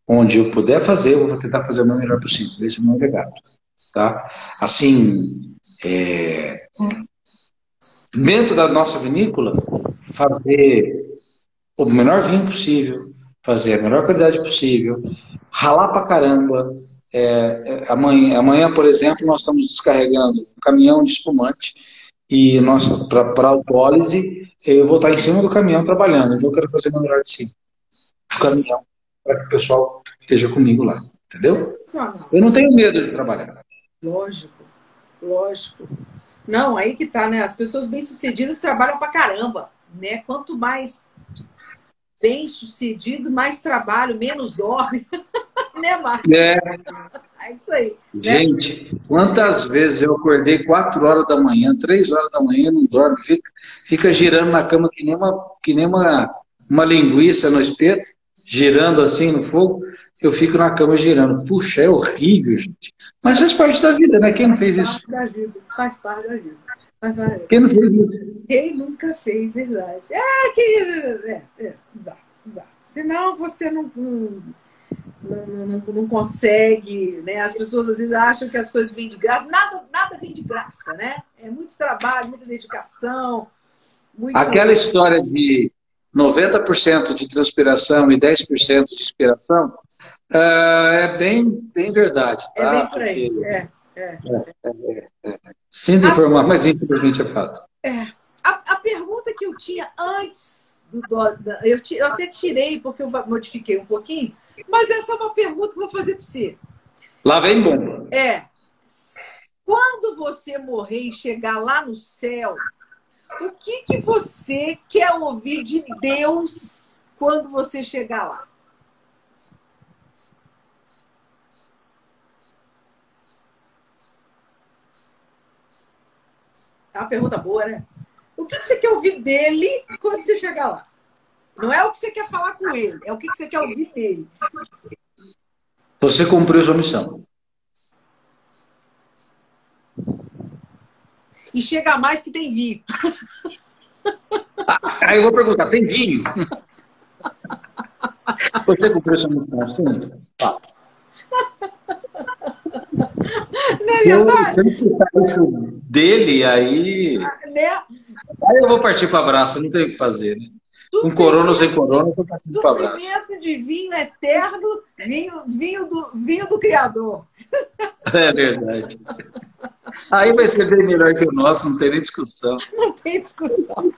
Onde eu puder fazer, eu vou tentar fazer o meu melhor possível. Esse é o meu legado. Tá? Assim, é... dentro da nossa vinícola, fazer o menor vinho possível, fazer a melhor qualidade possível, ralar pra caramba. É, é amanhã, amanhã, por exemplo, nós estamos descarregando um caminhão de espumante e para autólise eu vou estar em cima do caminhão trabalhando, então eu quero fazer meu melhor de cima do caminhão para que o pessoal esteja comigo lá, entendeu? Eu não tenho medo de trabalhar.
Lógico, lógico. Não, aí que tá, né? As pessoas bem-sucedidas trabalham pra caramba, né? Quanto mais bem-sucedido, mais trabalho, menos dorme. né, Marcos?
É.
É isso aí.
Né? Gente, quantas vezes eu acordei 4 horas da manhã, 3 horas da manhã, não dorme, fica, fica girando na cama que nem, uma, que nem uma, uma linguiça no espeto, girando assim no fogo, eu fico na cama girando. Puxa, é horrível, gente. Mas faz parte da vida, né? Quem não fez isso?
Faz parte da vida, faz parte da vida.
Quem não fez isso?
Quem nunca fez, verdade. É, que... É, é, exato, exato. Senão você não, não não, não, não, consegue, né? As pessoas às vezes acham que as coisas vêm de graça. Nada, nada vem de graça, né? É muito trabalho, muita dedicação. Muito...
Aquela história de 90% de transpiração e 10% de inspiração uh, é bem, bem verdade.
Tá? É bem por aí. Porque... É, é,
é, é, Sinto informar, mas infelizmente é fato.
É. A, a pergunta que eu tinha antes do, do eu, eu até tirei porque eu modifiquei um pouquinho mas essa é uma pergunta que eu vou fazer para você.
Lá vem bomba.
É. Quando você morrer e chegar lá no céu, o que, que você quer ouvir de Deus quando você chegar lá? É uma pergunta boa, né? O que, que você quer ouvir dele quando você chegar lá? Não é o que você quer falar com ele, é o que você quer ouvir dele.
Você cumpriu sua missão.
E chega mais que tem vinho.
Aí eu vou perguntar, tem vinho? Você cumpriu sua missão, sim. Tá.
Não é verdade? Se eu,
se eu isso dele, aí. Ah, né? Aí eu vou partir para abraço, não tem o que fazer, né? Com corona ou sem corona, eu tô passando para abraço.
de vinho eterno, vinho, vinho, do, vinho do Criador.
É verdade. Aí vai ser bem melhor que o nosso, não tem nem discussão.
Não tem discussão.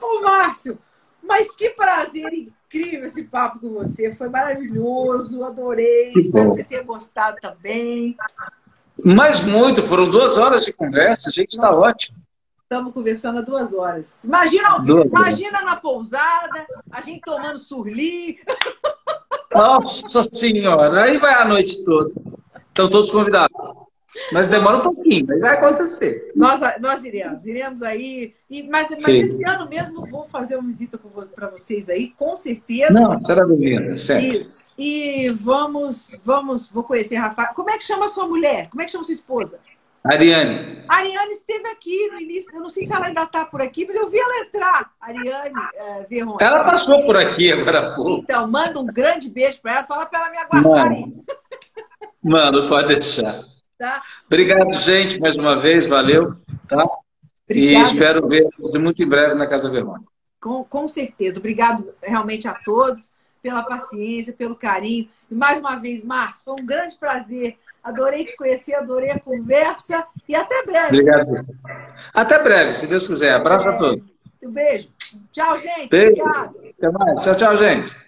Ô, Márcio, mas que prazer incrível esse papo com você. Foi maravilhoso, adorei. Espero que você tenha gostado também.
Mas muito, foram duas horas de conversa, a gente está ótimo.
Estamos conversando há duas horas. Imagina, imagina na pousada, a gente tomando surli.
Nossa Senhora, aí vai a noite toda. Estão todos convidados. Mas demora um pouquinho, mas vai acontecer.
Nós, nós iremos, iremos aí. E, mas, mas esse ano mesmo vou fazer uma visita para vocês aí, com certeza.
Não, será bem-vinda, certo.
Isso. E vamos, vamos, vou conhecer a Rafael. Como é que chama a sua mulher? Como é que chama a sua esposa?
Ariane.
Ariane esteve aqui no início, eu não sei se ela ainda está por aqui, mas eu vi ela entrar, Ariane é, Verrone.
Ela passou por aqui agora há pouco.
Então, manda um grande beijo para ela, fala para ela me aguardar aí.
Mano, pode deixar. Tá? Obrigado, gente, mais uma vez, valeu. Tá? E espero ver você muito em breve na Casa Verônica.
Com, com certeza. Obrigado realmente a todos pela paciência, pelo carinho. E mais uma vez, Márcio, foi um grande prazer. Adorei te conhecer, adorei a conversa e até breve.
Obrigado. Até breve, se Deus quiser. Abraço a todos.
Um beijo. Tchau, gente. Beijo. Obrigado.
Até mais. Tchau, tchau, gente.